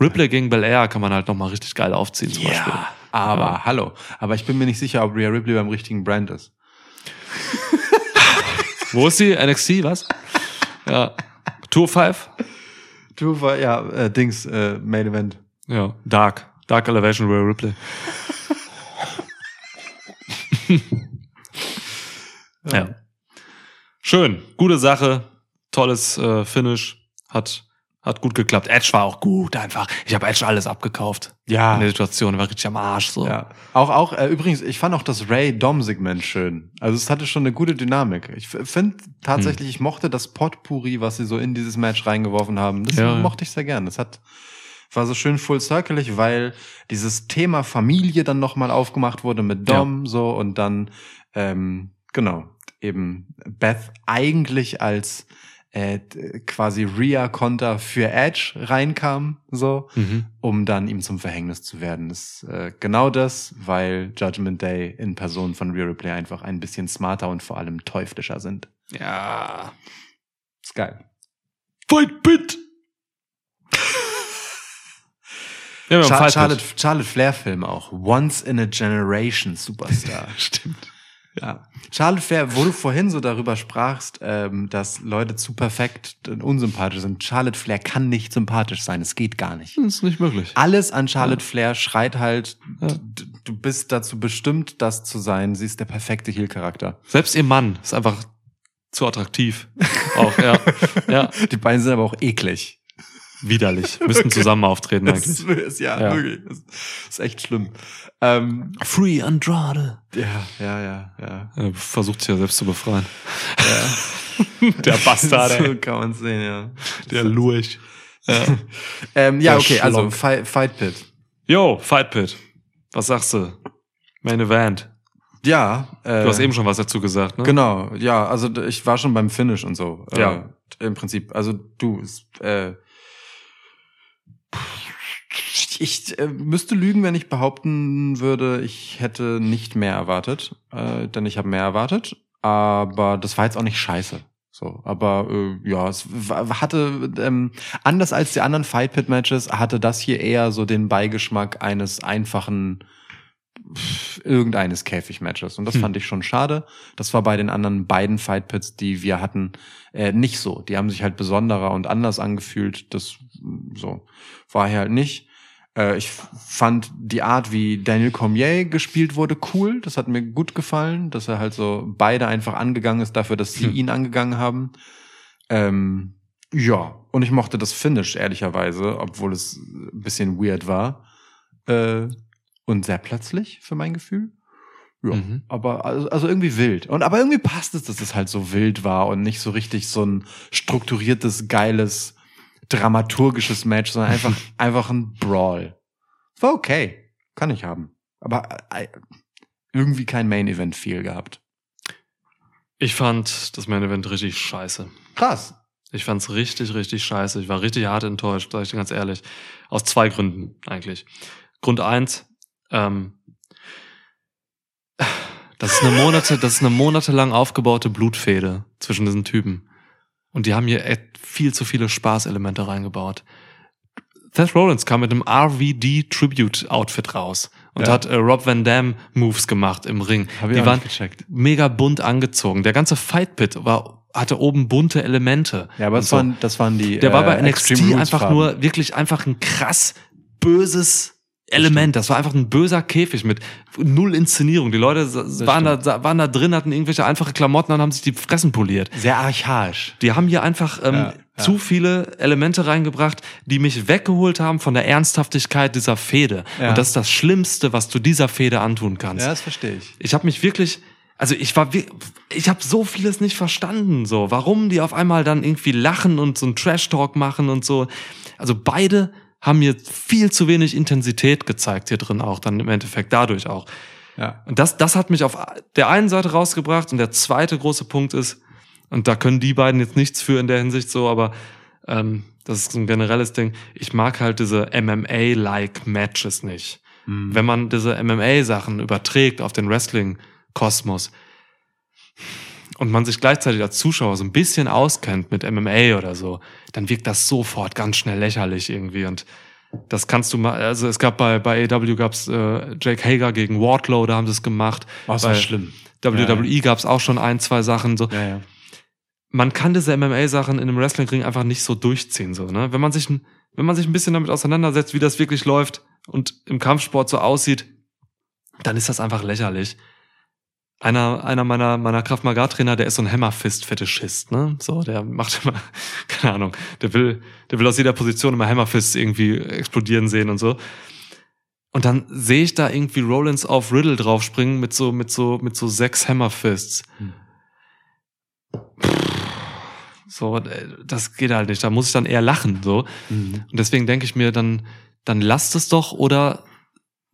Ripley gegen Belair kann man halt nochmal richtig geil aufziehen, zum Beispiel. Ja, aber Ja. hallo. Aber ich bin mir nicht sicher, ob Rhea Ripley beim richtigen Brand ist. Wo ist sie? NXT, was? Ja. Tour 5? Du war, ja, äh, Dings, äh, Main Event. Ja. Dark. Dark Elevation Rhea Ripley. ja. Schön. Gute Sache. Tolles äh, Finish. Hat, hat gut geklappt. Edge war auch gut einfach. Ich habe Edge alles abgekauft. Ja. In der Situation. War richtig am Arsch. So. Ja. Auch, auch, äh, übrigens, ich fand auch das Ray-Dom-Segment schön. Also es hatte schon eine gute Dynamik. Ich finde tatsächlich, ich mochte das Potpourri, was sie so in dieses Match reingeworfen haben. Das Ja, ja. mochte ich sehr gern. Das hat, war so schön full circleig, weil dieses Thema Familie dann nochmal aufgemacht wurde mit Dom, so, und dann, ähm, genau, eben Beth eigentlich als äh, quasi Rhea-Konter für Edge reinkam, so Mhm. um dann ihm zum Verhängnis zu werden. Das ist äh, genau das, weil Judgment Day in Person von Rhea Ripley einfach ein bisschen smarter und vor allem teuflischer sind. Ja. Ist geil. Fight Pit! Ja, Char Fight. Charlotte, Charlotte Flair Film auch. Once in a Generation Superstar. Stimmt. Ja. Charlotte Flair, wo du vorhin so darüber sprachst, ähm, dass Leute zu perfekt und unsympathisch sind. Charlotte Flair kann nicht sympathisch sein. Es geht gar nicht. Das ist nicht möglich. Alles an Charlotte Flair schreit halt, Ja. du bist dazu bestimmt, das zu sein. Sie ist der perfekte Heel-Charakter. Selbst ihr Mann ist einfach zu attraktiv. Auch, ja. Ja. Die beiden sind aber auch eklig. Widerlich. Müssten zusammen auftreten Das eigentlich. ist, ist ja, Ja. wirklich. Das ist echt schlimm. Ähm, Free Andrade. ja, ja, ja, ja. Er versucht sich ja selbst zu befreien. ja. Der Bastard, so kann man sehen, ja. Der Lurch. Ja. Ähm, ja, Der okay, also Schlonk. Fight, Fight Pit. Yo, Fight Pit. Was sagst du? Main Event. Ja. Äh, Du hast eben schon was dazu gesagt, ne? Genau, ja, also ich war schon beim Finish und so. Ja. Äh, Im Prinzip. Also du, äh, ich äh, müsste lügen, wenn ich behaupten würde, ich hätte nicht mehr erwartet, äh, denn ich habe mehr erwartet. Aber das war jetzt auch nicht scheiße. So, aber äh, ja, es wa- hatte ähm, anders als die anderen Fight Pit Matches hatte das hier eher so den Beigeschmack eines einfachen irgendeines Käfigmatches. Und das Hm. fand ich schon schade. Das war bei den anderen beiden Fight Pits, die wir hatten, äh, nicht so. Die haben sich halt besonderer und anders angefühlt. Das mm, so war hier halt nicht. Äh, ich fand die Art, wie Daniel Cormier gespielt wurde, cool. Das hat mir gut gefallen, dass er halt so beide einfach angegangen ist dafür, dass sie Hm. ihn angegangen haben. Ähm, ja, und ich mochte das Finish, ehrlicherweise, obwohl es ein bisschen weird war. Äh, und sehr plötzlich, für mein Gefühl. Ja, Mhm. aber also, also irgendwie wild. Und aber irgendwie passt es, dass es halt so wild war und nicht so richtig so ein strukturiertes, geiles, dramaturgisches Match, sondern einfach, einfach ein Brawl. War okay. Kann ich haben. Aber äh, irgendwie kein Main-Event-Feel gehabt. Ich fand das Main Event richtig scheiße. Krass. Ich fand's richtig, richtig scheiße. Ich war richtig hart enttäuscht, sag ich dir ganz ehrlich. Aus zwei Gründen eigentlich. Grund eins, ähm, das ist eine Monate, das ist eine monatelang aufgebaute Blutfehde zwischen diesen Typen. Und die haben hier viel zu viele Spaßelemente reingebaut. Seth Rollins kam mit einem RVD Tribute Outfit raus und Ja. hat äh, Rob Van Dam Moves gemacht im Ring. Hab ich die waren gecheckt. mega bunt angezogen. Der ganze Fight Pit war, hatte oben bunte Elemente. Ja, aber das, so. waren, das waren die. Der war bei äh, NXT einfach nur wirklich einfach ein krass böses Element. Das war einfach ein böser Käfig mit null Inszenierung. Die Leute waren da, waren da drin, hatten irgendwelche einfache Klamotten und haben sich die Fressen poliert. sehr archaisch. Die haben hier einfach ähm, Ja, ja. zu viele Elemente reingebracht, die mich weggeholt haben von der Ernsthaftigkeit dieser Fehde. Ja. Und das ist das Schlimmste, was du dieser Fehde antun kannst. Ja, das verstehe ich. Ich habe mich wirklich, also ich war, ich habe so vieles nicht verstanden, so warum die auf einmal dann irgendwie lachen und so einen Trash Talk machen und so. Also beide haben mir viel zu wenig Intensität gezeigt hier drin auch dann im Endeffekt dadurch auch. Ja. Und das, das hat mich auf der einen Seite rausgebracht und der zweite große Punkt ist, und da können die beiden jetzt nichts für in der Hinsicht so, aber ähm, das ist so ein generelles Ding. Ich mag halt diese MMA-like Matches nicht Mhm. wenn man diese MMA-Sachen überträgt auf den Wrestling-Kosmos und man sich gleichzeitig als Zuschauer so ein bisschen auskennt mit MMA oder so, dann wirkt das sofort ganz schnell lächerlich irgendwie und das kannst du mal, also es gab bei, bei AEW gab's äh, Jake Hager gegen Wardlow, da haben sie es gemacht. Oh, das war schlimm. WWE gab's auch schon ein, zwei Sachen so. Ja, ja. Man kann diese MMA-Sachen in einem Wrestling-Ring einfach nicht so durchziehen, so, ne? Wenn man sich, wenn man sich ein bisschen damit auseinandersetzt, wie das wirklich läuft und im Kampfsport so aussieht, dann ist das einfach lächerlich. Einer, einer meiner, meiner Kraft Maga Trainer, der ist so ein Hammerfist-Fetischist, ne? So, der macht immer, keine Ahnung, der will, der will aus jeder Position immer Hammerfists irgendwie explodieren sehen und so. Und dann sehe ich da irgendwie Rollins auf Riddle draufspringen mit so, mit so, mit so sechs Hammerfists. Hm. So, äh, das geht halt nicht. Da muss ich dann eher lachen, so. Mhm. Und deswegen denke ich mir, dann, dann lasst es doch oder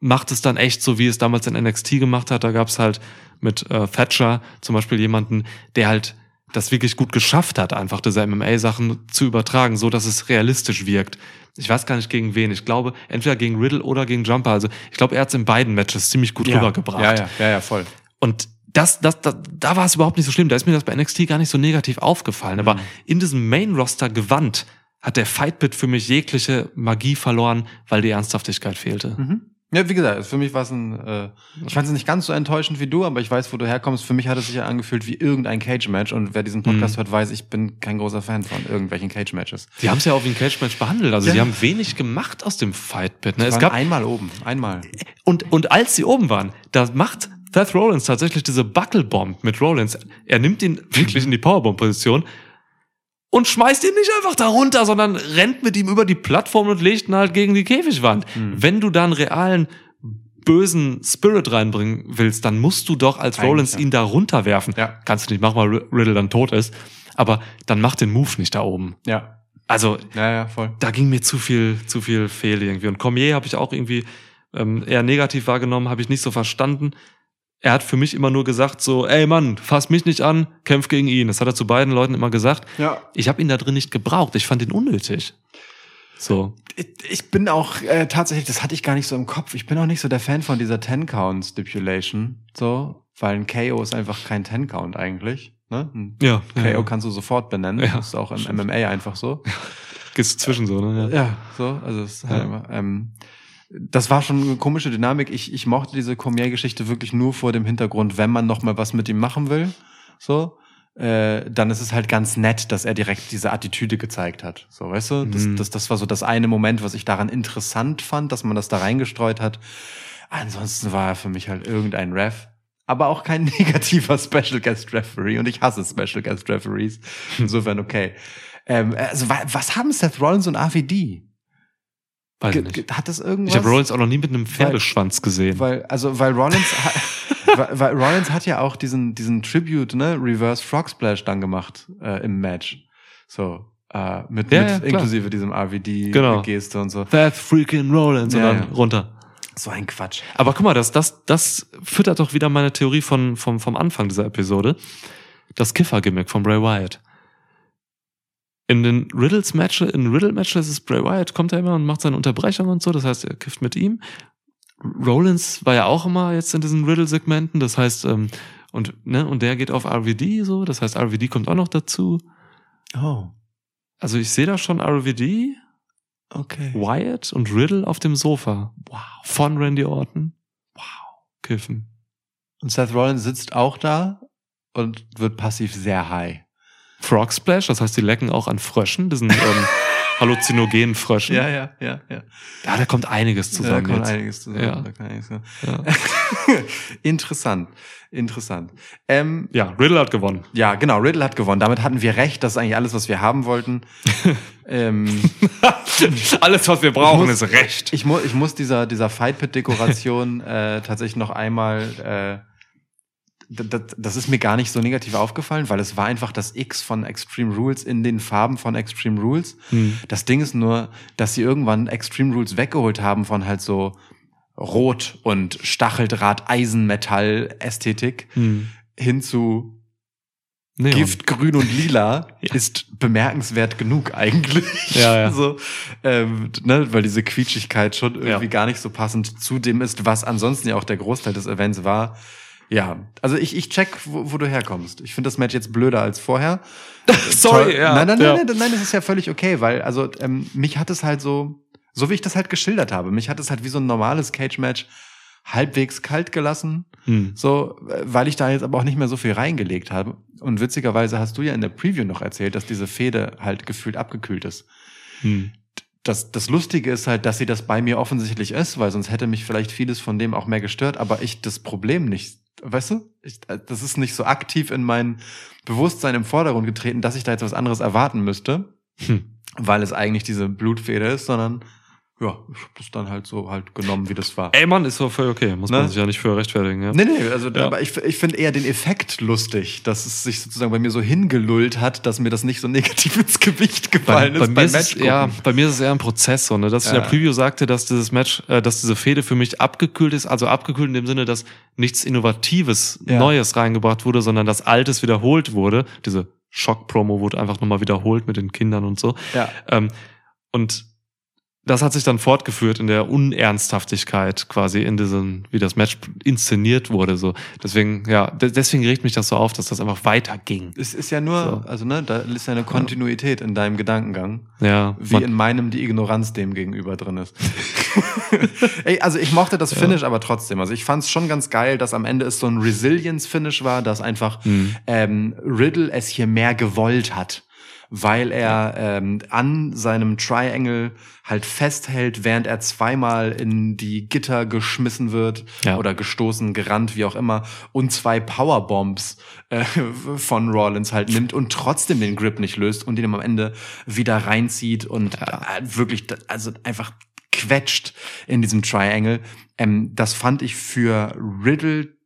macht es dann echt so, wie es damals in NXT gemacht hat. Da gab es halt mit äh, Thatcher zum Beispiel jemanden, der halt das wirklich gut geschafft hat, einfach diese MMA-Sachen zu übertragen, so dass es realistisch wirkt. Ich weiß gar nicht gegen wen. Ich glaube, entweder gegen Riddle oder gegen Jumper. Also ich glaube, er hat es in beiden Matches ziemlich gut ja. rübergebracht. Ja, ja, ja, ja, voll. Und das, das, das, da war es überhaupt nicht so schlimm. Da ist mir das bei NXT gar nicht so negativ aufgefallen. Aber Mhm. in diesem Main-Roster-Gewand hat der Fight-Pit für mich jegliche Magie verloren, weil die Ernsthaftigkeit fehlte. Mhm. Ja, wie gesagt, für mich war es ein, äh, ich fand es nicht ganz so enttäuschend wie du, aber ich weiß, wo du herkommst. Für mich hat es sich ja angefühlt wie irgendein Cage-Match und wer diesen Podcast Mhm. hört, weiß, ich bin kein großer Fan von irgendwelchen Cage-Matches. Die haben es ja auch wie ein Cage-Match behandelt. Also Ja. sie haben wenig gemacht aus dem Fight-Pit. Ne? Es gab, einmal oben, einmal. und, und als sie oben waren, da macht Seth Rollins tatsächlich diese Buckle-Bomb mit Rollins. Er nimmt ihn wirklich in die Powerbomb-Position und schmeißt ihn nicht einfach da runter, sondern rennt mit ihm über die Plattform und legt ihn halt gegen die Käfigwand. Mhm. Wenn du da einen realen bösen Spirit reinbringen willst, dann musst du doch als Eigentlich, Rollins ja. ihn da runterwerfen. Ja. Kannst du nicht machen, weil Riddle dann tot ist. Aber dann mach den Move nicht da oben. Ja, Also ja, ja, voll. da ging mir zu viel, zu viel fehl irgendwie. Und Cormier habe ich auch irgendwie ähm, eher negativ wahrgenommen, habe ich nicht so verstanden. Er hat für mich immer nur gesagt so, ey Mann, fass mich nicht an, kämpf gegen ihn. Das hat er zu beiden Leuten immer gesagt. Ja. Ich habe ihn da drin nicht gebraucht. Ich fand ihn unnötig. So. Ich, bin auch äh, tatsächlich, das hatte ich gar nicht so im Kopf. Ich bin auch nicht so der Fan von dieser Ten-Count-Stipulation, so, weil ein KO ist einfach kein Ten-Count eigentlich. Ne? Ein Ja. KO kannst du sofort benennen. Ja, das ist auch im stimmt. MMA einfach so. Gehst zwischen so, ne? Ja. Ja, so, also es ist halt Ja. immer, ähm, das war schon eine komische Dynamik. Ich, ich mochte diese Cormier-Geschichte wirklich nur vor dem Hintergrund, wenn man noch mal was mit ihm machen will, so, äh, dann ist es halt ganz nett, dass er direkt diese Attitüde gezeigt hat. So, weißt du? Das, Mhm. das, das war so das eine Moment, was ich daran interessant fand, dass man das da reingestreut hat. Ansonsten war er für mich halt irgendein Ref. Aber auch kein negativer Special Guest Referee. Und ich hasse Special Guest Referees. Insofern okay. Ähm, also, wa- was haben Seth Rollins und RVD? Weiß Ge- nicht. Hat das irgendwas? Ich habe Rollins auch noch nie mit einem Pferdeschwanz gesehen. Weil, also, weil Rollins, weil, weil Rollins hat ja auch diesen, diesen Tribute, ne, Reverse Frog Splash dann gemacht, äh, im Match. So, äh, mit, Ja, mit ja, inklusive diesem RVD Genau. Und so. That freaking Rollins und Ja, dann ja. runter. So ein Quatsch. Aber guck mal, das, das, das füttert doch wieder meine Theorie von, vom, vom Anfang dieser Episode. Das Kiffer-Gimmick von Bray Wyatt. In den Riddles Matches, in Riddle Matches ist Bray Wyatt, kommt er immer und macht seine Unterbrechung und so, das heißt, er kifft mit ihm. Rollins war ja auch immer jetzt in diesen Riddle-Segmenten, das heißt, ähm, und, ne, und der geht auf RVD so, das heißt, RVD kommt auch noch dazu. Oh, Also ich sehe da schon RVD, okay. Wyatt und Riddle auf dem Sofa. Wow. Von Randy Orton. Wow. Kiffen. Und Seth Rollins sitzt auch da und wird passiv sehr high. Frog Splash, das heißt, die lecken auch an Fröschen, diesen ähm, halluzinogenen Fröschen. ja, ja, ja. ja, da kommt einiges da zusammen. kommt jetzt. einiges zusammen. Ja. Da kommt einiges zusammen. Ja. interessant, interessant. Ähm, ja, Riddle hat gewonnen. ja, genau, Riddle hat gewonnen. Damit hatten wir recht. Das ist eigentlich alles, was wir haben wollten. ähm, Alles, was wir brauchen, muss- ist Recht. ich, mu ich muss dieser, dieser Fight Pit Dekoration äh, tatsächlich noch einmal. Äh, das, das ist mir gar nicht so negativ aufgefallen, weil es war einfach das X von Extreme Rules in den Farben von Extreme Rules. Hm. Das Ding ist nur, dass sie irgendwann Extreme Rules weggeholt haben von halt so Rot und Stacheldraht, Eisenmetall Ästhetik Hm. hin zu Neon. Gift, Grün und Lila Ja. ist bemerkenswert genug eigentlich. Ja, ja. So, ähm, ne, weil diese Quietschigkeit schon irgendwie Ja. gar nicht so passend zu dem ist, was ansonsten ja auch der Großteil des Events war. Ja, also ich, ich check, wo, wo du herkommst. Ich finde das Match jetzt blöder als vorher. Sorry, Toll. ja. Nein, nein, ja. nein, nein, nein, das ist ja völlig okay, weil also ähm, mich hat es halt so, so wie ich das halt geschildert habe, mich hat es halt wie so ein normales Cage-Match halbwegs kalt gelassen. Hm. So, äh, weil ich da jetzt aber auch nicht mehr so viel reingelegt habe. Und witzigerweise hast du ja in der Preview noch erzählt, dass diese Fehde halt gefühlt abgekühlt ist. Hm. Das, das Lustige ist halt, dass sie das bei mir offensichtlich ist, weil sonst hätte mich vielleicht vieles von dem auch mehr gestört, aber ich das Problem nicht, weißt du? Ich, äh, das ist nicht so aktiv in mein Bewusstsein im Vordergrund getreten, dass ich da jetzt was anderes erwarten müsste, Hm. weil es eigentlich diese Blutfede ist, sondern ja, ich habe das dann halt so halt genommen, wie das war. Ey, Mann, ist doch voll okay. Muss Ne? man sich ja nicht für rechtfertigen. Ja? Nee, nee, also Ja. aber ich, ich finde eher den Effekt lustig, dass es sich sozusagen bei mir so hingelullt hat, dass mir das nicht so negativ ins Gewicht gefallen bei, ist mir ist es, ja, bei mir ist es eher ein Prozess, so, ne? dass ich in Ja. der Preview sagte, dass dieses Match, äh, dass diese Fehde für mich abgekühlt ist, also abgekühlt in dem Sinne, dass nichts Innovatives, Ja. Neues reingebracht wurde, sondern dass Altes wiederholt wurde. Diese Schock-Promo wurde einfach nochmal wiederholt mit den Kindern und so. Ja. Ähm, und das hat sich dann fortgeführt in der Unernsthaftigkeit quasi in diesem, wie das Match inszeniert wurde. So. Deswegen, ja, de- deswegen regt mich das so auf, dass das einfach weiterging. Es ist ja nur, So. also ne, da ist ja eine Kontinuität in deinem Gedankengang, Ja, wie in meinem die Ignoranz dem gegenüber drin ist. Ey, also ich mochte das Finish aber trotzdem. Also ich fand es schon ganz geil, dass am Ende es so ein Resilience-Finish war, dass einfach Hm. ähm, Riddle es hier mehr gewollt hat, weil er ähm, an seinem Triangle halt festhält, während er zweimal in die Gitter geschmissen wird Ja. oder gestoßen, gerannt, wie auch immer, und zwei Powerbombs äh, von Rollins halt nimmt und trotzdem den Grip nicht löst und ihn am Ende wieder reinzieht und äh, wirklich, also einfach quetscht in diesem Triangle. Ähm, das fand ich für Riddle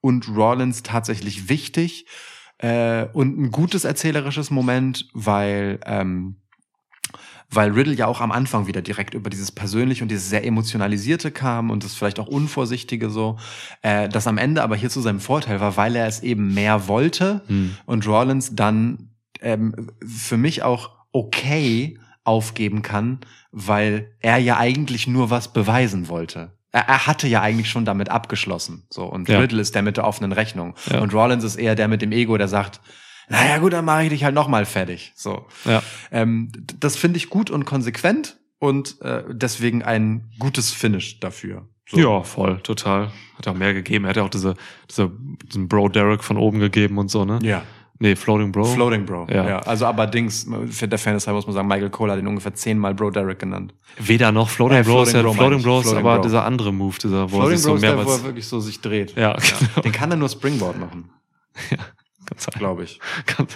und Rollins tatsächlich wichtig äh, und ein gutes erzählerisches Moment, weil ähm, weil Riddle ja auch am Anfang wieder direkt über dieses persönliche und dieses sehr emotionalisierte kam und das vielleicht auch unvorsichtige so, äh, das am Ende aber hier zu seinem Vorteil war, weil er es eben mehr wollte Hm. und Rollins dann ähm, für mich auch okay aufgeben kann, weil er ja eigentlich nur was beweisen wollte. Er, hatte ja eigentlich schon damit abgeschlossen. So und Ja. Riddle ist der mit der offenen Rechnung Ja. und Rollins ist eher der mit dem Ego, der sagt, naja gut, dann mache ich dich halt noch mal fertig. So. Ja. Ähm, das finde ich gut und konsequent und äh, deswegen ein gutes Finish dafür. So. Ja, voll, total. Hat ja auch mehr gegeben. Er hat ja auch diese, diese, diesen Bro Derek von oben gegeben und so, ne? Ja. Nee, Floating Bro. Floating Bro. Ja. Ja. Also aber Dings, für der Fairness halber muss man sagen, Michael Cole hat ihn ungefähr zehnmal Bro Derek genannt. Weder noch Floating Äh, Bro ist ja Floating Bro Floating meine ich. Bro ist Floating aber Bro. dieser andere Move, dieser, wo er Floating sich so Bro ist der, wo mehrmals. er wirklich so sich dreht. Ja, genau. Den kann er nur Springboard machen, Kann sein. glaube ich. Kann,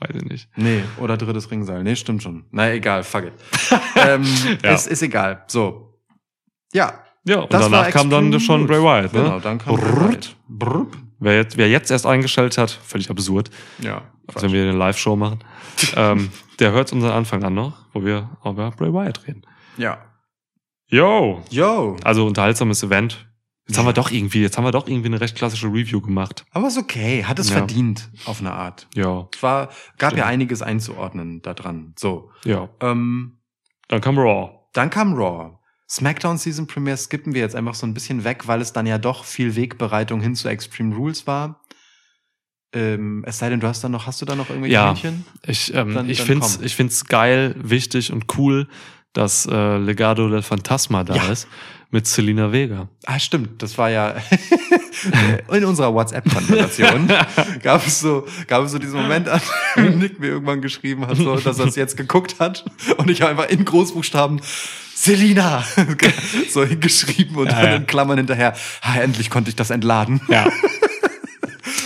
weiß ich nicht. Nee, oder drittes Ringseil. Nee, stimmt schon. Na egal, fuck it. ähm, Ja. ist, ist egal. So. Ja. Ja, und das danach kam dann schon. Bray Wyatt, ne? Genau, dann kam Bray Brrrt. Wyatt. Brrrt. Wer jetzt, wer jetzt erst eingestellt hat, völlig absurd, Ja. als wenn wir eine Live-Show machen, ähm, der hört unseren Anfang an noch, wo wir über Bray Wyatt reden. Ja. Yo! Yo. Also unterhaltsames Event. Jetzt haben wir doch irgendwie, jetzt haben wir doch irgendwie eine recht klassische Review gemacht. Aber ist okay. Hat es Ja. verdient, auf eine Art. Ja, Es war, gab Stimmt. ja einiges einzuordnen da dran. So. ja. Ähm, Dann kam Raw. dann kam Raw. SmackDown Season Premiere skippen wir jetzt einfach so ein bisschen weg, weil es dann ja doch viel Wegbereitung hin zu Extreme Rules war. Ähm, es sei denn, du hast da noch, hast du da noch irgendwelche Ja. Ich, ähm, Dann- ich dann find's, komm. ich find's geil, wichtig und cool, dass äh, Legado del Fantasma da Ja. ist mit Selina Vega. Ah, stimmt. Das war ja in unserer WhatsApp-Konversation gab es so, gab es so diesen Moment, an dem Nick mir irgendwann geschrieben hat, so, dass er es jetzt geguckt hat und ich habe einfach in Großbuchstaben Selina so hingeschrieben und Ja, dann in Klammern hinterher. Ah, endlich konnte ich das entladen. Ja.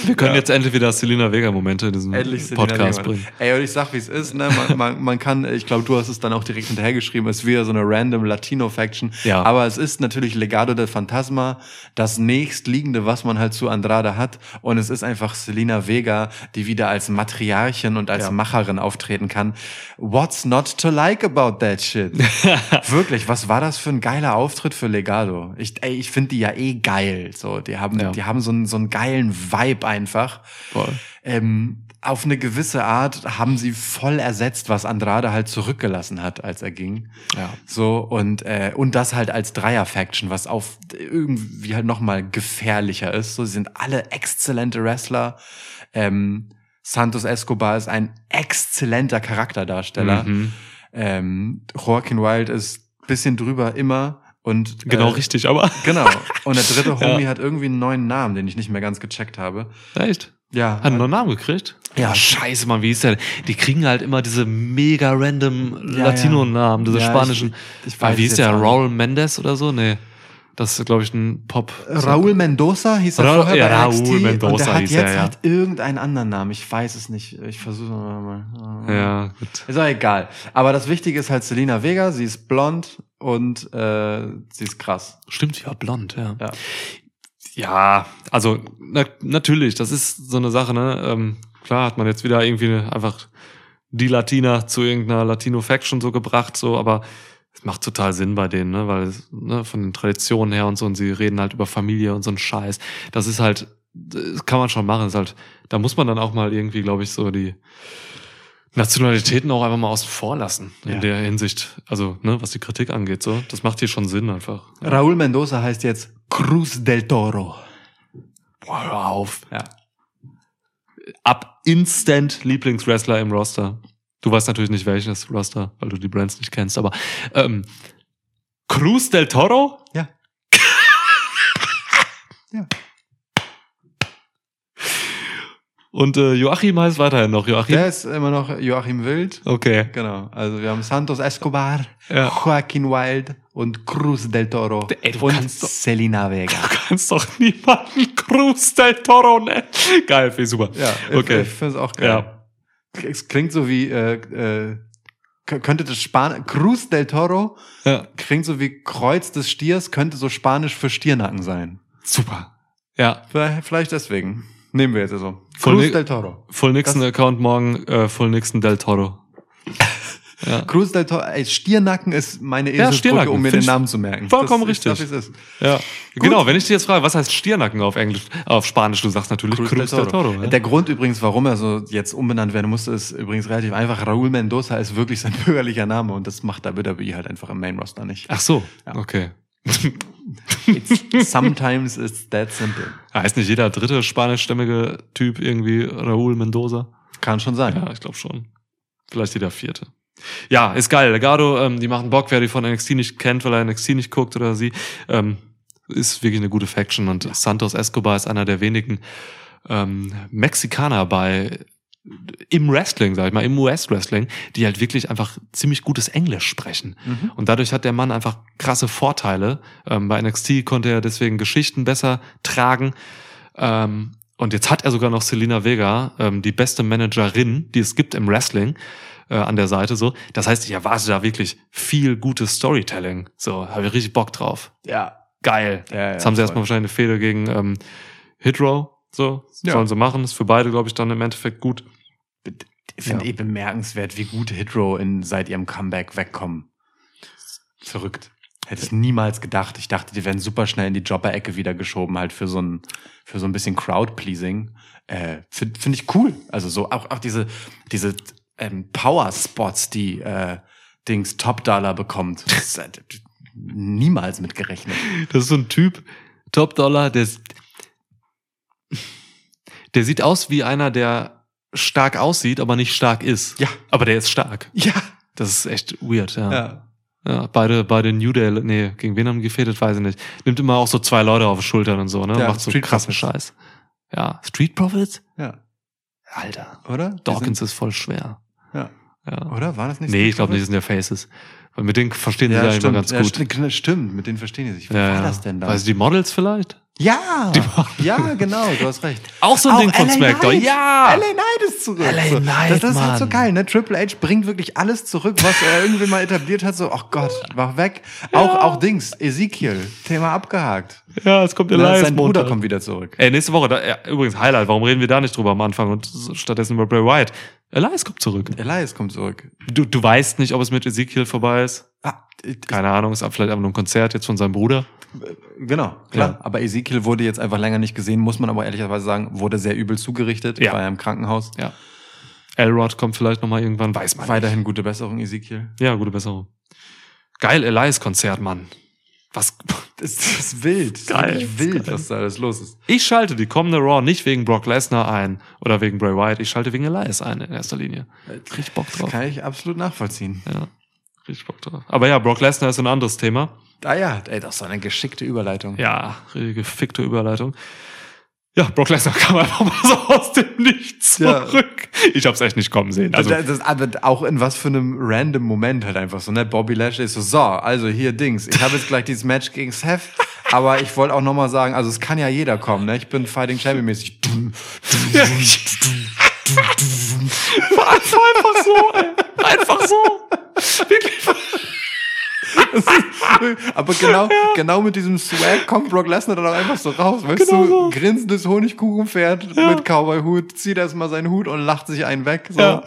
Wir können jetzt endlich wieder Selina Vega Momente in diesem Endlich Selena Podcast bringen. Ey, und ich sag, wie es ist, ne? Man, man, man kann, ich glaube, du hast es dann auch direkt hinterhergeschrieben, es ist wieder so eine random Latino-Faction. Ja. Aber es ist natürlich Legado del Fantasma, das nächstliegende, was man halt zu Andrade hat. Und es ist einfach Selena Vega, die wieder als Matriarchin und als Ja. Macherin auftreten kann. What's not to like about that shit? Wirklich, was war das für ein geiler Auftritt für Legado? Ich, ey, ich finde die ja eh geil. So, die haben, Ja. die haben so einen, so einen geilen Vibe einfach Voll. ähm, auf eine gewisse Art haben sie voll ersetzt, was Andrade halt zurückgelassen hat, als er ging. Ja. So und äh, und das halt als Dreier-Faction, was auf irgendwie halt noch mal gefährlicher ist. So, sie sind alle exzellente Wrestler. Ähm, Santos Escobar ist ein exzellenter Charakterdarsteller. Mhm. Ähm, Joaquin Wild ist bisschen drüber immer und Genau äh, richtig, aber. Genau. Und der dritte Ja. Homie hat irgendwie einen neuen Namen, den ich nicht mehr ganz gecheckt habe. Echt? Ja. Hat einen neuen Namen gekriegt? Ja. Ja, scheiße, Mann, wie ist der? Die kriegen halt immer diese mega random Ja, Latino-Namen, diese Ja, spanischen. ich- ich Ah, weiß wie ist der? Raul Mendes oder so? Nee. Das ist, glaube ich, ein Pop. Raúl Mendoza hieß er Ra- vorher ja, bei Raúl NXT und Mendoza der hat hieß jetzt er, ja. halt irgendeinen anderen Namen. Ich weiß es nicht. Ich versuche mal. Ja, gut. Ist auch egal. Aber das Wichtige ist halt Selena Vega. Sie ist blond und äh, sie ist krass. Stimmt, ja, blond, ja. Ja. Ja, also na, natürlich, das ist so eine Sache, ne? Ähm, klar hat man jetzt wieder irgendwie einfach die Latina zu irgendeiner Latino-Faction so gebracht, so, aber es macht total Sinn bei denen, ne? Weil ne, von den Traditionen her und so, und sie reden halt über Familie und so ein Scheiß. Das ist halt, das kann man schon machen. Das ist halt, da muss man dann auch mal irgendwie, glaube ich, so die Nationalitäten auch einfach mal außen vor lassen. In Ja. der Hinsicht, also, ne, was die Kritik angeht, so. Das macht hier schon Sinn einfach. Raúl Mendoza heißt jetzt Cruz del Toro. Boah, hör auf. Ja. Ab instant Lieblingswrestler im Roster. Du weißt natürlich nicht welches Roster, weil du die Brands nicht kennst, aber ähm, Cruz del Toro? Ja. Ja. Und äh, Joachim heißt weiterhin noch Joachim. Der ist immer noch Joachim Wild. Okay. Genau. Also wir haben Santos Escobar, Ja. Joaquin Wild und Cruz del Toro Ey, du und kannst doch- Selena Vega. Du kannst doch niemanden Cruz del Toro nennen. Geil, finde ich super. Ja, okay. ich finde es auch geil. Ja. Es klingt so wie, äh, äh, könnte das Span Cruz del Toro ja. klingt so wie Kreuz des Stiers, könnte so Spanisch für Stiernacken sein. Super. Ja. Vielleicht, deswegen. Nehmen wir jetzt so. Voll Cruz del Toro. Full Nixon Account morgen, äh, Full Nixon del Toro. Ja. Del Toro, ey, Stiernacken ist meine Ja, Eselsbrücke, Stiernacken. um mir den Namen zu merken. vollkommen das ist, richtig. Ist es. Ja, genau. Wenn ich dich jetzt frage, was heißt Stiernacken auf Englisch, auf Spanisch, du sagst natürlich Cruz, del Toro. ja. Der Grund übrigens, warum er so jetzt umbenannt werden musste, ist übrigens relativ einfach. Raúl Mendoza ist wirklich sein bürgerlicher Name und das macht WWE halt einfach im Main Roster nicht. Ach so, Ja. okay. It's, sometimes it's that simple. Heißt nicht jeder dritte spanischstämmige Typ irgendwie Raúl Mendoza? Kann schon sein. Ja, ich glaube schon. Vielleicht jeder vierte. Ja, ist geil. Legado, ähm, die machen Bock, wer die von NXT nicht kennt, weil er NXT nicht guckt oder sie, ähm, ist wirklich eine gute Faction und Santos Escobar ist einer der wenigen ähm, Mexikaner bei im Wrestling, sag ich mal, im US-Wrestling, die halt wirklich einfach ziemlich gutes Englisch sprechen. Und dadurch hat der Mann einfach krasse Vorteile. Ähm, bei NXT konnte er deswegen Geschichten besser tragen. Ähm, und jetzt hat er sogar noch Selena Vega, ähm, die beste Managerin, die es gibt im Wrestling, äh, an der Seite so. Das heißt, ich erwarte da wirklich viel gutes Storytelling. So, habe ich richtig Bock drauf. Ja. Geil. Ja, ja, Jetzt haben sie voll. erstmal wahrscheinlich eine Fehde gegen ähm, Hitrow. So, Ja. sollen sie machen. Ist für beide, glaube ich, dann im Endeffekt gut. Ich finde Ja. eh bemerkenswert, wie gut Hitrow in, seit ihrem Comeback wegkommen. Verrückt. Hätte ich niemals gedacht. Ich dachte, die werden super schnell in die Jobber-Ecke wieder geschoben, halt für so ein, für so ein bisschen Crowd-Pleasing. Äh, Finde find ich cool. Also so auch, auch diese, diese ähm, Power-Spots, die äh, Dings Top Dollar bekommt. Das ist, halt niemals mitgerechnet. Das ist so ein Typ, Top Dollar, der, ist- der sieht aus wie einer, der stark aussieht, aber nicht stark ist. Ja. Aber der ist stark. Ja. Das ist echt weird, ja. ja. Ja, beide, beide New Day, nee, gegen wen haben gefädelt, weiß ich nicht. Nimmt immer auch so zwei Leute auf Schultern und so, ne? Ja, Macht so Street krassen Profits. Scheiß. Ja, Street Profits? Ja. Alter. Oder? Dawkins ist voll schwer. Ja. Ja. Oder? War das nicht Nee, ich glaube nicht, das sind ja Faces. Weil mit denen verstehen sie Ja, sich eigentlich mal stimmt. ganz Ja, gut. sti- stimmt, mit denen verstehen die sich. Wie ja, war ja. das denn da? Weißt du, die Models vielleicht? ja, ja, genau, du hast recht. Auch so ein Ding von LA SmackDown. Ja! LA Knight ist zurück. LA Knight, das, das ist halt so geil, ne? Triple H bringt wirklich alles zurück, was er irgendwie mal etabliert hat. So, ach Gott, mach weg. Auch, auch Dings, Ezekiel, Thema abgehakt. Ja, es kommt Ne, Elias sein Bruder Montag. kommt wieder zurück. Ey, nächste Woche, da, ja, übrigens Highlight, warum reden wir da nicht drüber am Anfang und stattdessen über Bray Wyatt? Elias kommt zurück. Elias kommt zurück. Du, du weißt nicht, ob es mit Ezekiel vorbei ist. Ah, äh, Keine Ahnung, ist vielleicht einfach nur ein Konzert jetzt von seinem Bruder. Genau, klar. Ja. Aber Ezekiel wurde jetzt einfach länger nicht gesehen, muss man aber ehrlicherweise sagen, wurde sehr übel zugerichtet, Ja. war ja im Krankenhaus. Ja. Elrod kommt vielleicht nochmal irgendwann, weiß man nicht. Weiterhin gute Besserung, Ezekiel. Ja, gute Besserung. Geil, Elias-Konzert, Mann. Was? Das ist wild. Das ist Geil. wirklich wild, was da alles los ist. Ich schalte die kommende Raw nicht wegen Brock Lesnar ein oder wegen Bray Wyatt. Ich schalte wegen Elias ein in erster Linie. Richtig Bock Das drauf. kann ich absolut nachvollziehen. Ja, richtig Bock drauf. Aber ja, Brock Lesnar ist ein anderes Thema. Ah ja, ey, das ist so eine geschickte Überleitung. Ja, richtig gefickte Überleitung. Ja, Brock Lesnar kam einfach mal so aus dem Nichts Ja. zurück. Ich hab's echt nicht kommen sehen. Also, Also, das, aber auch in was für einem random Moment halt einfach so, ne? Bobby Lashley ist so, so, also hier Dings, ich habe jetzt gleich dieses Match gegen Seth, aber ich wollte auch nochmal sagen, also es kann ja jeder kommen, ne? Ich bin Fighting Champion mäßig. ja, war einfach, einfach so, ey. Einfach so. Wirklich. aber genau, genau mit diesem Swag kommt Brock Lesnar dann auch einfach so raus, weißt Genau du, so. grinsendes Honigkuchenpferd mit Cowboy-Hut, zieht erstmal seinen Hut und lacht sich einen weg, so. Ja.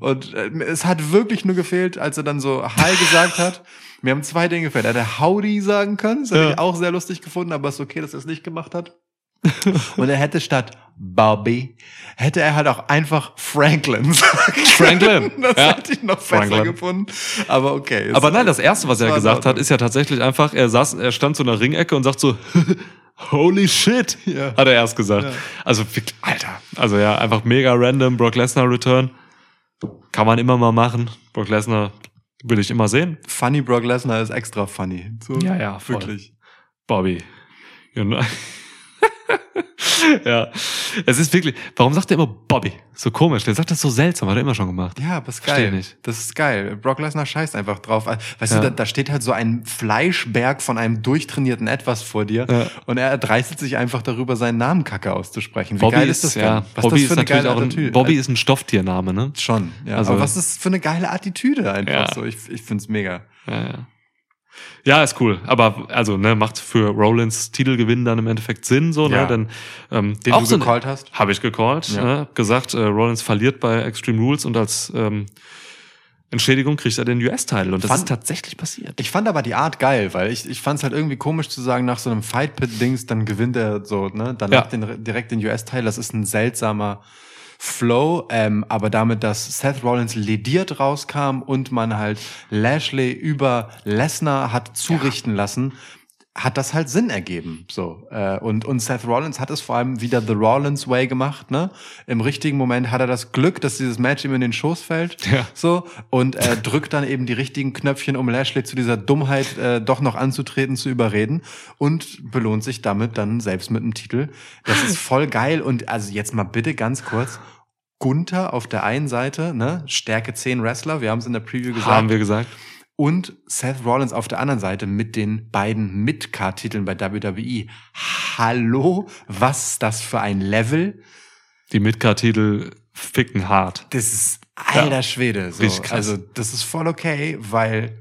Und äh, es hat wirklich nur gefehlt, als er dann so Hi gesagt hat. Mir haben zwei Dinge gefehlt. Er hätte Howdy sagen können, das hätte Ja. ich auch sehr lustig gefunden, aber es ist okay, dass er es nicht gemacht hat. Und er hätte statt Bobby, hätte er halt auch einfach Franklin sagen können. Franklin. Das Ja. hätte ich noch besser Franklin. gefunden. Aber okay. Aber nein, das erste, was er gesagt hat, ist ja tatsächlich einfach, er saß, er stand so in der Ringecke und sagt so, holy shit, Ja. hat er erst gesagt. Ja. Also, Alter, also ja, einfach mega random, Brock Lesnar Return. Kann man immer mal machen. Brock Lesnar will ich immer sehen. Funny Brock Lesnar ist extra funny. So, Ja, ja, voll. wirklich. Bobby. You know? ja. Es ist wirklich, warum sagt er immer Bobby? So komisch. Der sagt das so seltsam, hat er immer schon gemacht. Ja, aber ist Versteh geil. nicht. Das ist geil. Brock Lesnar scheißt einfach drauf. Weißt Ja. du, da, da steht halt so ein Fleischberg von einem durchtrainierten Etwas vor dir Ja. und er erdreistet sich einfach darüber, seinen Namen Kacke auszusprechen. Wie Bobby geil ist, das denn? ja, Was Bobby das ist für eine geile auch ein, Attitüde? Bobby ist ein Stofftiername, ne? Schon, ja. Also- aber was ist für eine geile Attitüde einfach so? Ich, ich find's mega. Ja, ja. Ja, ist cool. Aber also, ne, macht für Rollins Titelgewinn dann im Endeffekt Sinn, so, Ja. ne? Denn ähm, Den auch du so gecallt hast? Habe ich gecallt, Ja. ne? gesagt, äh, Rollins verliert bei Extreme Rules und als ähm, Entschädigung kriegt er den US-Title. Und das Fand- ist tatsächlich passiert. Ich fand aber die Art geil, weil ich, ich fand es halt irgendwie komisch zu sagen, nach so einem Fight-Pit-Dings, dann gewinnt er so, ne? Danach Ja. den, direkt den US-Teil. Das ist ein seltsamer Flow, ähm, aber damit, dass Seth Rollins lediert rauskam und man halt Lashley über Lesnar hat zurichten lassen, hat das halt Sinn ergeben. So äh, und und Seth Rollins hat es vor allem wieder the Rollins Way gemacht. Ne, im richtigen Moment hat er das Glück, dass dieses Match ihm in den Schoß fällt. Ja. So und er drückt dann eben die richtigen Knöpfchen, um Lashley zu dieser Dummheit äh, doch noch anzutreten, zu überreden und belohnt sich damit dann selbst mit dem Titel. Das ist voll geil und also jetzt mal bitte ganz kurz. Gunther auf der einen Seite, ne, Stärke 10 Wrestler, wir haben es in der Preview gesagt Haben wir gesagt. Und Seth Rollins auf der anderen Seite mit den beiden Mid-Card-Titeln bei WWE. Hallo, was ist das für ein Level? Die Midcard-Titel ficken hart. Das ist alter Schwede. So. Richtig krass. Also das ist voll okay, weil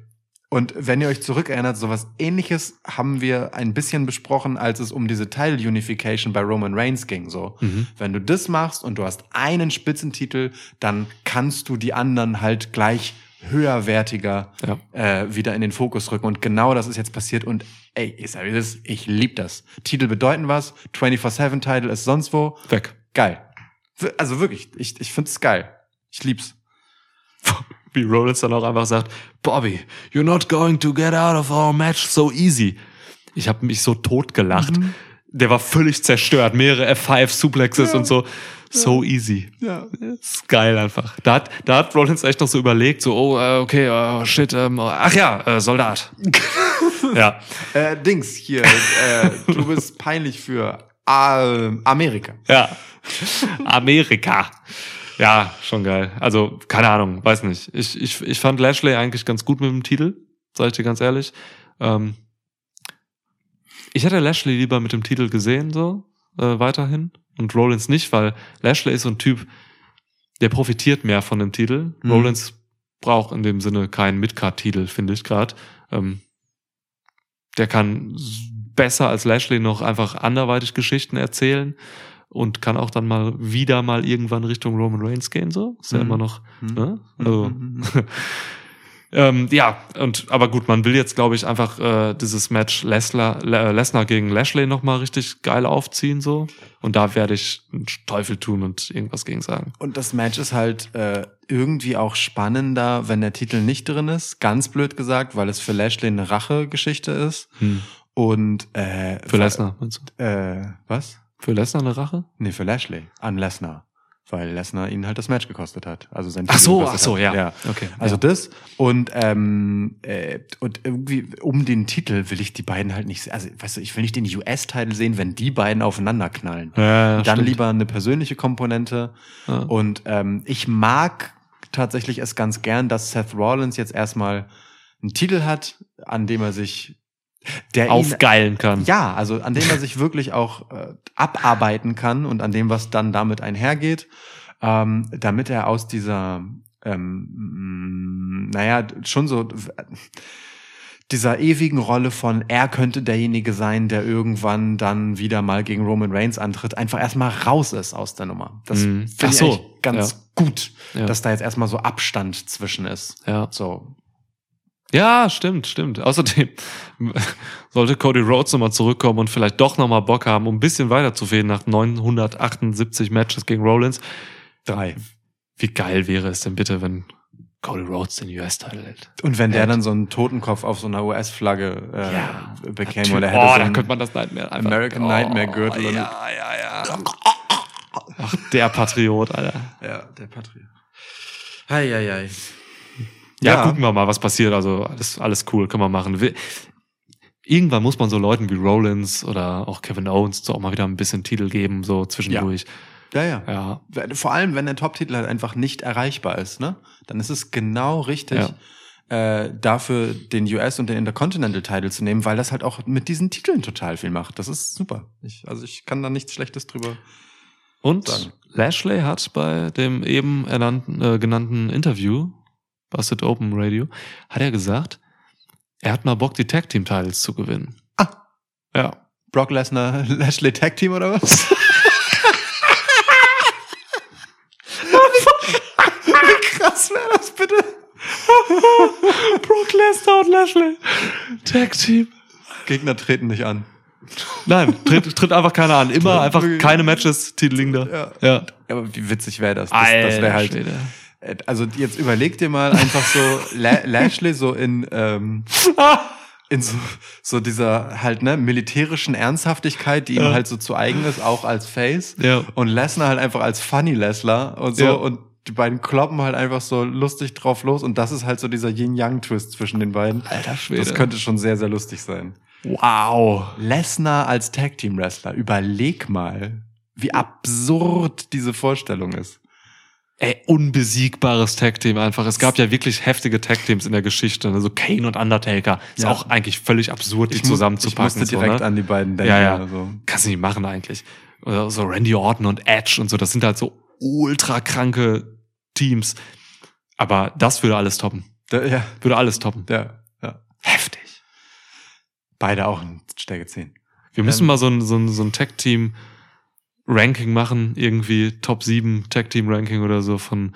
und wenn ihr euch zurückerinnert, sowas ähnliches haben wir ein bisschen besprochen, als es um diese Title Unification bei Roman Reigns ging. So, Mhm. wenn du das machst und du hast einen Spitzentitel, dann kannst du die anderen halt gleich höherwertiger Ja. äh, wieder in den Fokus rücken. Und genau das ist jetzt passiert. Und ey, ich ich lieb das. Titel bedeuten was, 24-7-Title ist sonst wo. Weg. Geil. Also wirklich, ich, ich find's geil. Ich lieb's. Wie Rollins dann auch einfach sagt, Bobby, you're not going to get out of our match so easy. Ich habe mich so tot gelacht. Mhm. Der war völlig zerstört. Mehrere F5 Suplexes und so. So easy. Ja. Ist geil einfach. Da hat, da hat Rollins echt noch so überlegt, so, oh, äh, okay, oh, shit, ähm, ach ja, äh, Soldat. ja. Äh, Dings hier, äh, du bist peinlich für Amerika. Ja. Amerika. Ja, schon geil. Also, keine Ahnung, weiß nicht. Ich, ich, ich fand Lashley eigentlich ganz gut mit dem Titel, sag ich dir ganz ehrlich. Ähm, ich hätte Lashley lieber mit dem Titel gesehen, so, äh, weiterhin. Und Rollins nicht, weil Lashley ist so ein Typ, der profitiert mehr von dem Titel. Mhm. Rollins braucht in dem Sinne keinen Midcard-Titel, finde ich gerade. Ähm, der kann besser als Lashley noch einfach anderweitig Geschichten erzählen und kann auch dann mal wieder mal irgendwann Richtung Roman Reigns gehen, so. Ist ja Mhm. immer noch, Mhm. ne? Also, Mhm. ähm, ja, und aber gut, man will jetzt, glaube ich, einfach äh, dieses Match Lesnar, Le- Lesnar gegen Lashley nochmal richtig geil aufziehen, so. Und da werde ich einen Teufel tun und irgendwas gegen sagen. Und das Match ist halt äh, irgendwie auch spannender, wenn der Titel nicht drin ist. Ganz blöd gesagt, weil es für Lashley eine Rachegeschichte ist. Und äh, Für Lesnar, meinst du? Äh, was? Für Lesnar eine Rache? Nee, für Lashley. An Lesnar. Weil Lesnar ihn halt das Match gekostet hat. Also sein Ach Titel so, gekostet ach so, ja. ja. Okay. Also ja. das und ähm, äh, und irgendwie um den Titel will ich die beiden halt nicht. Also weißt du, ich will nicht den US-Titel sehen, wenn die beiden aufeinander knallen. ja, Dann stimmt. lieber eine persönliche Komponente. Und ähm, ich mag tatsächlich es ganz gern, dass Seth Rollins jetzt erstmal einen Titel hat, an dem er sich der ihn, aufgeilen kann. ja, also an dem er sich wirklich auch äh, abarbeiten kann und an dem, was dann damit einhergeht, ähm, damit er aus dieser, ähm, mh, naja, schon so dieser ewigen Rolle von er könnte derjenige sein, der irgendwann dann wieder mal gegen Roman Reigns antritt, einfach erstmal raus ist aus der Nummer. Das Mhm. finde ich so, eigentlich ganz ja. gut, Ja. dass da jetzt erstmal so Abstand zwischen ist. Ja. So. Ja, stimmt, stimmt. Außerdem sollte Cody Rhodes nochmal zurückkommen und vielleicht doch nochmal Bock haben, um ein bisschen weiterzufäden nach 978 Matches gegen Rollins. Drei. Wie geil wäre es denn bitte, wenn Cody Rhodes den US-Title hält? Und wenn der Ja. dann so einen Totenkopf auf so einer US-Flagge äh, Ja, bekäme oder oh, hätte so da könnte man das Nightmare einfach. American Nightmare Gürtel Oh, ja, ja, ja. Ach, der Patriot, Alter. Ja, der Patriot. Hei, hei, hei. Ja, Ja. gucken wir mal, was passiert. Also alles, alles cool, können wir machen. Irgendwann muss man so Leuten wie Rollins oder auch Kevin Owens so auch mal wieder ein bisschen Titel geben, so zwischendurch. Ja, ja. Ja, Vor allem, wenn der Top-Titel halt einfach nicht erreichbar ist, ne? Dann ist es genau richtig, äh, dafür den US und den Intercontinental-Title zu nehmen, weil das halt auch mit diesen Titeln total viel macht. Das ist super. Ich, also ich kann da nichts Schlechtes drüber. Und Sagen. Lashley hat bei dem eben ernannten, äh, genannten Interview, Busted Open Radio, hat er gesagt, er hat mal Bock, die Tag Team Titles zu gewinnen. Ah. Ja. Brock Lesnar, Lashley Tag Team oder was? Wie krass wäre das bitte? Brock Lesnar und Lashley. Tag Team. Gegner treten nicht an. Nein, tritt, tritt einfach keiner an. Immer einfach keine Matches, Titel liegen da. Ja. ja. Aber wie witzig wäre das? Das, das wäre halt. Schwede. Also jetzt überleg dir mal einfach so La Lashley so in ähm, in so, so dieser halt ne militärischen Ernsthaftigkeit, die ihm Ja. halt so zu eigen ist, auch als Face. Ja. Und Lesnar halt einfach als Funny Lesnar und so Ja. und die beiden kloppen halt einfach so lustig drauf los und das ist halt so dieser Yin-Yang-Twist zwischen den beiden. Alter Schwede. Das könnte schon sehr, sehr lustig sein. Wow. Lesnar als Tag-Team-Wrestler, überleg mal, wie absurd diese Vorstellung ist. Ey, unbesiegbares Tag-Team einfach. Es gab ja wirklich heftige Tag-Teams in der Geschichte. Also Kane und Undertaker. Ist Ja. auch eigentlich völlig absurd, die Ich zusammenzupacken. Ich musste direkt so, ne? an die beiden denken. Ja, ja. Also. Kannst du nicht machen eigentlich. Oder so Randy Orton und Edge und so. Das sind halt so ultra kranke Teams. Aber das würde alles toppen. Da, ja, Würde alles toppen. ja, ja. Heftig. Beide auch in Stärke 10. Wir müssen Ähm, mal so ein, so ein, so ein Tag-Team-Ranking machen. Irgendwie Top 7 Tag-Team-Ranking oder so von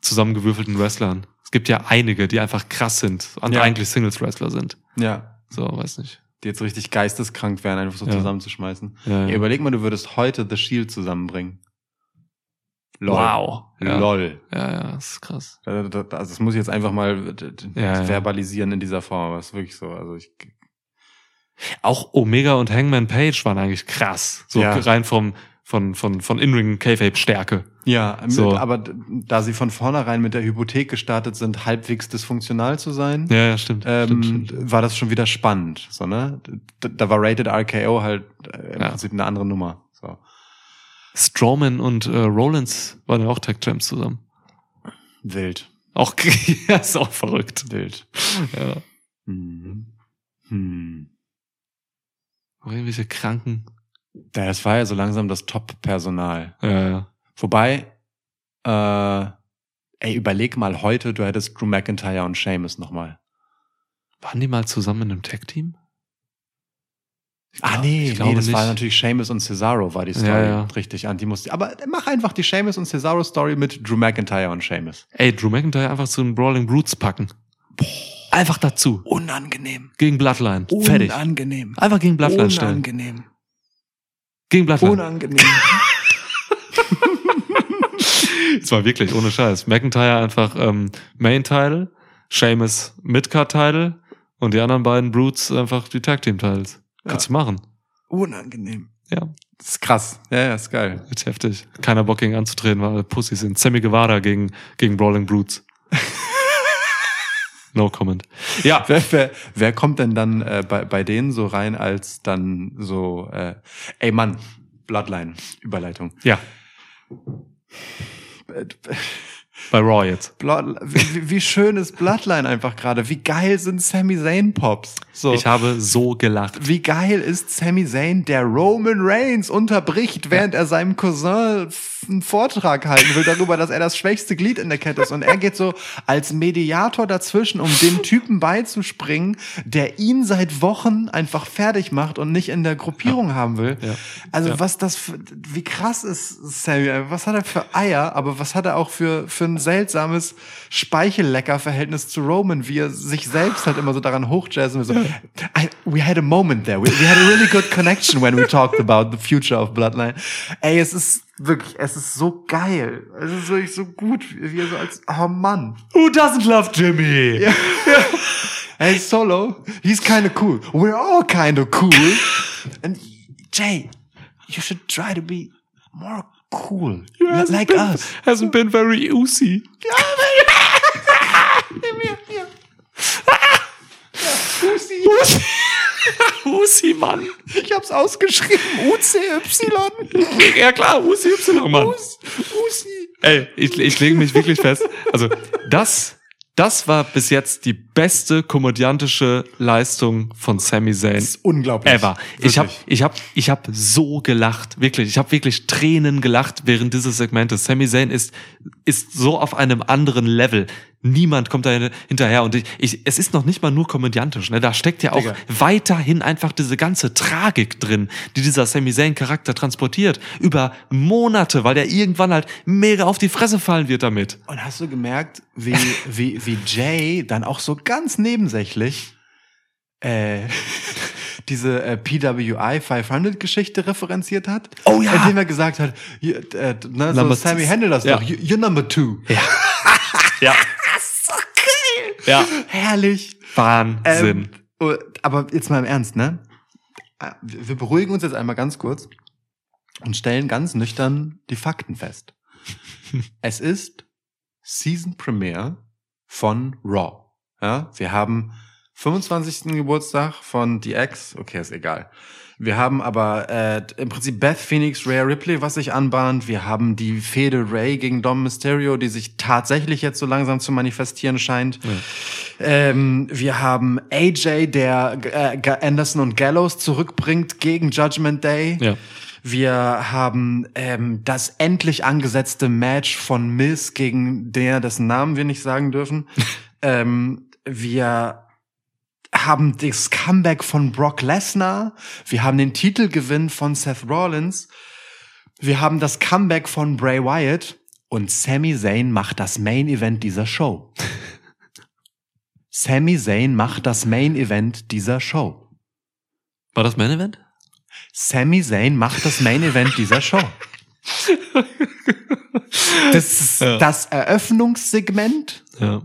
zusammengewürfelten Wrestlern. Es gibt ja einige, die einfach krass sind und Ja. eigentlich Singles-Wrestler sind. Ja. So, weiß nicht. Die jetzt richtig geisteskrank wären, einfach so Ja. zusammenzuschmeißen. Ja, Ja, überleg mal, du würdest heute The Shield zusammenbringen. Lol. Wow. Ja. Lol. Ja, ja, das ist krass. Also das muss ich jetzt einfach mal ja. verbalisieren in dieser Form. Aber es ist wirklich so. Also ich, Auch Omega und Hangman Page waren eigentlich krass. So Ja. rein vom, von, von, von In-Ring K-Fape Stärke. ja, So. aber da sie von vornherein mit der Hypothek gestartet sind, halbwegs dysfunktional zu sein, Ja, ja, stimmt. ähm, stimmt, stimmt. war das schon wieder spannend. So, ne? Da, da war Rated RKO halt äh, im Ja. Prinzip eine andere Nummer. So. Strowman und äh, Rollins waren ja auch Tag Champs zusammen. Wild. Auch, ja, ist auch verrückt. Wild. Ja. Hm. Hm. Irgendwelche Kranken. Das war ja so langsam das Top-Personal. Ja, ja. Wobei, äh, ey, überleg mal heute, du hättest Drew McIntyre und Sheamus nochmal. Waren die mal zusammen in einem Tag-Team? Ich Ah, nee, nee, das nicht. war natürlich Sheamus und Cesaro war die Story. Ja, ja. Richtig, an die musste. Aber mach einfach die Sheamus und Cesaro Story mit Drew McIntyre und Sheamus. Ey, Drew McIntyre einfach zu den Brawling Brutes packen. Einfach dazu. Unangenehm. Gegen Bloodline. Fertig. Unangenehm. Einfach gegen Bloodline stellen. Unangenehm. Gegen Bloodline. Unangenehm. Das war wirklich ohne Scheiß. McIntyre einfach ähm, Main-Title, Sheamus Midcard-Title und die anderen beiden Brutes einfach die Tag-Team-Titles. Kannst du machen. Unangenehm. Ja, Das ist krass. Ja, ja, ist geil. jetzt heftig. Keiner Bock gegen anzutreten, weil alle Pussys sind. Sammy Guevara gegen, gegen Brawling Brutes. no comment. Ja, Wer, wer, wer kommt denn dann äh, bei, bei denen so rein als dann so, äh, ey Mann, Bloodline, Überleitung. ja, bei Raw jetzt. Blood, wie, wie schön ist Bloodline einfach gerade? Wie geil sind Sami Zayn Pops? So. Ich habe so gelacht. wie geil ist Sami Zayn, der Roman Reigns unterbricht, während er seinem Cousin einen Vortrag halten will darüber, dass er das schwächste Glied in der Kette ist. Und er geht so als Mediator dazwischen, um dem Typen beizuspringen, der ihn seit Wochen einfach fertig macht und nicht in der Gruppierung haben will. Ja. Also Ja. was das, für, wie krass ist Sammy? Was hat er für Eier? Aber was hat er auch für für ein seltsames Speichellecker-Verhältnis zu Roman, wie er sich selbst halt immer so daran hochjazzen will. So, I, we had a moment there. We, we had a really good connection when we talked about the future of Bloodline. Ey, es ist wirklich, es ist so geil. Es ist wirklich so gut, wie so als, oh Mann. Who doesn't love Jimmy? Hey, Solo, he's kinda cool. We're all kinda cool. And Jay, you should try to be more cool. Hasn't like been, us. Hasn't been very oozy. Uzi. Uzi, Mann. Ich hab's ausgeschrieben. UCY. Ja klar, Uzi Y, Mann. Uzi. Ey, ich, ich lege mich wirklich fest. Also, das, das war bis jetzt die beste komödiantische Leistung von Sami Zayn Das ist unglaublich. ever. Ich habe ich hab, ich hab so gelacht, wirklich. Ich habe wirklich Tränen gelacht während dieses Segmentes. Sami Zayn ist ist so auf einem anderen Level. Niemand kommt da hinterher und ich, ich es ist noch nicht mal nur komödiantisch, ne? Da steckt ja auch Digga. weiterhin einfach diese ganze Tragik drin, die dieser Sami Zayn Charakter transportiert über Monate, weil der irgendwann halt mega auf die Fresse fallen wird damit. Und hast du gemerkt, wie, wie, wie Jay dann auch so ganz nebensächlich äh, diese äh, PWI 500 Geschichte referenziert hat? Oh ja. Indem er gesagt hat, you, äh, ne, so Sammy, handle das Ja. doch, you, you're number two. Ja. ja. Ja. Herrlich. Wahnsinn. Ähm, Oh, Aber jetzt mal im Ernst, ne? Äh, Wir beruhigen uns jetzt einmal ganz kurz und stellen ganz nüchtern die Fakten fest. es ist Season Premiere von Raw. Ja, wir haben 25. Geburtstag von DX. Okay, ist egal. Wir haben aber äh, im Prinzip Beth Phoenix, Rhea Ripley, was sich anbahnt. Wir haben die Fehde Ray gegen Dom Mysterio, die sich tatsächlich jetzt so langsam zu manifestieren scheint. Ähm, wir haben AJ, der äh, Anderson und Gallows zurückbringt gegen Judgment Day. Ja. Wir haben ähm, das endlich angesetzte Match von Miz gegen der, dessen Namen wir nicht sagen dürfen. ähm, wir haben das Comeback von Brock Lesnar. Wir haben den Titelgewinn von Seth Rollins. Wir haben das Comeback von Bray Wyatt. Und Sami Zayn macht das Main Event dieser Show. Sami Zayn macht das Main Event dieser Show. War das Main Event? Sami Zayn macht das Main Event dieser Show. Das ist Ja. das Eröffnungssegment Ja.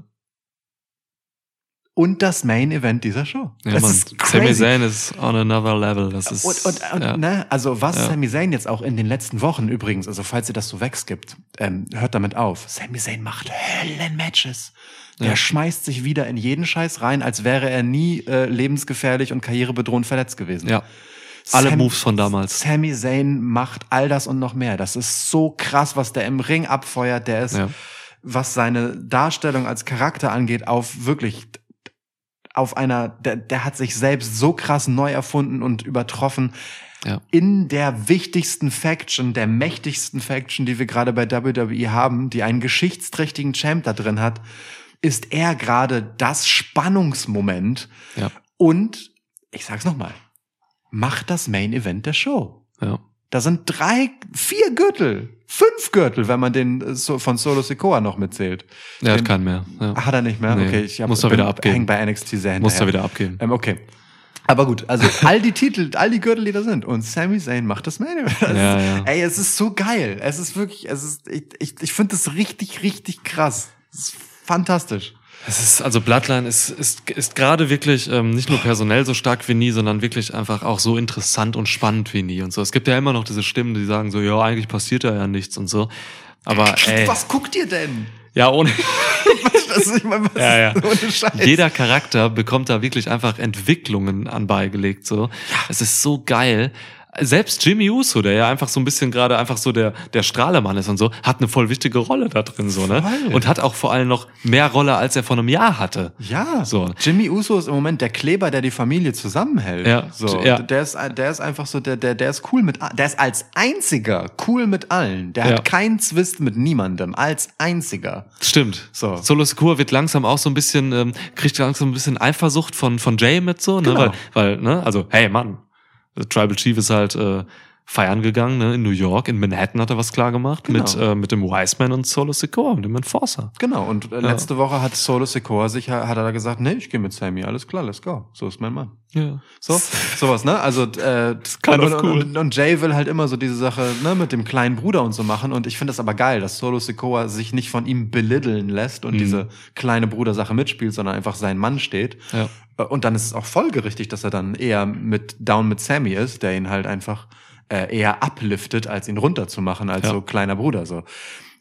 Und das Main Event dieser Show. Ja, das Mann. ist Sami crazy. Zayn ist on another level. Das ist, Und, und, und ja. ne, also was Ja. Sami Zayn jetzt auch in den letzten Wochen übrigens, also falls ihr das so wegskippt, ähm, hört damit auf. Sami Zayn macht Höllen-Matches. Der Ja. schmeißt sich wieder in jeden Scheiß rein, als wäre er nie äh, lebensgefährlich und karrierebedrohend verletzt gewesen. ja. Alle Sam- Moves von damals. Sami Zayn macht all das und noch mehr. Das ist so krass, was der im Ring abfeuert. Der ist, was seine Darstellung als Charakter angeht, auf wirklich auf einer, der, der hat sich selbst so krass neu erfunden und übertroffen. Ja. In der wichtigsten Faction, der mächtigsten Faction, die wir gerade bei WWE haben, die einen geschichtsträchtigen Champ da drin hat, ist er gerade das Spannungsmoment. Ja. Und, ich sag's nochmal, macht das Main Event der Show. Ja. Da sind drei, vier Gürtel, fünf Gürtel, wenn man den äh, von Solo Sikoa noch mitzählt. Er hat keinen mehr. Ja. Hat er nicht mehr? Nee, Okay, ich hab, muss er wieder abgeben. Hängen bei NXT sehr Muss er hinterher. wieder abgeben. Ähm, okay. Aber gut, also all die Titel, all die Gürtel, die da sind. Und Sami Zayn macht das Main Event. Ja, ja. Ey, es ist so geil. Es ist wirklich, es ist, ich, ich, ich finde das richtig, richtig krass. Es ist fantastisch. Es ist, also Bloodline ist, ist, ist gerade wirklich ähm, nicht nur personell so stark wie nie, sondern wirklich einfach auch so interessant und spannend wie nie und so. Es gibt ja immer noch diese Stimmen, die sagen so, ja, eigentlich passiert da ja nichts und so. Aber ey, Was guckt ihr denn? ja, ohne, Das meine, was Ja, ja. ohne Scheiß. jeder Charakter bekommt da wirklich einfach Entwicklungen anbeigelegt, so. Es ist so geil. Selbst Jimmy Uso, der ja einfach so ein bisschen gerade einfach so der, der Strahlemann ist und so, hat eine voll wichtige Rolle da drin, so, ne? Voll. Und hat auch vor allem noch mehr Rolle, als er vor einem Jahr hatte. Ja, So. Jimmy Uso ist im Moment der Kleber, der die Familie zusammenhält. Ja, so. ja. Der ist, der ist einfach so, der, der, der ist cool mit, der ist als einziger cool mit allen. Der Ja. hat keinen Zwist mit niemandem, als einziger. Stimmt. So. Solo Secure wird langsam auch so ein bisschen, ähm, kriegt langsam ein bisschen Eifersucht von, von Jay mit so, ne? Genau. Weil, weil, ne, also, hey Mann, Tribal Chief ist halt äh, feiern gegangen, ne? In New York, in Manhattan hat er was klar gemacht Genau. mit, äh, mit dem Wiseman und Solo Secure, mit dem Enforcer. Genau, und äh, letzte Woche hat Solo Secor sich, hat er gesagt, nee, ich gehe mit Sammy, alles klar, let's go. So ist mein Mann. Ja. So, sowas, ne? Also äh, kind und, of und, cool. und, und Jay will halt immer so diese Sache ne, mit dem kleinen Bruder und so machen. Und ich finde das aber geil, dass Solo Sikoa sich nicht von ihm belitteln lässt und Mhm. diese kleine Brudersache mitspielt, sondern einfach sein Mann steht. Ja. Äh, Und dann ist es auch folgerichtig, dass er dann eher mit down mit Sammy ist, der ihn halt einfach äh, eher upliftet, als ihn runterzumachen, als Ja. so kleiner Bruder. So,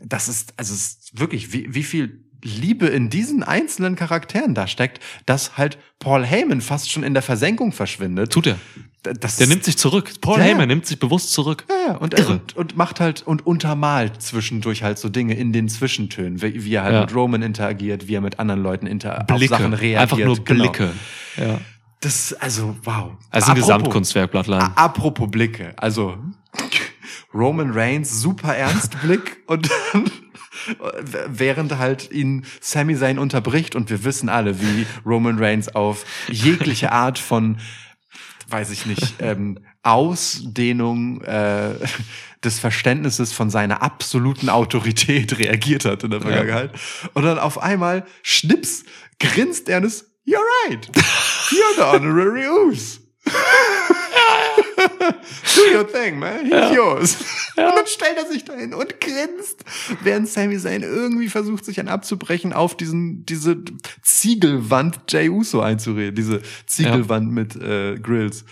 das ist also es ist wirklich wie wie viel Liebe in diesen einzelnen Charakteren da steckt, dass halt Paul Heyman fast schon in der Versenkung verschwindet. Tut er. Das Der nimmt sich zurück. Paul Ja. Heyman nimmt sich bewusst zurück. ja, ja, und, Irre. und, und macht halt und untermalt zwischendurch halt so Dinge in den Zwischentönen, wie, wie er halt Ja. mit Roman interagiert, wie er mit anderen Leuten inter auf Blicke. Sachen reagiert. Einfach nur Genau. Blicke. Ja. Das also wow. Also ein Apropos- Gesamtkunstwerk. A- Apropos Blicke, also Roman Reigns super ernst Blick und dann während halt ihn Sami Zayn unterbricht und wir wissen alle, wie Roman Reigns auf jegliche Art von weiß ich nicht, ähm, Ausdehnung äh, des Verständnisses von seiner absoluten Autorität reagiert hat in der Vergangenheit. Und dann auf einmal, schnips, grinst Ernest, you're right, you're the honorary Oos. Do your thing, man. He's yours. Und dann stellt er sich dahin und grinst, während Sami Zayn irgendwie versucht, sich einen abzubrechen, auf diesen, diese Ziegelwand Jay Uso einzureden. Diese Ziegelwand mit äh, Grills.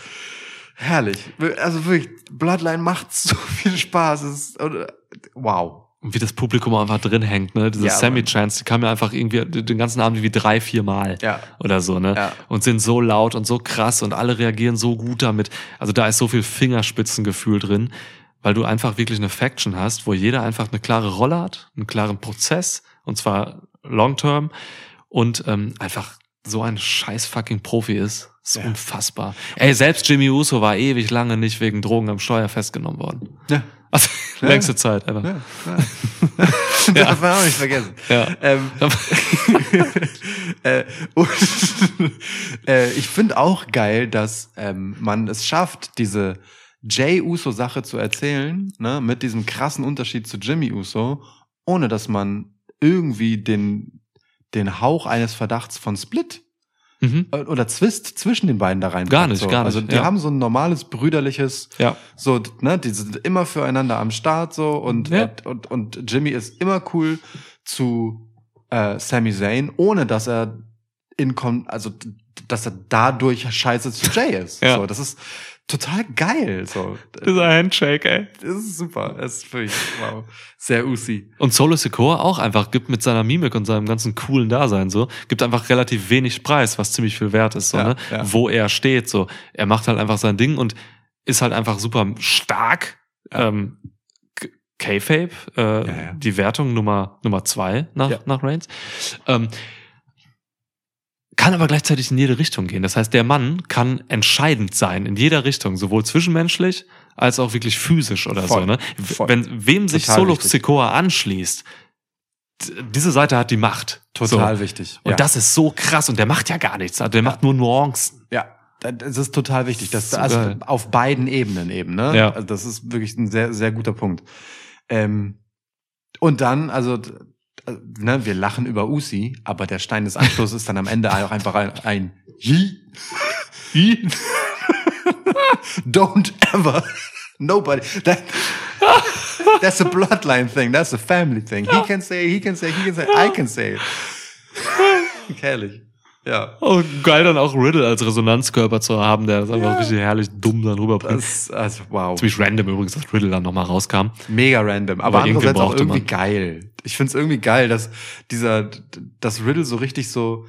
Herrlich. Also wirklich, Bloodline macht so viel Spaß. Es ist, oder, wow. Und wie das Publikum einfach drin hängt, ne? Diese Ja, Sammy-Chants, die kamen ja einfach irgendwie den ganzen Abend wie drei, vier Mal. Ja. Oder so, ne? Ja. Und sind so laut und so krass und alle reagieren so gut damit. Also da ist so viel Fingerspitzengefühl drin, weil du einfach wirklich eine Faction hast, wo jeder einfach eine klare Rolle hat, einen klaren Prozess, und zwar long term, und ähm, einfach so ein scheiß fucking Profi ist. ist Ja. unfassbar. Ey, selbst Jimmy Uso war ewig lange nicht wegen Drogen am Steuer festgenommen worden. Ja. Also, längste Zeit, einfach. Ja, ja. Darf man auch nicht vergessen. Ja. Ähm, äh, und, äh, ich finde auch geil, dass ähm, man es schafft, diese Jay Uso-Sache zu erzählen, ne, mit diesem krassen Unterschied zu Jimmy Uso, ohne dass man irgendwie den, den Hauch eines Verdachts von Split Mhm. äh, oder Zwist zwischen den beiden da rein. Gar nicht, so. gar nicht, Also die ja. haben so ein normales brüderliches Ja. so, ne, die sind immer füreinander am Start so und, Ja. und, und, Jimmy ist immer cool zu äh, Sami Zayn, ohne dass er in also dass er dadurch scheiße zu Jay ist. Ja. So, das ist total geil. So. Dieser Handshake, ey. Das ist super. Das ist wirklich, wow. Sehr Usi. Und Solo Secor auch einfach gibt mit seiner Mimik und seinem ganzen coolen Dasein so, gibt einfach relativ wenig Preis, was ziemlich viel wert ist, so, Ja, ne? ja. Wo er steht, so. Er macht halt einfach sein Ding und ist halt einfach super stark. Ja. Ähm, K-Fape, äh, Ja, ja. die Wertung Nummer, Nummer zwei nach, Ja. nach Reigns. Ähm, kann aber gleichzeitig in jede Richtung gehen. Das heißt, der Mann kann entscheidend sein in jeder Richtung, sowohl zwischenmenschlich als auch wirklich physisch oder Voll. so. Ne? Voll. Wenn wem sich Total Solo. Sikoa anschließt, diese Seite hat die Macht. Total so. wichtig. Und ja. das ist so krass und der macht ja gar nichts. Also der macht nur Nuancen. Ja, das ist total wichtig. Das, So also geil. auf beiden Ebenen eben, ne? Ja. Also das ist wirklich ein sehr, sehr guter Punkt. Ähm, und dann, also, ne, wir lachen über Usi, aber der Stein des Anschlusses ist dann am Ende auch einfach ein, ein Yi. Yi. Don't ever. Nobody. That, that's a bloodline thing. That's a family thing. He can say, he can say, he can say, I can say it. Herrlich. Ja. Oh, geil dann auch Riddle als Resonanzkörper zu haben, der das einfach Ja. richtig herrlich dumm dann rüberbringt. Das, also, wow. Ziemlich random übrigens, dass Riddle dann nochmal rauskam. Mega random, aber, Aber irgendwie andererseits auch irgendwie man. geil. Ich find's irgendwie geil, dass dieser, dass Riddle so richtig so,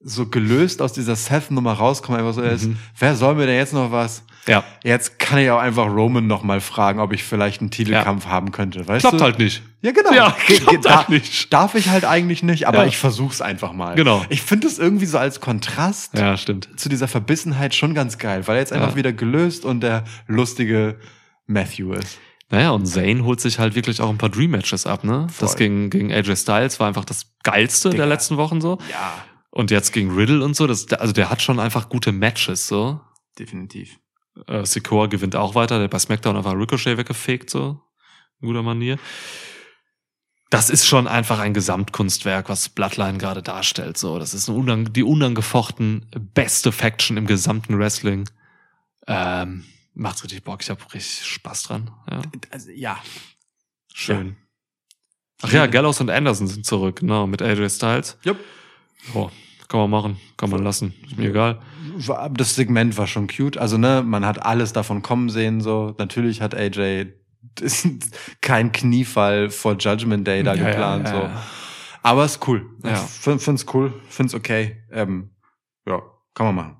so gelöst aus dieser Seth-Nummer rauskommt, einfach so ist, Mhm. wer soll mir denn jetzt noch was? Ja. Jetzt kann ich auch einfach Roman noch mal fragen, ob ich vielleicht einen Titelkampf haben könnte, weißt Klappt du? halt nicht. Ja, genau. Ja, Ge- ge- klappt halt nicht. Darf ich halt eigentlich nicht, aber Ja. ich versuch's einfach mal. Genau. Ich finde es irgendwie so als Kontrast Ja, stimmt. zu dieser Verbissenheit schon ganz geil, weil er jetzt einfach Ja. wieder gelöst und der lustige Matthew ist. Naja, und Zayn holt sich halt wirklich auch ein paar Dream-Matches ab, ne? Das Voll. gegen, gegen AJ Styles war einfach das geilste Digga. der letzten Wochen so. Ja, Und jetzt gegen Riddle und so, das, also der hat schon einfach gute Matches, so. definitiv. Äh, Secor gewinnt auch weiter, der bei SmackDown einfach Ricochet weggefegt, so. In guter Manier. Das ist schon einfach ein Gesamtkunstwerk, was Bloodline gerade darstellt, so. Das ist unang die unangefochten beste Faction im gesamten Wrestling. Ähm, macht's richtig Bock, ich hab richtig Spaß dran, ja. Also, ja. Schön. Ach ja, Gallows und Anderson sind zurück, genau, mit AJ Styles. Jupp. Oh, kann man machen, kann man lassen, ist mir egal. Das Segment war schon cute. Also, ne, man hat alles davon kommen sehen, so. Natürlich hat AJ kein Kniefall vor Judgment Day da Ja, geplant, ja, ja, so. Aber ist cool. Ja. Find, find's cool, find's okay. Ähm, ja, kann man machen.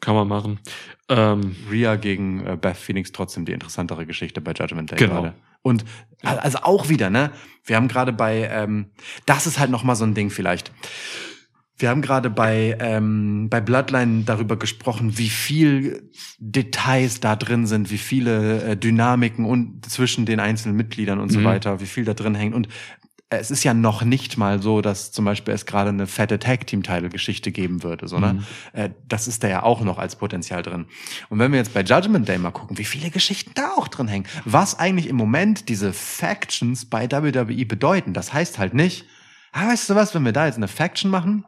Kann man machen. Ähm, Rhea gegen äh, Beth Phoenix trotzdem die interessantere Geschichte bei Judgment Day Genau. gerade. Und also auch wieder, ne? Wir haben gerade bei, ähm, das ist halt noch mal so ein Ding vielleicht. Wir haben gerade bei ähm, bei Bloodline darüber gesprochen, wie viel Details da drin sind, wie viele äh, Dynamiken und zwischen den einzelnen Mitgliedern und so Mhm. weiter, wie viel da drin hängt. Und es ist ja noch nicht mal so, dass zum Beispiel es gerade eine fette Tag-Team-Title-Geschichte geben würde, so, ne? Mhm. Äh, das ist da ja auch noch als Potenzial drin. Und wenn wir jetzt bei Judgment Day mal gucken, wie viele Geschichten da auch drin hängen, was eigentlich im Moment diese Factions bei WWE bedeuten, das heißt halt nicht, ah, weißt du was, wenn wir da jetzt eine Faction machen,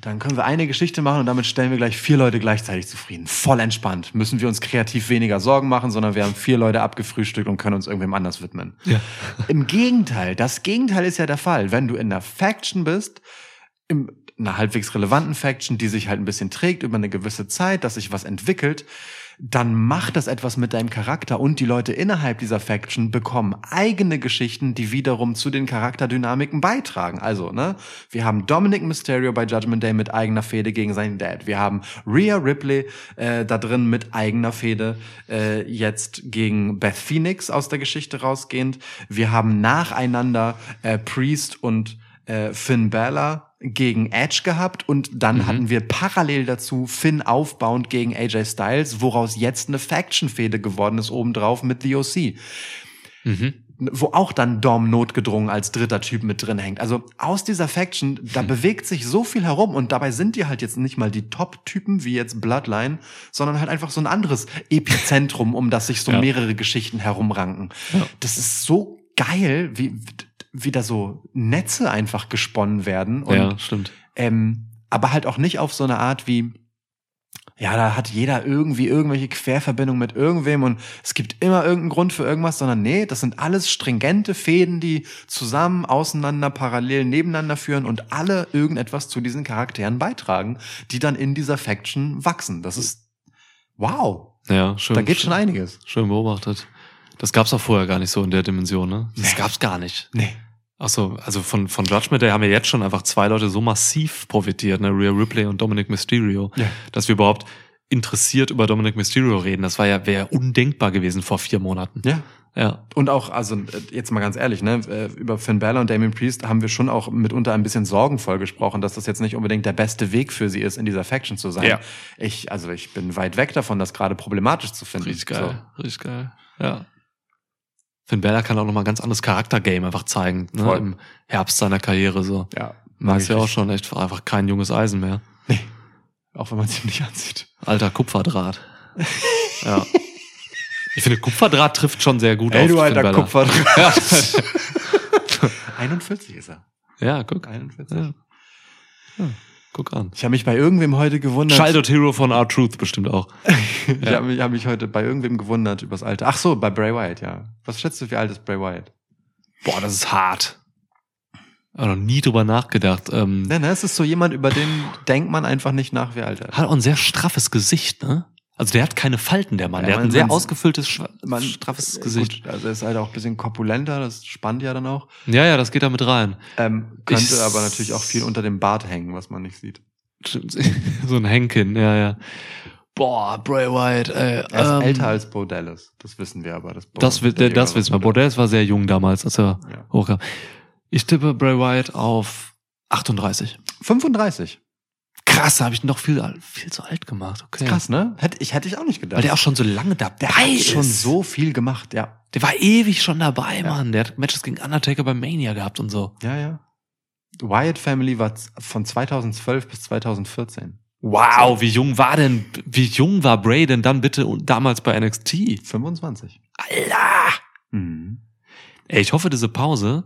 dann können wir eine Geschichte machen und damit stellen wir gleich vier Leute gleichzeitig zufrieden. Voll entspannt. Müssen wir uns kreativ weniger Sorgen machen, sondern wir haben vier Leute abgefrühstückt und können uns irgendwem anders widmen. Ja. Im Gegenteil, das Gegenteil ist ja der Fall. Wenn du in einer Faction bist, im, einer halbwegs relevanten Faction, die sich halt ein bisschen trägt über eine gewisse Zeit, dass sich was entwickelt, dann macht das etwas mit deinem Charakter und die Leute innerhalb dieser Faction bekommen eigene Geschichten, die wiederum zu den Charakterdynamiken beitragen. Also, ne, wir haben Dominic Mysterio bei Judgment Day mit eigener Fehde gegen seinen Dad. Wir haben Rhea Ripley äh, da drin mit eigener Fehde äh, jetzt gegen Beth Phoenix aus der Geschichte rausgehend. Wir haben nacheinander äh, Priest und äh, Finn Balor gegen Edge gehabt und dann hatten wir parallel dazu Finn aufbauend gegen AJ Styles, woraus jetzt eine Faction-Fehde geworden ist obendrauf mit The OC. Mhm. Wo auch dann Dom notgedrungen als dritter Typ mit drin hängt. Also aus dieser Faction, da bewegt sich so viel herum und dabei sind die halt jetzt nicht mal die Top-Typen wie jetzt Bloodline, sondern halt einfach so ein anderes Epizentrum, um das sich so Ja. mehrere Geschichten herumranken. Ja. Das ist so geil, wie, wie da so Netze einfach gesponnen werden. Und ja, stimmt. ähm, aber halt auch nicht auf so eine Art wie, ja, da hat jeder irgendwie irgendwelche Querverbindungen mit irgendwem und es gibt immer irgendeinen Grund für irgendwas, sondern nee, das sind alles stringente Fäden, die zusammen, auseinander, parallel nebeneinander führen und alle irgendetwas zu diesen Charakteren beitragen, die dann in dieser Faction wachsen. Das ist, wow, Ja, schön. da geht schon einiges. Schön beobachtet. Das gab's auch vorher gar nicht so in der Dimension, ne? Das Nee. gab's gar nicht. Nee. Ach so, also von, von Judgment Day haben wir jetzt schon einfach zwei Leute so massiv profitiert, ne? Rhea Ripley und Dominic Mysterio, Ja. dass wir überhaupt interessiert über Dominic Mysterio reden. Das war ja, wäre undenkbar gewesen vor vier Monaten. Ja, Ja. Und auch, also jetzt mal ganz ehrlich, ne, äh, über Finn Balor und Damien Priest haben wir schon auch mitunter ein bisschen sorgenvoll gesprochen, dass das jetzt nicht unbedingt der beste Weg für sie ist, in dieser Faction zu sein. Ja. Ich, also ich bin weit weg davon, das gerade problematisch zu finden. Richtig geil. Richtig geil. Ja. Finn Balor kann auch nochmal ein ganz anderes Charaktergame einfach zeigen, ne? Voll. Im Herbst seiner Karriere so. Ja, Mag ist ja auch schon echt einfach kein junges Eisen mehr. Auch wenn man sie nicht ansieht. Alter Kupferdraht. ja. Ich finde, Kupferdraht trifft schon sehr gut Ey, auf du Finn alter Balor. Kupfer. 41 ist er. Ja, guck. 41. Ja. Ja, guck an. Ich habe mich bei irgendwem heute gewundert. Childhood Hero von R-Truth bestimmt auch. Ich habe mich, hab mich heute bei irgendwem gewundert übers Alter. Ach so, bei Bray Wyatt, ja. Was schätzt du, wie alt ist Bray Wyatt? Boah, das ist hart. Hab noch nie drüber nachgedacht. Ähm, Ne, ne, es ist so jemand, über den denkt man einfach nicht nach, wie alt er ist. hat auch ein sehr straffes Gesicht, ne? Also der hat keine Falten, der Mann. Ja, der hat man- ein sehr man- ausgefülltes, Man- straffes äh, Gesicht. Gut, also er ist halt auch ein bisschen korpulenter, das spannt ja dann auch. Ja, ja, das geht da mit rein. Ähm, könnte Ich- aber natürlich auch viel unter dem Bart hängen, was man nicht sieht. Stimmt. so ein Henkin, ja, ja. Boah, Bray Wyatt, ey. Er ist ähm, älter als Bo Dallas, das wissen wir aber. Das, Bo, Das, der das wissen wir. Bo Bordells war sehr jung damals, als er Ja. hochkam. Ich tippe Bray Wyatt auf 38. 35. Krass, da habe ich ihn doch viel, viel zu alt gemacht. Okay. Krass, ne? Hätte ich, hätte ich auch nicht gedacht. Weil der auch schon so lange dabei der hat ist. schon so viel gemacht, ja. Der war ewig schon dabei, Ja. Mann. Der hat Matches gegen Undertaker bei Mania gehabt und so. Ja, ja. Wyatt Family war von 2012 bis 2014. Wow, wie jung war denn, wie jung war Bray denn dann bitte und damals bei NXT? 25. Alter! Mhm. Ey, ich hoffe, diese Pause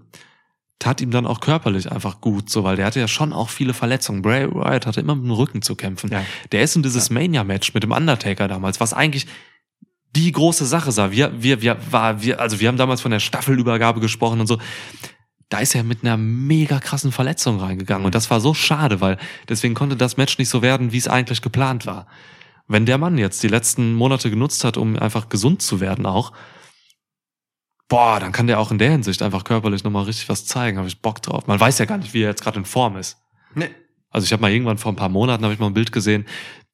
tat ihm dann auch körperlich einfach gut, so, weil der hatte ja schon auch viele Verletzungen. Bray Wyatt hatte immer mit dem Rücken zu kämpfen. Ja. Der ist in dieses Mania-Match mit dem Undertaker damals, was eigentlich die große Sache sah. Wir, wir, wir, war, wir, also wir haben damals von der Staffelübergabe gesprochen und so. Da ist er mit einer mega krassen Verletzung reingegangen und das war so schade, weil deswegen konnte das Match nicht so werden, wie es eigentlich geplant war. Wenn der Mann jetzt die letzten Monate genutzt hat, um einfach gesund zu werden auch, boah, dann kann der auch in der Hinsicht einfach körperlich nochmal richtig was zeigen. Habe ich Bock drauf. Man weiß ja gar nicht, wie er jetzt gerade in Form ist. Nee. Also ich habe mal irgendwann vor ein paar Monaten habe ich mal ein Bild gesehen,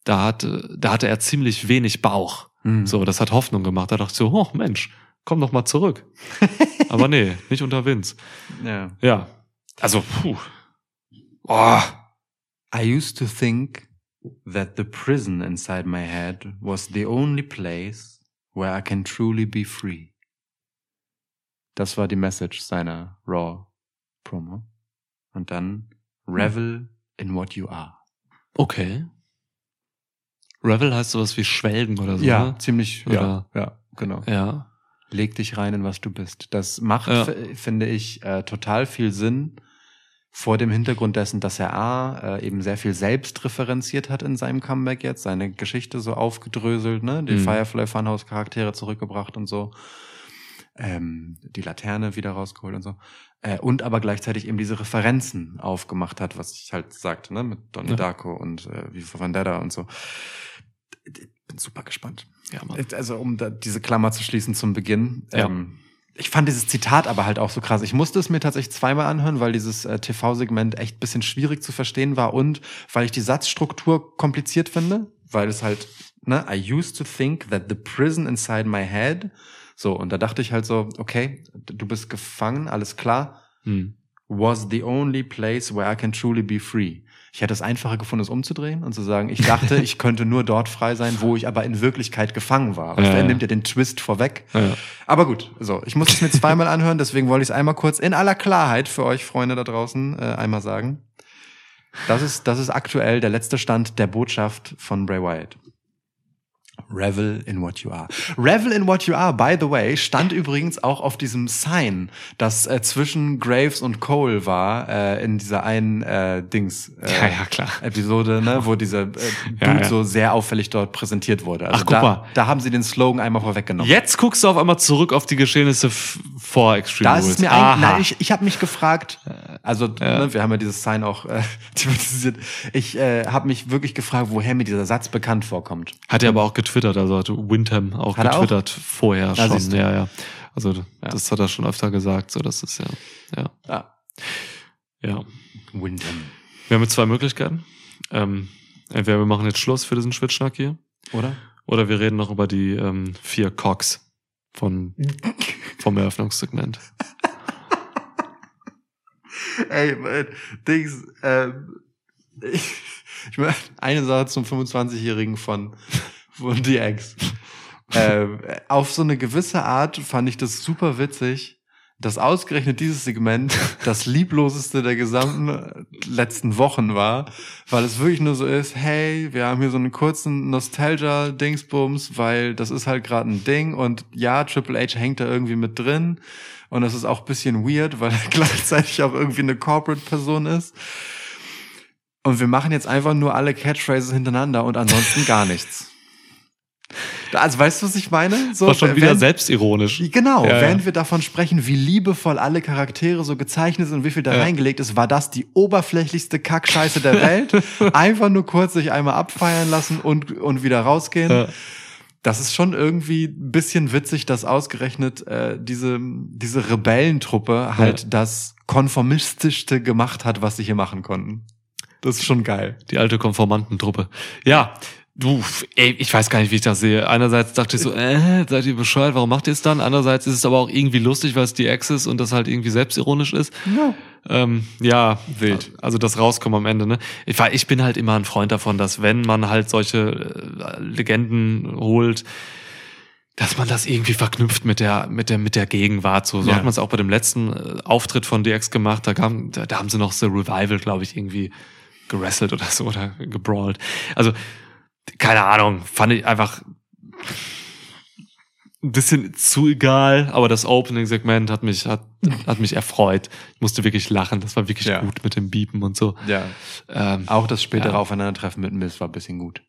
da hatte, da hatte er ziemlich wenig Bauch. Mhm. So, das hat Hoffnung gemacht. Da dachte ich so, oh Mensch, komm doch mal zurück. Aber nee, nicht unter Vince. Ja. Ja. Also, puh. Oh. I used to think that the prison inside my head was the only place where I can truly be free. Das war die Message seiner Raw Promo. Und dann revel in what you are. Okay. Revel heißt sowas wie Schwelgen oder so. Ja, Ne? ziemlich, Oder- ja, ja, genau. Ja. Leg dich rein in was du bist. Das macht, Ja. finde ich, äh, total viel Sinn vor dem Hintergrund dessen, dass er A, äh, eben sehr viel selbst referenziert hat in seinem Comeback jetzt, seine Geschichte so aufgedröselt, ne, die Mhm. Firefly Funhouse Charaktere zurückgebracht und so, ähm, die Laterne wieder rausgeholt und so, äh, und aber gleichzeitig eben diese Referenzen aufgemacht hat, was ich halt sagte, ne, mit Donnie Ja. Darko und äh, von Vendetta und so. Bin super gespannt. Ja, Mann. Also um da diese Klammer zu schließen zum Beginn. Ja. Ähm, ich fand dieses Zitat aber halt auch so krass. Ich musste es mir tatsächlich zweimal anhören, weil dieses äh, TV-Segment echt bisschen schwierig zu verstehen war und weil ich die Satzstruktur kompliziert finde, weil es halt, ne, I used to think that the prison inside my head. So, und da dachte ich halt so, okay, du bist gefangen, alles klar. Hm. Was the only place where I can truly be free. Ich hätte es einfacher gefunden, es umzudrehen und zu sagen, ich dachte, ich könnte nur dort frei sein, wo ich aber in Wirklichkeit gefangen war. Und Ja, dann nimmt ja den Twist vorweg. Ja. Aber gut, so, ich muss es mir zweimal anhören, deswegen wollte ich es einmal kurz in aller Klarheit für euch Freunde da draußen äh, einmal sagen. Das ist, das ist aktuell der letzte Stand der Botschaft von Bray Wyatt. Revel in what you are. Revel in what you are, by the way, stand übrigens auch auf diesem Sign, das äh, zwischen Graves und Cole war, äh, in dieser einen äh, Dings äh, Ja, ja, klar. Episode, ne, wo dieser äh, Dude Ja, ja. so sehr auffällig dort präsentiert wurde. Also Ach, guck da, mal. da haben sie den Slogan einmal vorweggenommen. Jetzt guckst du auf einmal zurück auf die Geschehnisse vor Extreme Da ist Rules. es mir Aha. eigentlich, nein, ich, ich habe mich gefragt, also ne, wir haben ja dieses Sign auch äh, thematisiert. Ich äh, habe mich wirklich gefragt, woher mir dieser Satz bekannt vorkommt. Hat er aber auch getwittert, also hat Windham auch Hat er auch? getwittert vorher Ja, schon. siehst du. Ja, ja. Also das hat er schon öfter gesagt, so das ist ja, ja, Ja. ja. Windham. Wir haben jetzt zwei Möglichkeiten. Ähm, entweder wir machen jetzt Schluss für diesen Schwitzschnack hier, Oder? oder wir reden noch über die ähm, vier Cox von vom Eröffnungssegment. Ey, mein Dings, ähm, ich, ich meine, eine Sache zum 25-Jährigen von, von DX. ähm, auf so eine gewisse Art fand ich das super witzig, dass ausgerechnet dieses Segment das liebloseste der gesamten äh, letzten Wochen war, weil es wirklich nur so ist, hey, wir haben hier so einen kurzen Nostalgia-Dingsbums, weil das ist halt gerade ein Ding und ja, Triple H hängt da irgendwie mit drin und das ist auch bisschen weird, weil er gleichzeitig auch irgendwie eine Corporate-Person ist. Und wir machen jetzt einfach nur alle Catchphrases hintereinander und ansonsten gar nichts. Also weißt du, was ich meine? So, War schon wieder wenn- selbstironisch. Genau, Ja, ja. während wir davon sprechen, wie liebevoll alle Charaktere so gezeichnet sind und wie viel da Ja. reingelegt ist, war das die oberflächlichste Kackscheiße der Welt. Einfach nur kurz sich einmal abfeiern lassen und, und wieder rausgehen. Ja. Das ist schon irgendwie ein bisschen witzig, dass ausgerechnet äh, diese, diese Rebellentruppe halt das konformistischste gemacht hat, was sie hier machen konnten. Das ist schon geil. Die alte Konformantentruppe. Ja, du, ey, ich weiß gar nicht, wie ich das sehe. Einerseits dachte ich so, äh, seid ihr bescheuert, warum macht ihr es dann? Andererseits ist es aber auch irgendwie lustig, weil es die Ex ist und das halt irgendwie selbstironisch ist. Ja. Ähm, ja, Wild. Also das Rauskommen am Ende, ne? Ich, war- ich bin halt immer ein Freund davon, dass wenn man halt solche äh, Legenden holt, dass man das irgendwie verknüpft mit der mit der mit der Gegenwart so so Ja. hat man es auch bei dem letzten äh, Auftritt von DX gemacht da kam da, da haben sie noch The Revival glaube ich irgendwie gerasselt oder so oder gebrawlt also keine Ahnung fand ich einfach ein bisschen zu egal aber das Opening Segment hat mich hat hat mich erfreut ich musste wirklich lachen das war wirklich Ja. gut mit dem Biepen und so Ja. ähm, Auch das spätere Ja. Aufeinandertreffen mit Miss war ein bisschen gut.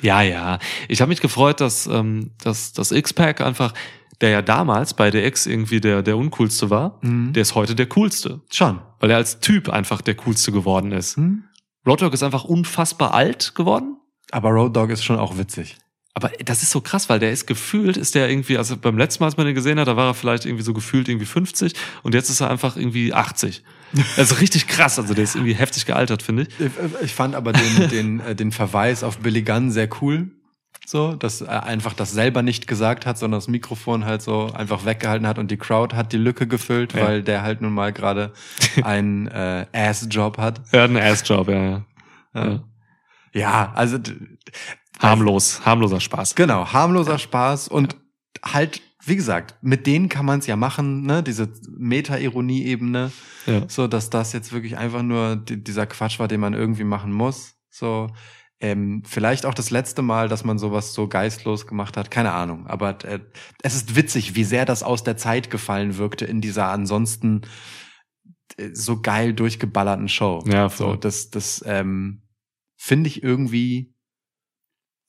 Ja, ja. Ich habe mich gefreut, dass, ähm, dass das X-Pack einfach, der ja damals bei der X irgendwie der, der uncoolste war, Mhm. der ist heute der coolste. Schon. Weil er als Typ einfach der coolste geworden ist. Hm? Road Dogg ist einfach unfassbar alt geworden. Aber Road Dogg ist schon auch witzig. Aber das ist so krass, weil der ist gefühlt, ist der irgendwie, also beim letzten Mal, als man den gesehen hat, da war er vielleicht irgendwie so gefühlt irgendwie 50 und jetzt ist er einfach irgendwie 80. Also richtig krass, also der ist irgendwie heftig gealtert, finde ich. Ich, ich fand aber den, den, äh, den Verweis auf Billy Gunn sehr cool. So, dass er einfach das selber nicht gesagt hat, sondern das Mikrofon halt so einfach weggehalten hat und die Crowd hat die Lücke gefüllt, Ja. weil der halt nun mal gerade einen äh, Ass-Job hat. Er hat einen Ass-Job, ja, ja. Ja, ja. Ja also Harmlos, harmloser Spaß. genau, harmloser Spaß und halt, wie gesagt, mit denen kann man es ja machen, ne? Diese Meta-Ironie-Ebene. Ja. so dass das jetzt wirklich einfach nur die, dieser Quatsch war, den man irgendwie machen muss. So ähm, vielleicht auch das letzte Mal, dass man sowas so geistlos gemacht hat, keine Ahnung. Aber äh, es ist witzig, wie sehr das aus der Zeit gefallen wirkte in dieser ansonsten äh, so geil durchgeballerten Show. Ja, voll. so das das ähm, finde ich irgendwie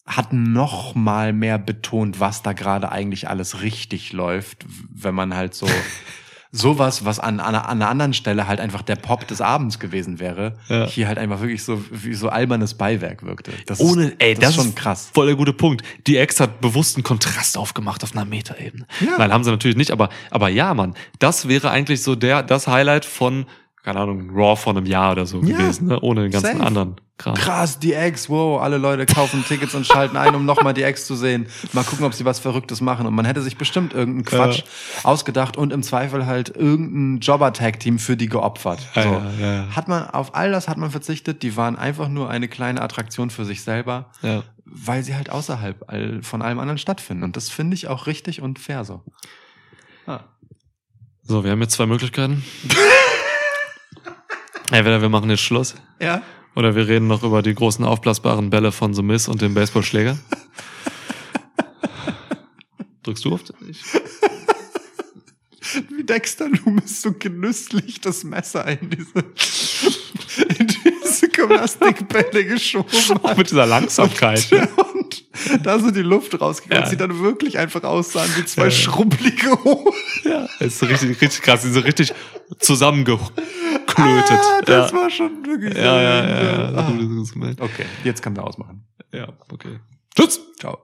hat noch mal mehr betont, was da gerade eigentlich alles richtig läuft, wenn man halt so sowas, was an, an, an einer anderen Stelle halt einfach der Pop des Abends gewesen wäre, Ja. hier halt einfach wirklich so wie so albernes Beiwerk wirkte. Das Ohne, ist, ey, das, ist schon krass. Voll der gute Punkt. Die Ex hat bewusst einen Kontrast aufgemacht auf einer Metaebene. Ja. Nein, haben sie natürlich nicht, aber, aber ja, Mann, das wäre eigentlich so der, das Highlight von, keine Ahnung, Raw von einem Jahr oder so Ja. gewesen, ne? ohne den ganzen Safe. anderen Kram. Krass, die Ex, wow, alle Leute kaufen Tickets und schalten ein, um nochmal die Ex zu sehen. Mal gucken, ob sie was Verrücktes machen. Und man hätte sich bestimmt irgendeinen Quatsch ausgedacht und im Zweifel halt irgendein Jobber-Tag-Team für die geopfert. Ja, so. ja, ja, ja. Hat man, auf all das hat man verzichtet. Die waren einfach nur eine kleine Attraktion für sich selber, Ja. weil sie halt außerhalb all, von allem anderen stattfinden. Und das finde ich auch richtig und fair so. Ah. So, wir haben jetzt zwei Möglichkeiten. Entweder wir machen jetzt Schluss Ja. oder wir reden noch über die großen aufblasbaren Bälle von The Miz und dem Baseballschläger. Drückst du auf? Ich, Wie Dexter Loomis so genüsslich das Messer in diese, in diese Gymnastikbälle geschoben hat. mit dieser Langsamkeit. Da so die Luft rausgegangen, Ja. und sie dann wirklich einfach aussahen wie zwei Ja. schrubbelige Hoden. Ja, ist so richtig, richtig krass. Die sind so richtig zusammengeklötet. Ah, das ja. war schon wirklich. ja, ja, ja, ja. Ah. Das ist. Okay, jetzt kann wir ausmachen. Ja, okay. Tschüss! Ciao.